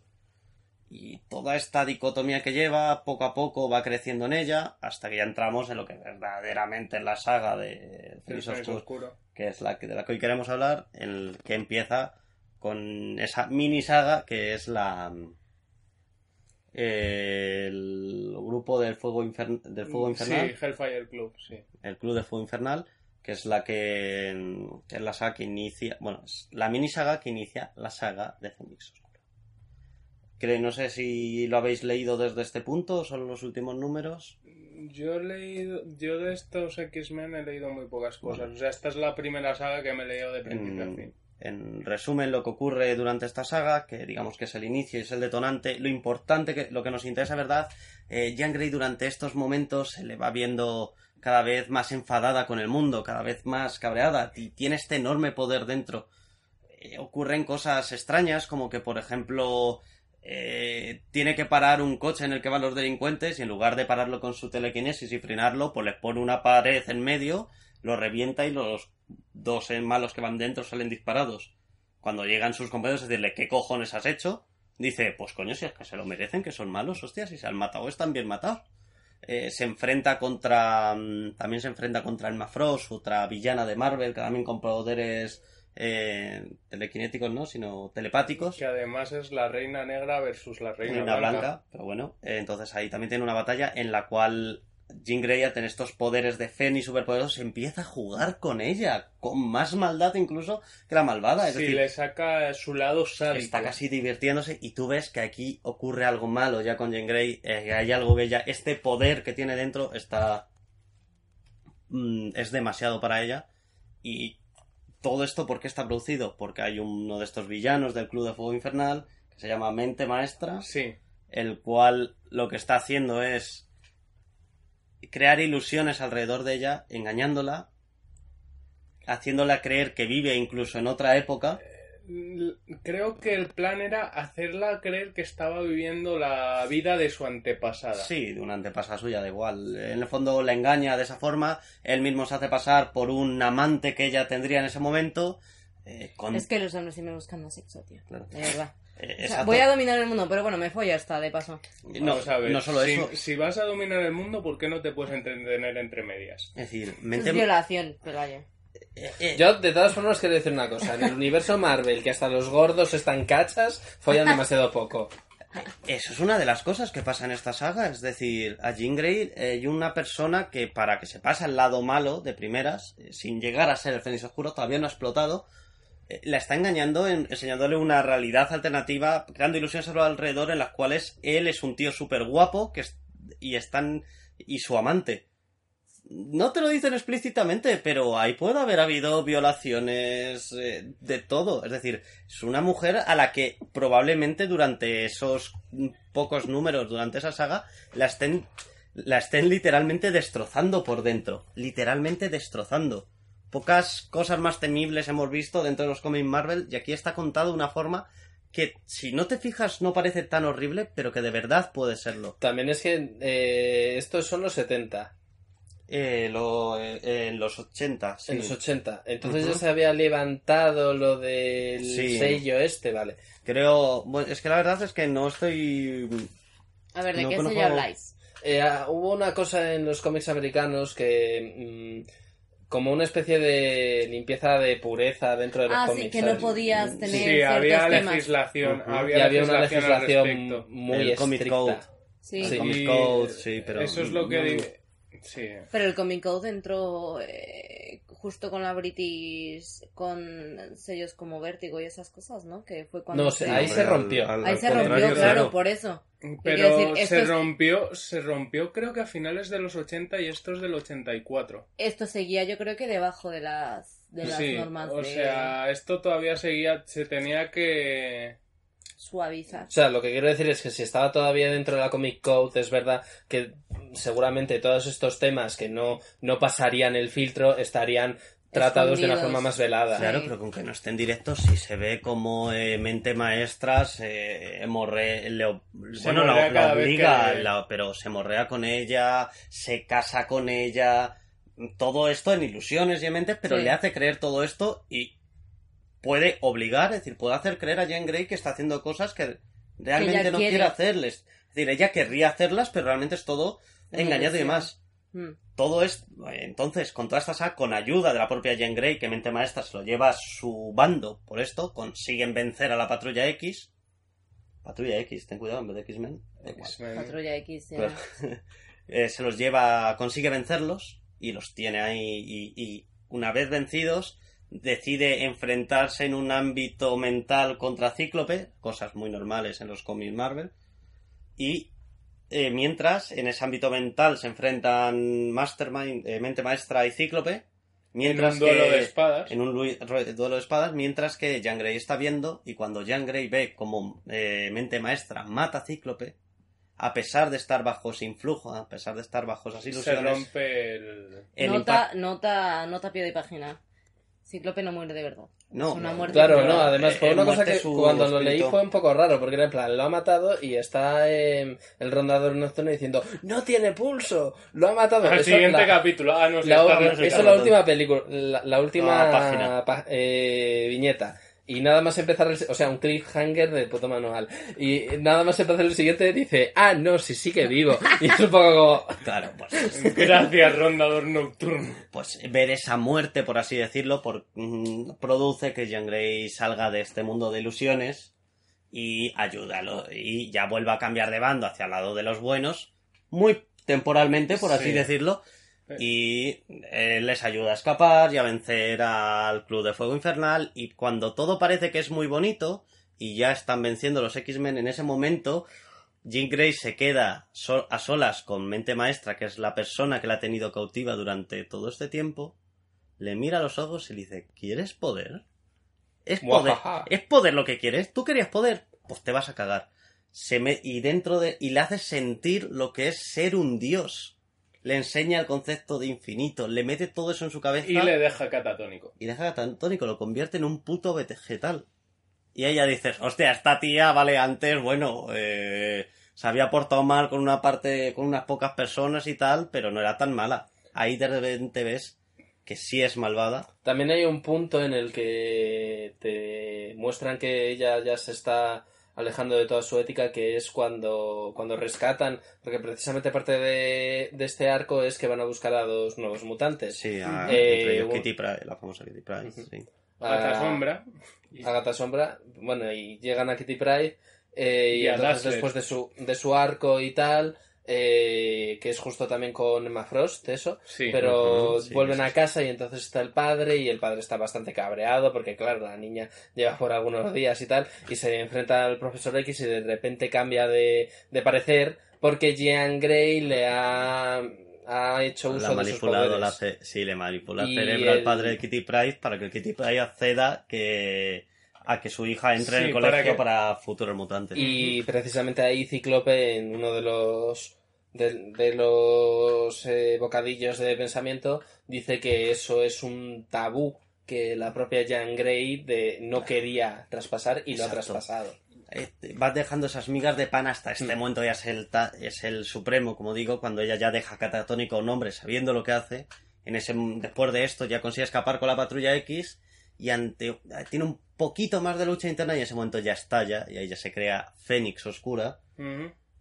Y toda esta dicotomía que lleva, poco a poco va creciendo en ella, hasta que ya entramos en lo que verdaderamente es la saga de Fénix Oscuro, oscuro. que es la que, de la que hoy queremos hablar, en el que empieza con esa mini saga que es la el grupo del fuego, infern- del fuego infernal Sí, Hellfire Club, sí. el Club de Fuego Infernal, que es la que, que es la saga que inicia, bueno, es la mini saga que inicia la saga de Fénix Creo, no sé si lo habéis leído desde este punto o son los últimos números. Yo he leído, yo de estos X-Men he leído muy pocas cosas. O sea, esta es la primera saga que me he leído de principio a fin. En, en resumen, lo que ocurre durante esta saga, que digamos que es el inicio y es el detonante, lo importante, que lo que nos interesa, ¿verdad? Eh, Jean Grey durante estos momentos se le va viendo cada vez más enfadada con el mundo, cada vez más cabreada, y tiene este enorme poder dentro. Eh, ocurren cosas extrañas, como que, por ejemplo, eh, tiene que parar un coche en el que van los delincuentes y en lugar de pararlo con su telequinesis y frenarlo, pues les pone una pared en medio, lo revienta y los dos eh, malos que van dentro salen disparados. Cuando llegan sus compañeros a decirle ¿qué cojones has hecho? Dice, pues coño, si es que se lo merecen, que son malos, hostias, si se han matado están bien matados. Eh, se enfrenta contra. mm, También se enfrenta contra Emma otra villana de Marvel, que también con poderes eh, telequinéticos, no, sino telepáticos. Que además es la Reina Negra versus la Reina, Reina Blanca. Blanca, pero bueno, eh, entonces ahí también tiene una batalla en la cual Jean Grey, al tener estos poderes de Fénix superpoderosos, empieza a jugar con ella, con más maldad incluso que la malvada. Es Sí, decir, le saca su lado sádico. está casi divirtiéndose y tú ves que aquí ocurre algo malo ya con Jean Grey, eh, que hay algo que ella, este poder que tiene dentro está... mm, es demasiado para ella y todo esto ¿por qué está producido? Porque hay uno de estos villanos del Club de Fuego Infernal que se llama Mente Maestra, Sí, el cual lo que está haciendo es crear ilusiones alrededor de ella, engañándola, haciéndola creer que vive incluso en otra época. Creo que el plan era hacerla creer que estaba viviendo la vida de su antepasada. Sí, de una antepasada suya, da igual. En el fondo la engaña de esa forma, él mismo se hace pasar por un amante que ella tendría en ese momento. eh, con... Es que los hombres sí me buscan más sexo, tío. Claro. De verdad. eh, O sea, exacto. voy a dominar el mundo, pero bueno, me follo hasta de paso. no, Vamos a ver, no solo si, eso, si vas a dominar el mundo, ¿por qué no te puedes entretener entre medias? es decir, Es violación, pero vaya. Eh, eh, Yo, de todas formas, quiero decir una cosa. En el universo Marvel, que hasta los gordos están cachas, follan demasiado poco. Eso es una de las cosas que pasa en esta saga, es decir, a Jean Grey eh, hay una persona que para que se pase al lado malo de primeras, eh, sin llegar a ser el Fénix Oscuro, todavía no ha explotado, eh, la está engañando, en- enseñándole una realidad alternativa, creando ilusiones a su alrededor en las cuales él es un tío súper guapo que es- y están y su amante. No te lo dicen explícitamente, pero ahí puede haber habido violaciones eh, de todo. Es decir, es una mujer a la que probablemente durante esos pocos números, durante esa saga, la estén, la estén literalmente destrozando por dentro. Literalmente destrozando. Pocas cosas más temibles hemos visto dentro de los cómics Marvel y aquí está contado una forma que si no te fijas no parece tan horrible, pero que de verdad puede serlo. También es que eh, estos son los 70, Eh, lo, eh, en los 80, sí. en los 80. Entonces Ujú. ya se había levantado lo del Sí. sello este, vale. Creo, bueno, es que la verdad es que no estoy... A ver, ¿de No qué conozco- sello habláis? Eh, ah, hubo una cosa en los cómics americanos que... mm, como una especie de limpieza de pureza dentro de los Ah, cómics. sí, que no ¿sabes? podías Sí, tener Sí, ciertos había temas. legislación, Ujú. había Y había una legislación al legislación respecto. muy El Comic estricta. Code. Sí. Sí. Comic Code, sí, pero... Eso es lo que... no- di- Sí. Pero el Comic Code entró eh, justo con la British, con sellos como Vértigo y esas cosas, ¿no? Que fue cuando... No, se- ahí se rompió. al- Ahí al se rompió, claro, por eso. Pero decir, se es- rompió, se rompió creo que a finales de los 80 y esto es del 84. Esto seguía yo creo que debajo de las, de las sí, normas o de sea, esto todavía seguía, se tenía que... suavizar. O sea, lo que quiero decir es que si estaba todavía dentro de la Comic Code, es verdad que seguramente todos estos temas que no, no pasarían el filtro estarían tratados de una forma más velada. Claro, pero con que no esté en directo, sí se ve como eh, mente maestras eh, morre, le, Se bueno, morrea la, obliga, que- la- pero se morrea con ella, se casa con ella, todo esto en ilusiones y en mentes, pero Sí. le hace creer todo esto y puede obligar, es decir, puede hacer creer a Jane Grey que está haciendo cosas que realmente no quiere. quiere hacerles. Es decir, ella querría hacerlas, pero realmente es todo engañado y demás Mm. todo es entonces con toda esta saga con ayuda de la propia Jean Grey que mente maestra se lo lleva a su bando por esto consiguen vencer a la patrulla X patrulla X ten cuidado en vez de X-Men. Patrulla X. ya. Eh, se los lleva consigue vencerlos y los tiene ahí y, y una vez vencidos, decide enfrentarse en un ámbito mental contra Cíclope, cosas muy normales en los cómics Marvel, y eh, mientras en ese ámbito mental se enfrentan Mastermind, eh, Mente Maestra y Cíclope, mientras en un duelo que- de espadas. en un duelo de espadas, mientras que Jean Grey está viendo y cuando Jean Grey ve como eh, Mente Maestra mata a Cíclope, a pesar de estar bajo ese influjo, a pesar de estar bajo esas Se ilusiones, rompe el... el nota, nota, nota pie de página. Cíclope no muere de verdad. No, es una no, muerte Claro, no, además fue eh, una cosa que cuando lo leí fue un poco raro, porque era en plan, lo ha matado y está eh, el rondador nocturno diciendo, no tiene pulso, lo ha matado. Eso, siguiente la- capítulo. Ah, no, sí, la- está eso es la última película, la, la última Ah, página. pa- eh, viñeta. Y nada más empezar, el, o sea, un cliffhanger de puto manual. Y nada más empezar el siguiente dice, ah, no, sí, sigue vivo. Y es un poco como, claro, pues, Gracias, rondador nocturno. pues ver esa muerte, por así decirlo, por, mm, produce que Jean Grey salga de este mundo de ilusiones y ayúdalo y ya vuelva a cambiar de bando hacia el lado de los buenos, muy temporalmente, por así Sí. decirlo, y eh, les ayuda a escapar y a vencer al Club de Fuego Infernal y cuando todo parece que es muy bonito y ya están venciendo los X-Men en ese momento, Jean Grey se queda so- a solas con Mente Maestra, que es la persona que la ha tenido cautiva durante todo este tiempo, le mira a los ojos y le dice, ¿quieres poder? ¿Es poder. ¿Es poder lo que quieres? ¿Tú querías poder? Pues te vas a cagar. Se me... Y dentro de... Y le hace sentir lo que es ser un dios. Le enseña el concepto de infinito, le mete todo eso en su cabeza Y le deja catatónico. y deja tónico, lo convierte en un puto vegetal. Y ella dices, hostia, esta tía, vale, antes, bueno, eh, se había portado mal con una parte, con unas pocas personas y tal, pero no era tan mala. Ahí de repente ves que sí es malvada. También hay un punto en el que te muestran que ella ya se está alejando de toda su ética, que es cuando, cuando rescatan, porque precisamente parte de, de este arco es que van a buscar a dos nuevos mutantes. Sí, a, Eh, un- Kitty Pryde, la famosa Kitty Pryde, sí. A- Gata sombra. Agatha Sombra, bueno, y llegan a Kitty Pryde, eh, y, Y a entonces Dazzler. después de su, de su arco y tal, eh, que es justo también con Emma Frost, eso, Sí. pero sí, vuelven sí, a casa y entonces está el padre y el padre está bastante cabreado porque claro, la niña lleva por algunos días y tal y se enfrenta al profesor X y de repente cambia de, de parecer porque Jean Grey le ha, ha hecho La uso ha de sus poderes. la sí, le manipula el cerebro al padre de Kitty Pryde para que el Kitty Pryde acceda que, a que su hija entre en el para colegio que- para, futuros mutantes. Y precisamente ahí Cíclope, en uno de los de, de los eh, bocadillos de pensamiento, dice que eso es un tabú que la propia Jean Grey de, no quería traspasar y lo ha traspasado. eh, vas dejando esas migas de pan hasta este Mm. momento ya es el, ta- es el supremo, como digo, cuando ella ya deja catatónico a un hombre sabiendo lo que hace. En ese, después de esto ya consigue escapar con la patrulla X y ante, tiene un poquito más de lucha interna y en ese momento ya estalla y ahí ya se crea Fénix Oscura.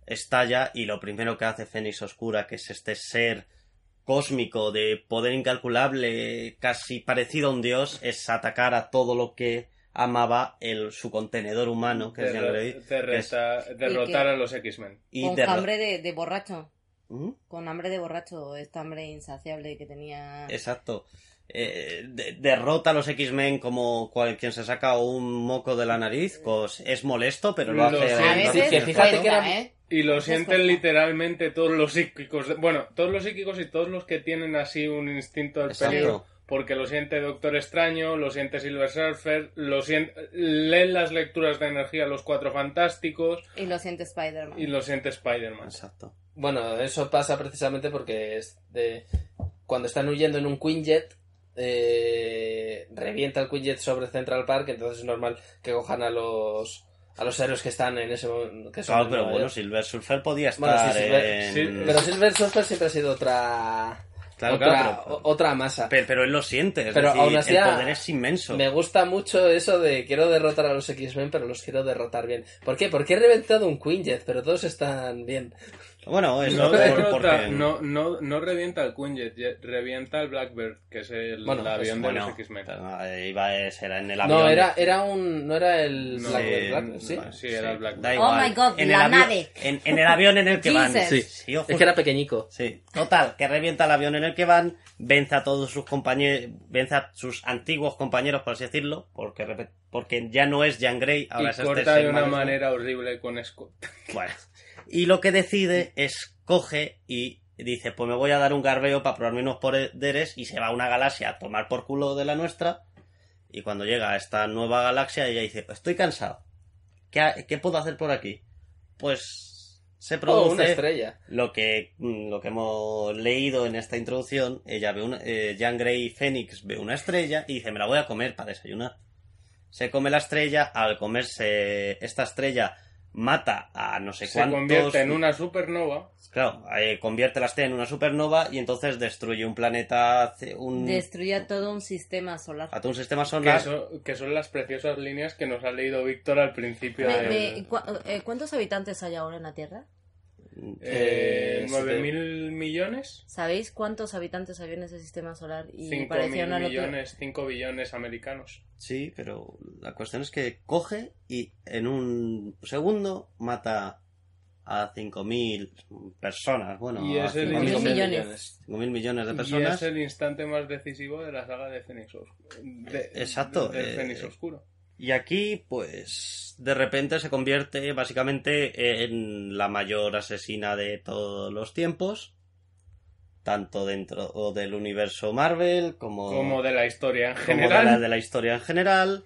Estalla y lo primero que hace Fénix Oscura, que es este ser cósmico de poder incalculable, casi parecido a un dios, es atacar a todo lo que amaba el, su contenedor humano, que es Jean Grey. Derro- que es- derrota- derrotar que- a los X-Men. y Con derro- hambre de, de borracho. ¿Mm? Con hambre de borracho. Esta hambre insaciable que tenía. Exacto. Eh, de- derrota a los X-Men como cual, quien se saca un moco de la nariz. pues es molesto, pero lo Lo hace. fíjate que era- ¿eh? Y lo sienten literalmente todos los psíquicos. Bueno, todos los psíquicos y todos los que tienen así un instinto del Exacto. peligro. Porque lo siente Doctor Extraño, lo siente Silver Surfer, lo siente, leen las lecturas de energía Los Cuatro Fantásticos Y lo siente Spider-Man. y lo siente Spider-Man. Exacto. Bueno, eso pasa precisamente porque es de, cuando están huyendo en un Quinjet, eh, revienta el Quinjet sobre Central Park, entonces es normal que cojan a los a los héroes que están en ese momento. Que Claro, pero bueno. Silver Surfer podía Bueno, sí, estar Silver- en... sí, Pero Silver Surfer siempre ha sido otra Claro, otra, claro, pero- otra masa. Pero, pero él lo siente, es Pero decir, aún así el poder es inmenso. Me gusta mucho eso de quiero derrotar a los X-Men, pero los quiero derrotar bien. ¿Por qué? Porque he reventado un Quinjet, pero todos están bien. Bueno, eso No, por- porque... no, no, no revienta el Quinjet, revienta el Blackbird, que es el, Bueno, el avión Pues, de bueno, los X-Men. iba a ser en el avión. No, era, era un. No era el No, Blackbird, sí, Blackbird, ¿sí? era el Blackbird. Da Oh my God, en la avión, nave. En, en el avión en el que van. Jesus. Sí, Sí, ojo. es que era pequeñico. Sí, total, que revienta el avión en el que van, vence a todos sus compañeros, vence a sus antiguos compañeros, por así decirlo, porque, repe- porque ya no es Jean Grey, ahora y es este corta ser de una manera horrible con Scott. Bueno, y lo que decide es coge y dice, pues me voy a dar un garbeo para probarme unos poderes y se va a una galaxia a tomar por culo de la nuestra. Y cuando llega a esta nueva galaxia, ella dice, estoy cansado. ¿Qué, qué puedo hacer por aquí? Pues se Oh, una produce estrella. lo que, mm, lo que hemos leído en esta introducción. Ella ve una, eh, Jean Grey Fénix ve una estrella y dice, me la voy a comer para desayunar. Se come la estrella, al comerse esta estrella mata a no sé Se cuántos... convierte en una supernova. Claro, eh, convierte la estrella en una supernova y entonces destruye un planeta, un, Destruía todo un sistema solar. a todo un sistema Que, solar. que son las preciosas líneas que nos ha leído Víctor al principio cu- eh, ¿Cuántos habitantes hay ahora en la Tierra? Eh, Eh, ¿Nueve siete- mil millones? ¿Sabéis cuántos habitantes había en ese sistema solar? Y Cinco parecía mil una locura. millones, cinco billones americanos. Sí, pero la cuestión es que coge y en un segundo mata a 5.000 personas. Bueno, Y a es el 5.000 Cinco instante- millones. 5.000 millones de Y personas. es el instante más decisivo de la saga de Fénix Oscuro. De- Exacto, Del eh, Fénix Oscuro. Y aquí, pues, de repente se convierte básicamente en la mayor asesina de todos los tiempos. Tanto dentro del universo Marvel como, Como de la historia en como general. de la de la historia en general.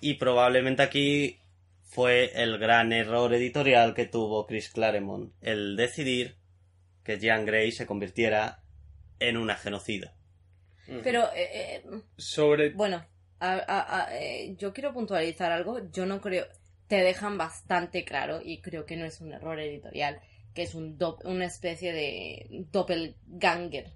Y probablemente aquí fue el gran error editorial que tuvo Chris Claremont, el decidir que Jean Grey se convirtiera en una genocida. Pero, eh, eh, Sobre bueno, a- a- a- eh, yo quiero puntualizar algo. Yo no creo. Te dejan bastante claro, y creo que no es un error editorial, que es un dop- una especie de doppelganger.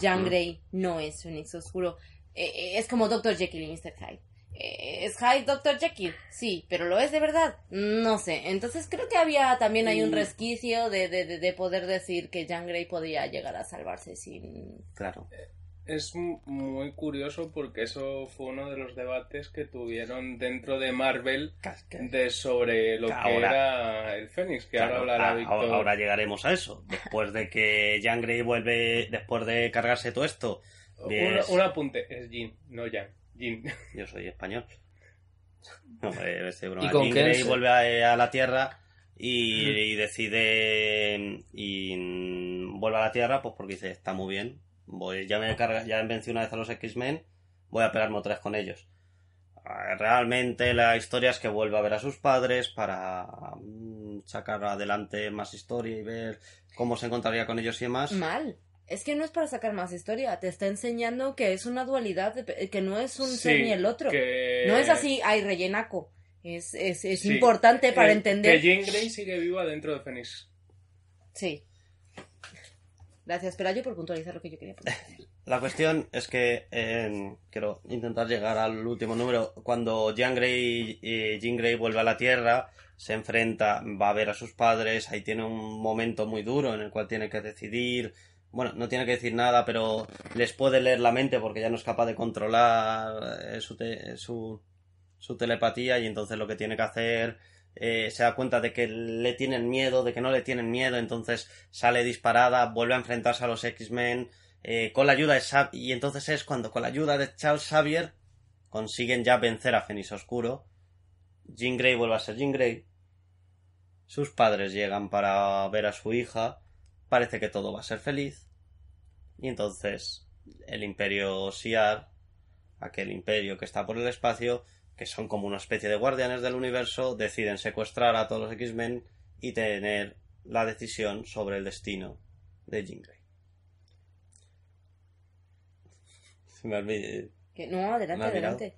Jean Ujú. Grey no es Fénix Oscuro. Eh, eh, es como Dr. Jekyll y Mr. Hyde. Eh, ¿Es Hyde Dr. Jekyll? Sí, pero ¿lo es de verdad? No sé. Entonces creo que había también hay un Mm. resquicio de, de, de- de poder decir que Jean Grey podía llegar a salvarse sin... Claro. Es muy curioso porque eso fue uno de los debates que tuvieron dentro de Marvel de sobre lo que Ahora- era el Fénix, que Claro, ahora hablará a- Víctor. ahora llegaremos a eso. Después de que Jean Grey vuelve, después de cargarse todo esto, un, ves- un apunte, es Jean, no Jan. Jean. yo soy español. No, eh, este broma. Y con Jean Grey vuelve a, a la Tierra y, y decide y mm, vuelve a la Tierra pues porque dice está muy bien. Voy, ya me carga, ya vencí una vez a los X-Men, voy a pegarme otra vez con ellos. Ah, Realmente la historia es que vuelve a ver a sus padres para mm, sacar adelante más historia y ver cómo se encontraría con ellos y demás. Mal. Es que no es para sacar más historia. Te está enseñando que es una dualidad, de- que no es un ser Sí, ni el otro. que- No es así, hay rellenaco. Es, es, es Sí, importante para eh, entender. Que Jean Grey sigue viva dentro de Fénix. Sí. Gracias, Pelayo, por puntualizar lo que yo quería puntualizar. La cuestión es que quiero intentar llegar al último número. Cuando Jean Grey, eh, Jean Grey vuelve a la Tierra, se enfrenta, va a ver a sus padres, ahí tiene un momento muy duro en el cual tiene que decidir. Bueno, no tiene que decir nada, pero les puede leer la mente porque ya no es capaz de controlar eh, su, te- su, su telepatía y entonces lo que tiene que hacer eh, se da cuenta de que le tienen miedo, de que no le tienen miedo, entonces sale disparada, vuelve a enfrentarse a los X-Men eh, con la ayuda de y entonces es cuando con la ayuda de Charles Xavier consiguen ya vencer a Fénix Oscuro. Jean Grey vuelve a ser Jean Grey. Sus padres llegan para ver a su hija. Parece que todo va a ser feliz. Y entonces el imperio Siar, aquel imperio que está por el espacio, que son como una especie de guardianes del universo, deciden secuestrar a todos los X-Men y tener la decisión sobre el destino de Jean Grey. Se me no, adelante, adelante.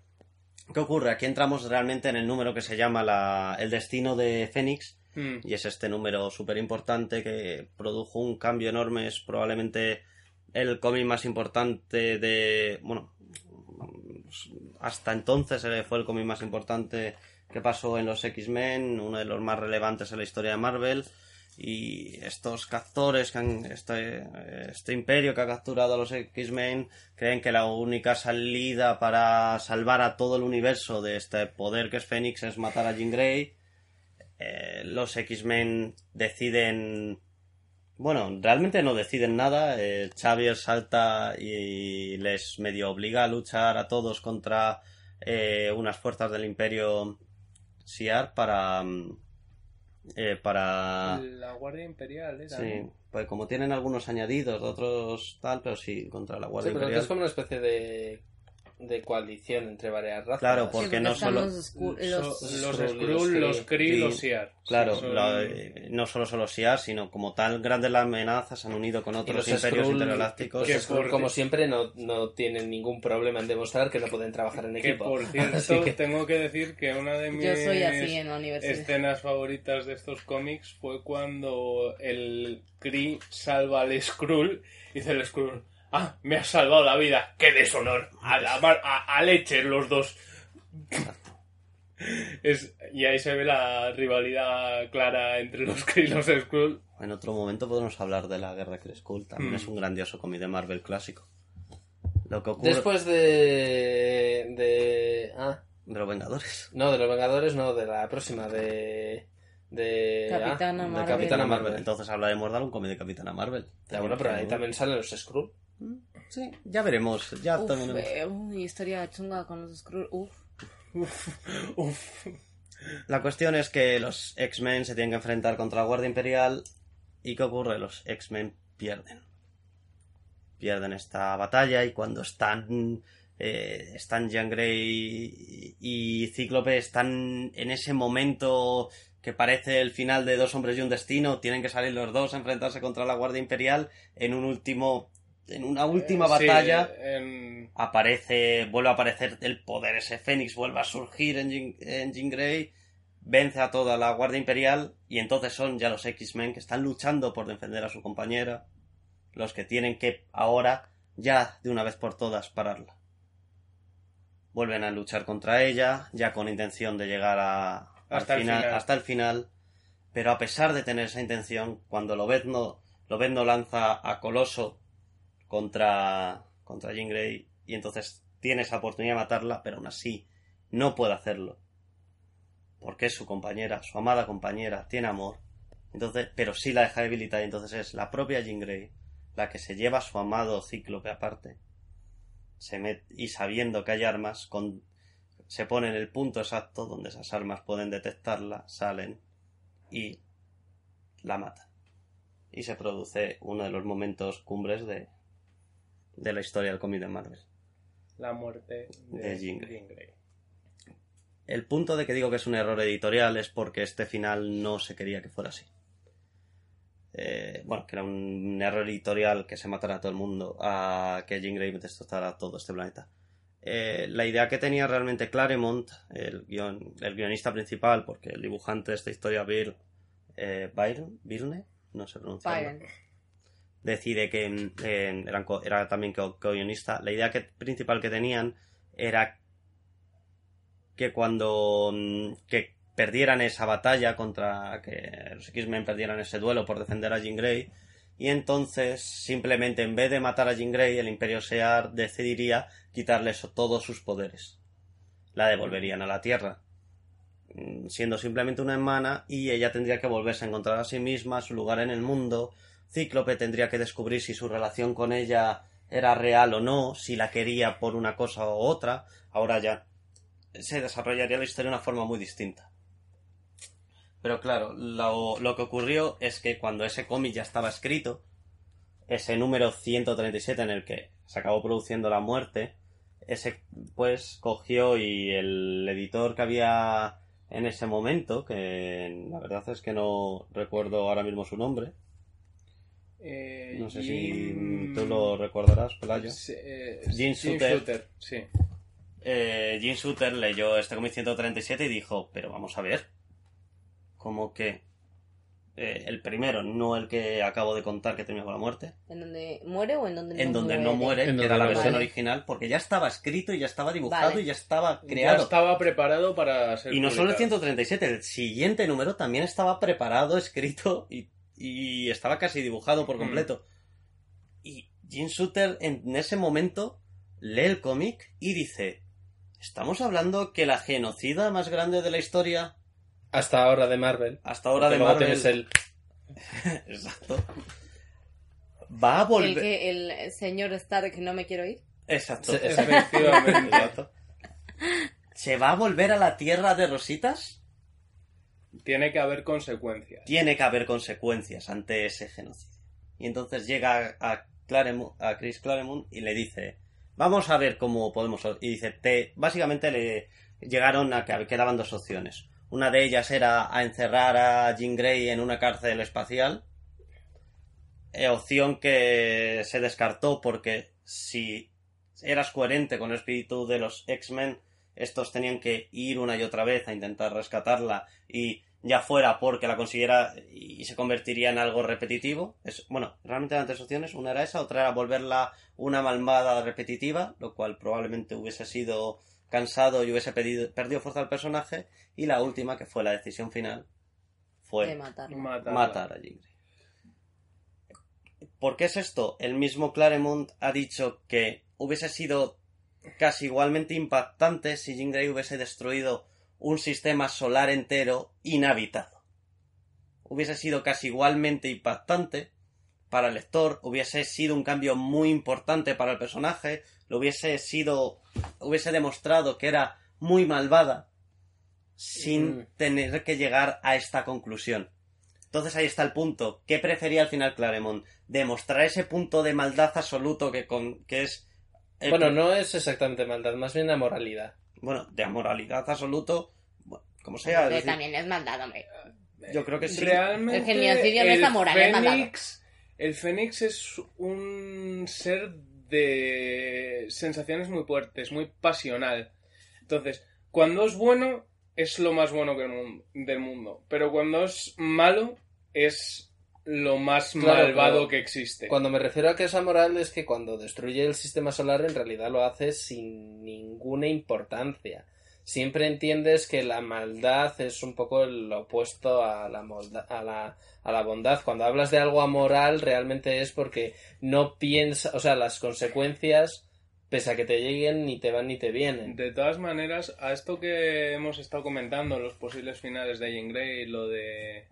¿Qué ocurre? Aquí entramos realmente en el número que se llama la- el destino de Fénix Mm. y es este número súper importante que produjo un cambio enorme. Es probablemente el cómic más importante de. Bueno, hasta entonces eh, fue el cómic más importante que pasó en los X-Men, uno de los más relevantes en la historia de Marvel. y estos captores, que han, este, este imperio que ha capturado a los X-Men, creen que la única salida para salvar a todo el universo de este poder que es Fénix es matar a Jean Grey. Eh, los X-Men deciden... Bueno, realmente no deciden nada. eh, Xavier salta y les medio obliga a luchar a todos contra eh, unas fuerzas del imperio Siar para... mm, eh, para... La Guardia Imperial era. Sí, pues como tienen algunos añadidos, otros tal, pero sí, contra la Sí, Guardia pero que Imperial. es como una especie de, de coalición entre varias razas. Claro, Sí, porque no solo- Los, los- los los Skrull, los Kree. Los. Siar. Claro, Sí, son- la- eh, no solo son los SIAR, sino como tal, grandes las amenazas se han unido con otros los imperios Skrull- intergalácticos. Que Skrull, como siempre, no, no tienen ningún problema en demostrar que no pueden trabajar en Que equipo. por cierto, que- tengo que decir que una de mis Yo soy así en la universidad. escenas favoritas de estos cómics fue cuando el Kree salva al Skrull y dice el Skrull, ah, me has salvado la vida, qué deshonor, a, la mar- a, a leche los dos. Es, y ahí se ve la rivalidad clara entre los Kree y los Skrull. En otro momento podemos hablar de la guerra Skull, también Mm. es un grandioso cómic de Marvel clásico. Lo que ocurre Después de, de... Ah, de los Vengadores. no, de los Vengadores, no, de la próxima, de... De, Capitana ah, Marvel. de Capitana Marvel. Entonces hablaremos de un cómic de Capitana Marvel. Ya, bueno, pero ahí también salen los Skrull. Sí, ya veremos. Ya Uf, también- eh, uy, historia chunga con los Skrull. Uf. Uf. La cuestión es que los X-Men se tienen que enfrentar contra la Guardia Imperial. ¿Y qué ocurre? Los X-Men pierden. Pierden esta batalla y cuando están. eh, están Jean Grey y y Cíclope están en ese momento que parece el final de Dos Hombres y un Destino. Tienen que salir los dos a enfrentarse contra la Guardia Imperial en un último. En una última Sí, batalla en- aparece, vuelve a aparecer el poder, ese Fénix vuelve a surgir en Jean, en Jean Grey, vence a toda la Guardia Imperial y entonces son ya los X-Men que están luchando por defender a su compañera, los que tienen que ahora ya de una vez por todas pararla. Vuelven a luchar contra ella, ya con intención de llegar a, al Hasta el final, final. hasta el final, pero a pesar de tener esa intención, cuando Lobezno, Lobezno lanza a Coloso contra, contra Jean Grey y entonces tiene esa oportunidad de matarla, pero aún así no puede hacerlo. Porque es su compañera, su amada compañera, tiene amor. Entonces, pero sí la deja debilitada y entonces es la propia Jean Grey la que se lleva a su amado cíclope aparte. Se met- y sabiendo que hay armas, con, se pone en el punto exacto donde esas armas pueden detectarla, salen y la matan. Y se produce uno de los momentos cumbres de, de la historia del cómic de Marvel. la muerte de, De Jean Grey. Jean Grey. El punto de que digo que es un error editorial es porque este final no se quería que fuera así. Eh, bueno, que era un error editorial que se matara a todo el mundo, a que Jean Grey destrozara todo este planeta. Eh, la idea que tenía realmente Claremont, el, guion- el guionista principal, porque el dibujante de esta historia, Bill, eh, Byron, Byrne, no sé pronunciarlo. Byron. Decide que eh, eran era también co- co-guionista. La idea que, principal que tenían era que cuando mm, que perdieran esa batalla contra que los X-Men perdieran ese duelo por defender a Jean Grey y entonces simplemente en vez de matar a Jean Grey el Imperio Sear decidiría quitarle so- todos sus poderes la devolverían a la Tierra mm, siendo simplemente una hermana y ella tendría que volverse a encontrar a sí misma su lugar en el mundo Cíclope tendría que descubrir si su relación con ella era real o no, si la quería por una cosa u otra. Ahora ya se desarrollaría la historia de una forma muy distinta. Pero claro, lo, lo que ocurrió es que cuando ese cómic ya estaba escrito, ese número 137 en el que se acabó produciendo la muerte, ese pues cogió y el editor que había en ese momento, que la verdad es que no recuerdo ahora mismo su nombre, Eh, no sé Jim- si tú lo recordarás, Pelayo. Sí, eh, Jim Jim Shooter. sí. Eh, Jim Shooter leyó este cómic 137 y dijo, pero vamos a ver, como que eh, el primero, no el que acabo de contar que termina con la muerte, ¿En donde muere o en donde en no donde muere? no muere, En que donde era la versión original, porque ya estaba escrito y ya estaba dibujado Vale. y ya estaba Ya creado. estaba preparado para ser Y no solo el publicado. 137, el siguiente número también estaba preparado, escrito y y estaba casi dibujado por Mm. completo. Y Jim Shooter en ese momento lee el cómic y dice, estamos hablando que la genocida más grande de la historia Hasta ahora de Marvel. hasta ahora Porque de Marvel... tienes el... Exacto. Va a El volver... que el señor Stark no me quiero ir. Exacto. Efectivamente. Exacto. ¿Se va a volver a la tierra de Rositas? Tiene que haber consecuencias. Tiene que haber consecuencias ante ese genocidio. Y entonces llega a, Claremont, a Chris Claremont y le dice, vamos a ver cómo podemos... Y dice, te, básicamente le llegaron a que quedaban dos opciones. Una de ellas era encerrar a Jean Grey en una cárcel espacial. Eh, opción que se descartó porque si eras coherente con el espíritu de los X-Men, estos tenían que ir una y otra vez a intentar rescatarla y ya fuera porque la consiguiera y se convertiría en algo repetitivo. Es, bueno, realmente eran tres opciones. Una era esa, otra era volverla una malvada repetitiva, lo cual probablemente hubiese sido cansado y hubiese pedido- perdido fuerza al personaje. Y la última, que fue la decisión final, fue. Matarla. matar a Jean Grey. ¿Por qué es esto? El mismo Claremont ha dicho que hubiese sido casi igualmente impactante si Jean Grey hubiese destruido un sistema solar entero inhabitado. Hubiese sido casi igualmente impactante para el lector, hubiese sido un cambio muy importante para el personaje, lo hubiese sido, hubiese demostrado que era muy malvada sin Mm. tener que llegar a esta conclusión. Entonces ahí está el punto. ¿Qué prefería al final Claremont? ¿Demostrar ese punto de maldad absoluto que, con, que es... el- Bueno, no es exactamente maldad, más bien amoralidad. Bueno, de amoralidad absoluto, bueno, como sea. Pero decir, también es maldad, hombre. yo creo que sí. Realmente, El genocidio no es moral, es. Fénix, el Fénix es un ser de sensaciones muy fuertes, muy pasional. Entonces, cuando es bueno, es lo más bueno que el del mundo. Pero cuando es malo, es lo más Claro, malvado que existe. Cuando me refiero a que es amoral es que cuando destruye el sistema solar en realidad lo hace sin ninguna importancia. Siempre entiendes que la maldad es un poco el opuesto a la, molda- a la, a la bondad. Cuando hablas de algo amoral realmente es porque no piensas, o sea, las consecuencias, pese a que te lleguen, ni te van ni te vienen. De todas maneras, a esto que hemos estado comentando, los posibles finales de Jean Grey, lo de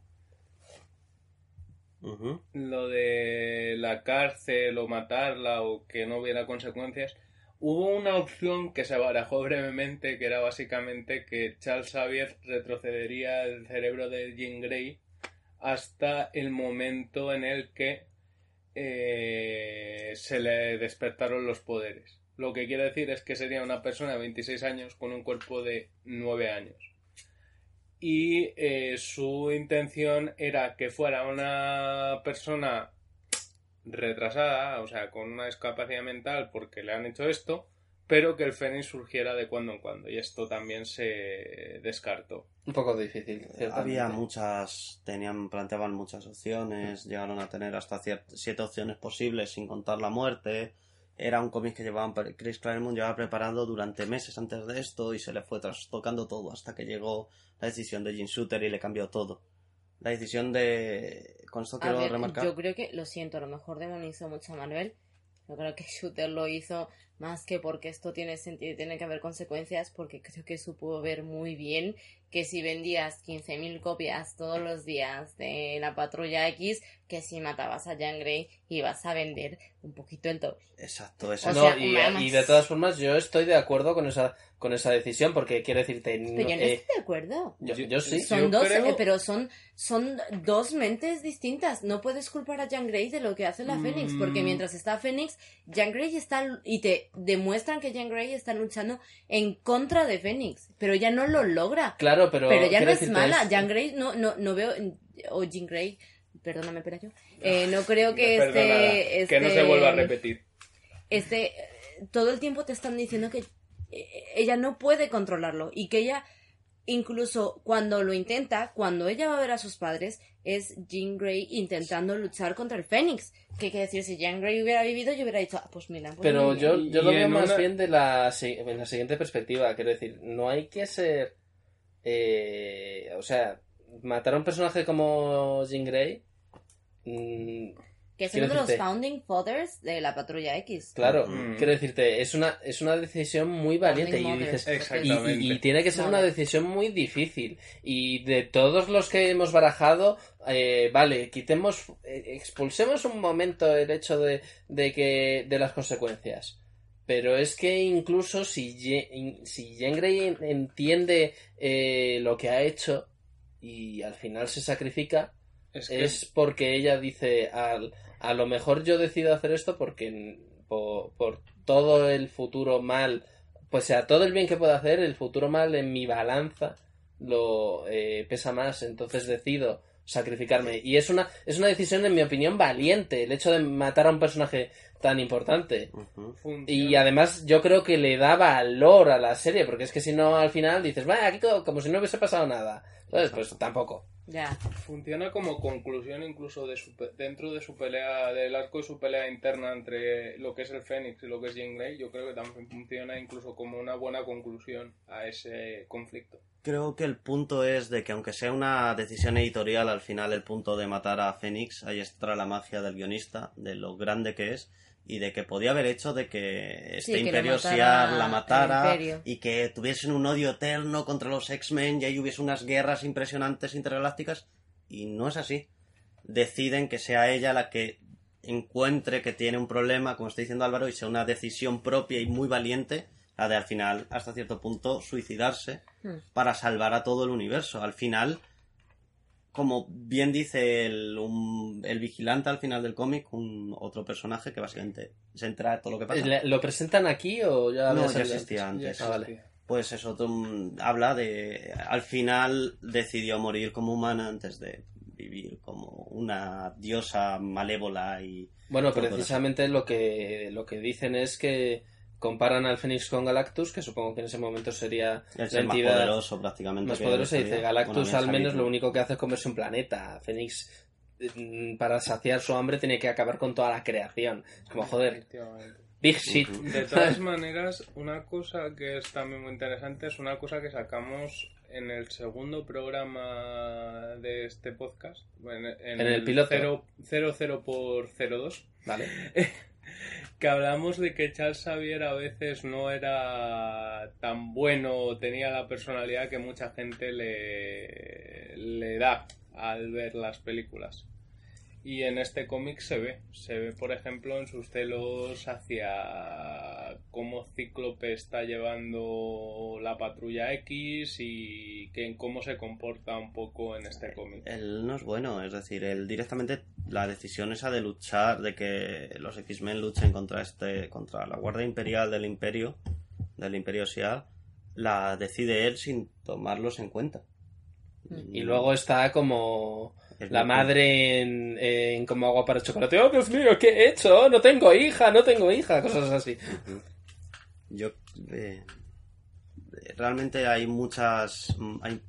Lo de la cárcel o matarla o que no hubiera consecuencias, hubo una opción que se barajó brevemente que era básicamente que Charles Xavier retrocedería el cerebro de Jean Grey hasta el momento en el que eh, se le despertaron los poderes. Lo que quiere decir es que sería una persona de 26 años con un cuerpo de 9 años y eh, su intención era que fuera una persona retrasada, o sea, con una discapacidad mental porque le han hecho esto, pero que el Fénix surgiera de cuando en cuando y esto también se descartó. Un poco difícil. Había muchas, tenían, planteaban muchas opciones, llegaron a tener hasta siete opciones posibles sin contar la muerte. Era un cómic que llevaban, Chris Claremont llevaba preparando durante meses antes de esto y se le fue trastocando todo hasta que llegó la decisión de Jim Shooter y le cambió todo. La decisión de... Con esto quiero ver, remarcar... yo creo que, lo siento, a lo mejor demonizó mucho a Marvel. Yo creo que Shooter lo hizo más que porque esto tiene sentido y tiene que haber consecuencias, porque creo que supo ver muy bien que si vendías 15.000 copias todos los días de la Patrulla X, que si matabas a Jean Grey ibas a vender un poquito el doble. Exacto, eso No, sea, y, de todas formas yo estoy de acuerdo con esa con esa decisión porque quiero decirte no, Pero yo no eh, estoy de acuerdo. yo, yo sí Son yo dos, creo- eh, pero son, son dos mentes distintas. No puedes culpar a Jean Grey de lo que hace la Fénix, porque Mm. mientras está Fénix, Jean Grey está y te demuestran que Jean Grey está luchando en contra de Fénix, pero ella no lo logra. claro pero Pero ya no es mala. es- Jean Grey no, no, no veo o Jean Grey, perdóname, pero yo eh, no creo que este, que no se este- vuelva a repetir. este todo el tiempo te están diciendo que eh, ella no puede controlarlo y que ella incluso cuando lo intenta, cuando ella va a ver a sus padres, es Jean Grey intentando luchar contra el Fénix. ¿Qué quiere decir? Si Jean Grey hubiera vivido, yo hubiera dicho, ah, pues mira, pues pero yo, bien". yo lo veo más una- bien de la, en la siguiente perspectiva quiero decir no hay que ser eh, o sea matar a un personaje como Jean Grey mm, Que es uno de los founding fathers de la Patrulla X. claro, Mm. quiero decirte, es una, es una decisión muy valiente y dices, Y, porque- y- y tiene que ser una decisión muy difícil. Y de todos los que hemos barajado, eh, vale, quitemos, eh, expulsemos un momento el hecho de, de que de las consecuencias. Pero es que incluso si, Ye- si Jean Grey entiende eh, lo que ha hecho y al final se sacrifica, Es que es porque ella dice al, a lo mejor yo decido hacer esto porque por, por todo el futuro mal pues sea todo el bien que pueda hacer el futuro mal en mi balanza lo eh, pesa más entonces decido sacrificarme y es una es una decisión en mi opinión valiente el hecho de matar a un personaje tan importante y además yo creo que le da valor a la serie porque es que si no al final dices vaya aquí co- como si no hubiese pasado nada ¿sabes? pues tampoco Ya. Funciona como conclusión incluso de su pe- dentro de su pelea, del arco de su pelea interna entre lo que es el Fénix y lo que es Jean Grey, yo creo que también funciona incluso como una buena conclusión a ese conflicto. Creo que el punto es de que aunque sea una decisión editorial, al final el punto de matar a Fénix, ahí está la magia del guionista, de lo grande que es y de que podía haber hecho de que este que le Imperio matara Shi'ar la matara y que tuviesen un odio eterno contra los X-Men y ahí hubiese unas guerras impresionantes intergalácticas y no es así. Deciden que sea ella la que encuentre que tiene un problema, como está diciendo Álvaro, y sea una decisión propia y muy valiente, la de al final, hasta cierto punto, suicidarse Hmm. para salvar a todo el universo. Al final, como bien dice el, un- el vigilante al final del cómic, un otro personaje que básicamente se entera de todo lo que pasa. ¿Le- ¿lo presentan aquí o ya No, ya salido existía antes. Ya Ah, vale. Pues eso, habla de... Al final decidió morir como humana antes de vivir como una diosa malévola y... Bueno, precisamente lo que, lo que dicen es que comparan al Fénix con Galactus, que supongo que en ese momento sería El la ser más entidad poderoso prácticamente. más había Dice. Galactus al menos lo único que hace es comerse un planeta. Fénix, mm, para saciar su hambre, tiene que acabar con toda la creación. Es como, joder, big shit. De todas maneras, una cosa que es también muy interesante es una cosa que sacamos en el segundo programa de este podcast. En, En el piloto. 0, 00 por 02. Vale. que hablamos de que Charles Xavier a veces no era tan bueno o tenía la personalidad que mucha gente le, le da al ver las películas. Y en este cómic se ve, se ve por ejemplo en sus celos hacia cómo Cíclope está llevando la patrulla X y que en cómo se comporta un poco en este cómic. Él no es bueno, es decir, él directamente la decisión esa de luchar, de que los X-Men luchen contra este, contra la Guardia Imperial del Imperio, del Imperio Shi'ar, la decide él sin tomarlos en cuenta. Y luego está como la madre en, en como agua para el chocolate. Oh, Dios mío, ¿qué he hecho? No tengo hija, no tengo hija. Cosas así. Yo eh, realmente hay muchas mm, hay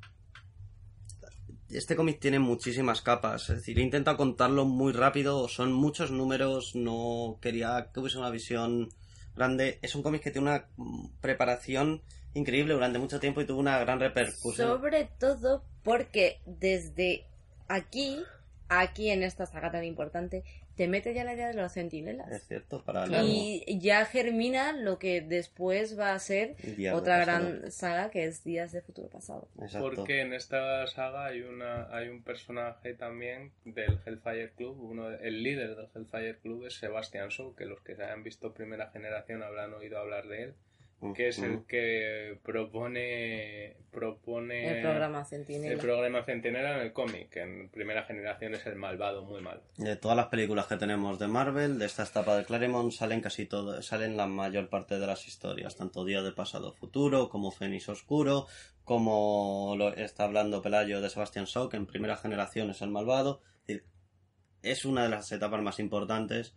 este cómic tiene muchísimas capas, es decir, he intentado contarlo muy rápido, son muchos números, no quería que hubiese una visión grande. Es un cómic que tiene una preparación increíble durante mucho tiempo y tuvo una gran repercusión. Sobre todo porque desde aquí, aquí en esta saga tan importante, te mete ya la idea de los centinelas. Es cierto, para. Y ya germina lo que después va a ser Días otra gran saga que es Días de Futuro Pasado. Exacto. Porque en esta saga hay una hay un personaje también del Hellfire Club, uno de- el líder del Hellfire Club es Sebastian Shaw, que los que se hayan visto primera generación habrán oído hablar de él, que es el que propone propone El programa Centinela. el programa Centinela en el cómic, que en primera generación es el malvado, muy malo. De todas las películas que tenemos de Marvel, de esta etapa de Claremont, salen casi todo, salen la mayor parte de las historias, tanto Día de Pasado Futuro, como Fénix Oscuro, como lo está hablando Pelayo de Sebastian Shaw, que en primera generación es el malvado. Es una de las etapas más importantes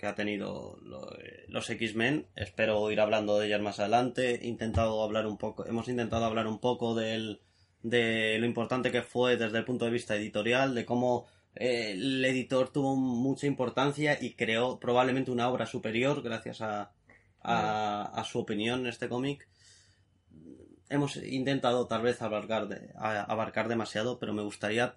que ha tenido lo- eh, los X-Men. Espero ir hablando de ellas más adelante. He intentado hablar un poco, hemos intentado hablar un poco del, de lo importante que fue desde el punto de vista editorial, de cómo eh, el editor tuvo mucha importancia y creó probablemente una obra superior gracias a, a, a su opinión en este cómic. Hemos intentado tal vez abarcar, de- a- abarcar demasiado, pero me gustaría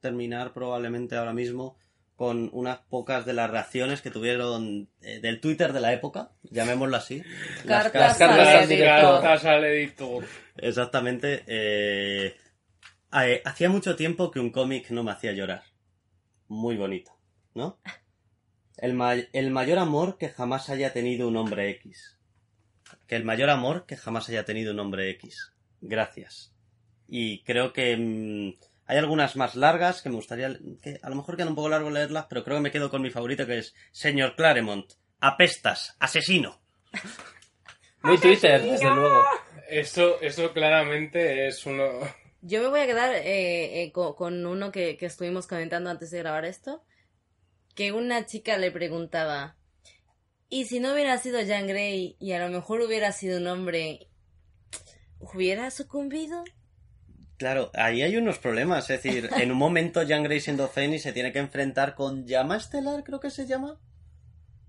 terminar probablemente ahora mismo con unas pocas de las reacciones que tuvieron eh, del Twitter de la época, llamémoslo así. Las Cartas cartas- al al Las director. cartas al editor. Exactamente. eh, eh, hacía mucho tiempo que un cómic no me hacía llorar. Muy bonito, ¿no? El, ma- el mayor amor que jamás haya tenido un hombre X. Que el mayor amor que jamás haya tenido un hombre X. Gracias. Y creo que mm, hay algunas más largas que me gustaría, que a lo mejor queda un poco largo leerlas, pero creo que me quedo con mi favorito que es Señor Claremont. Apestas, asesino. Muy Twitter, desde luego. Eso, eso claramente es uno. Yo me voy a quedar eh, eh, co- con, uno que, que estuvimos comentando antes de grabar esto. Que una chica le preguntaba, ¿y si no hubiera sido Jean Grey y a lo mejor hubiera sido un hombre, ¿hubiera sucumbido? Claro, ahí hay unos problemas. Es decir, en un momento Jean Grey siendo Fénix se tiene que enfrentar con Llama Estelar, creo que se llama.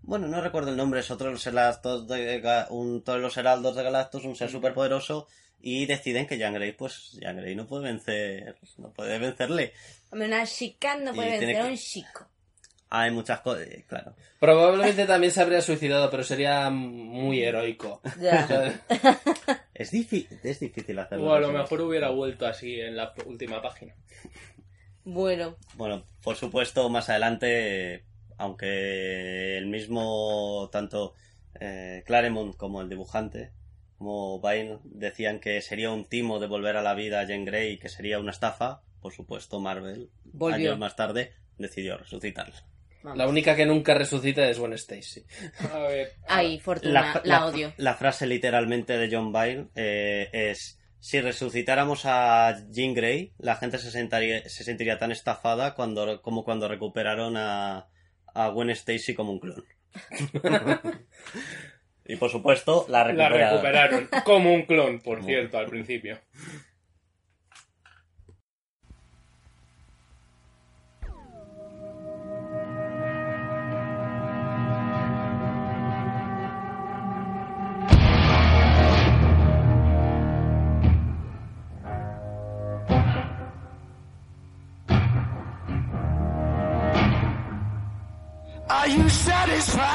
Bueno, no recuerdo el nombre, es otro de los heraldos de, un, todos los heraldos de Galactus, un ser superpoderoso, y deciden que Jean Grey, pues Jean Grey no puede vencer, no puede vencerle. Hombre, una chica no puede vencer a un chico. Hay muchas cosas, claro. Probablemente también se habría suicidado, pero sería muy heroico. Es, difí- es difícil hacerlo. O a lo mejor hubiera vuelto así en la última página. Bueno, Bueno, por supuesto, más adelante, aunque el mismo, tanto eh, Claremont como el dibujante, como Vine, decían que sería un timo de volver a la vida a Jean Grey y que sería una estafa, por supuesto, Marvel, Volvió. años más tarde, decidió resucitarla. Vamos. La única que nunca resucita es Gwen Stacy. A ver. Ay, Fortuna, la, odio. la frase literalmente de John Byrne eh, es si resucitáramos a Jean Grey, la gente se sentaría, se sentiría tan estafada cuando, como cuando recuperaron a, a Gwen Stacy como un clon. y por supuesto, la La recuperaron. Como un clon, por cierto, al principio. Are you satisfied?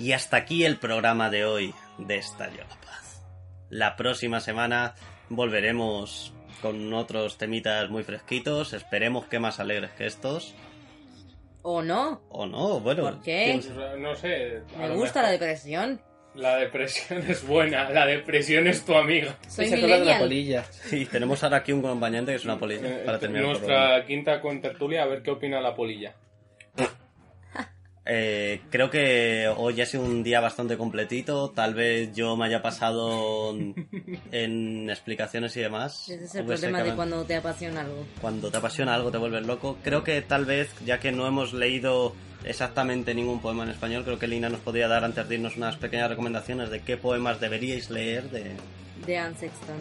Y hasta aquí el programa de hoy de Estadio La Paz. La próxima semana volveremos con otros temitas muy fresquitos, esperemos que más alegres que estos. ¿O no? O no, bueno. ¿Por qué? No sé. Me gusta la depresión. La depresión es buena. La depresión es tu amiga. Soy se de la millennial. polilla. Sí, tenemos ahora aquí un acompañante que es una polilla Eh, para terminar. Nuestra quinta contertulia, a ver qué opina la polilla. Eh, creo que hoy ha sido un día bastante completito. Tal vez yo me haya pasado en explicaciones y demás. Ese es el Hubiese problema de cuando te apasiona algo. cuando te apasiona algo te vuelves loco. Creo que tal vez, ya que no hemos leído exactamente ningún poema en español, creo que Lina nos podría dar antes de irnos unas pequeñas recomendaciones de qué poemas deberíais leer de... de Anne Sexton.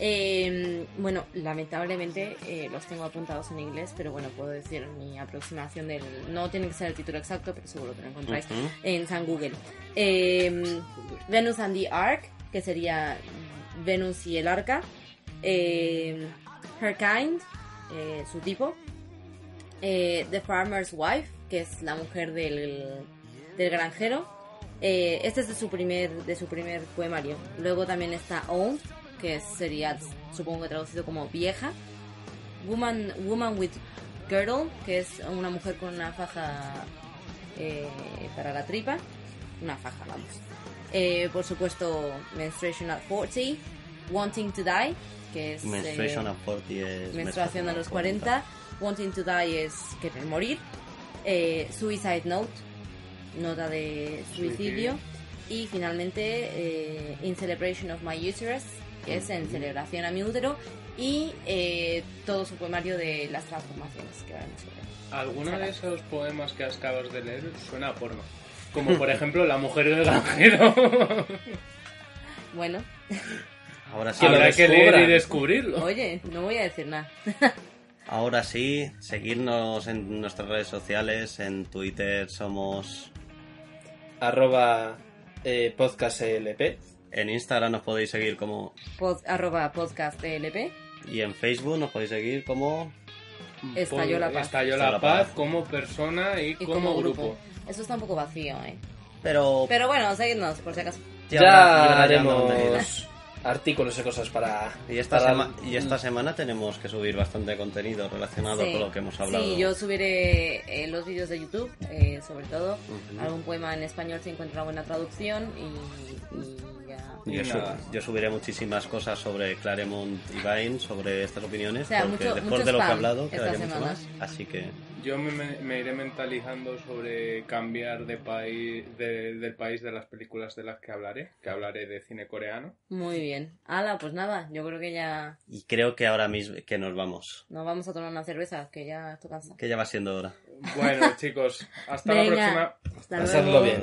Eh, bueno, lamentablemente eh, los tengo apuntados en inglés, pero bueno, puedo decir mi aproximación del... No tiene que ser el título exacto, pero seguro que lo encontráis en San Google. Eh, Venus and the Ark, que sería Venus y el arca. Eh, Her Kind, eh, su tipo. Eh, the Farmer's Wife, que es la mujer del, del granjero. Eh, este es de su primer de su primer poemario. Luego también está Old, que sería supongo que traducido como vieja. Woman Woman with Girdle, que es una mujer con una faja eh, para la tripa, una faja, vamos. Eh, por supuesto, Menstruation at 40, Wanting to Die, que es eh, Menstruation of 40 es... menstruación a los 40, Wanting to Die es querer morir, eh, Suicide Note, nota de suicidio, y finalmente eh, In Celebration of My Uterus, que es en celebración a mi útero, y eh, todo su poemario de las transformaciones que veremos sobre. ¿Alguno de esos poemas que acabas de leer suena a porno? Como por ejemplo La mujer del granjero. Bueno, Ahora sí, lo Habrá que leer y descubrirlo. oye, no voy a decir nada. ahora sí, seguirnos en nuestras redes sociales, en Twitter somos... Arroba eh, podcast LP. En Instagram nos podéis seguir como... Pod- arroba podcast TLP. Y en Facebook nos podéis seguir como... Estalló la paz. Estalló la la paz paz. como persona y, Y como, grupo. Eso está un poco vacío, ¿eh? Pero... Pero bueno, seguidnos, por si acaso. Ya Ya, haremos artículos y cosas para... Y esta, para- sema- y esta semana tenemos que subir bastante contenido relacionado Sí. con lo que hemos hablado. Sí, yo subiré eh, los vídeos de YouTube, eh, sobre todo. Algún poema en español si encuentra buena traducción y, y ya. Yo, subiré muchísimas cosas sobre Claremont y Vine, sobre estas opiniones, O sea, porque mucho- después mucho de lo que he hablado, quedaría mucho más. Así que Yo me, me- iré mentalizando sobre cambiar de país de- del país de las películas de las que hablaré, que hablaré de cine coreano. Muy bien. Ala, pues nada, yo creo que ya y creo que ahora mismo que nos vamos, nos vamos a tomar una cerveza, que ya estoy cansada. que ya va siendo hora. Bueno, chicos, hasta la próxima. hasta Pasadlo luego. bien.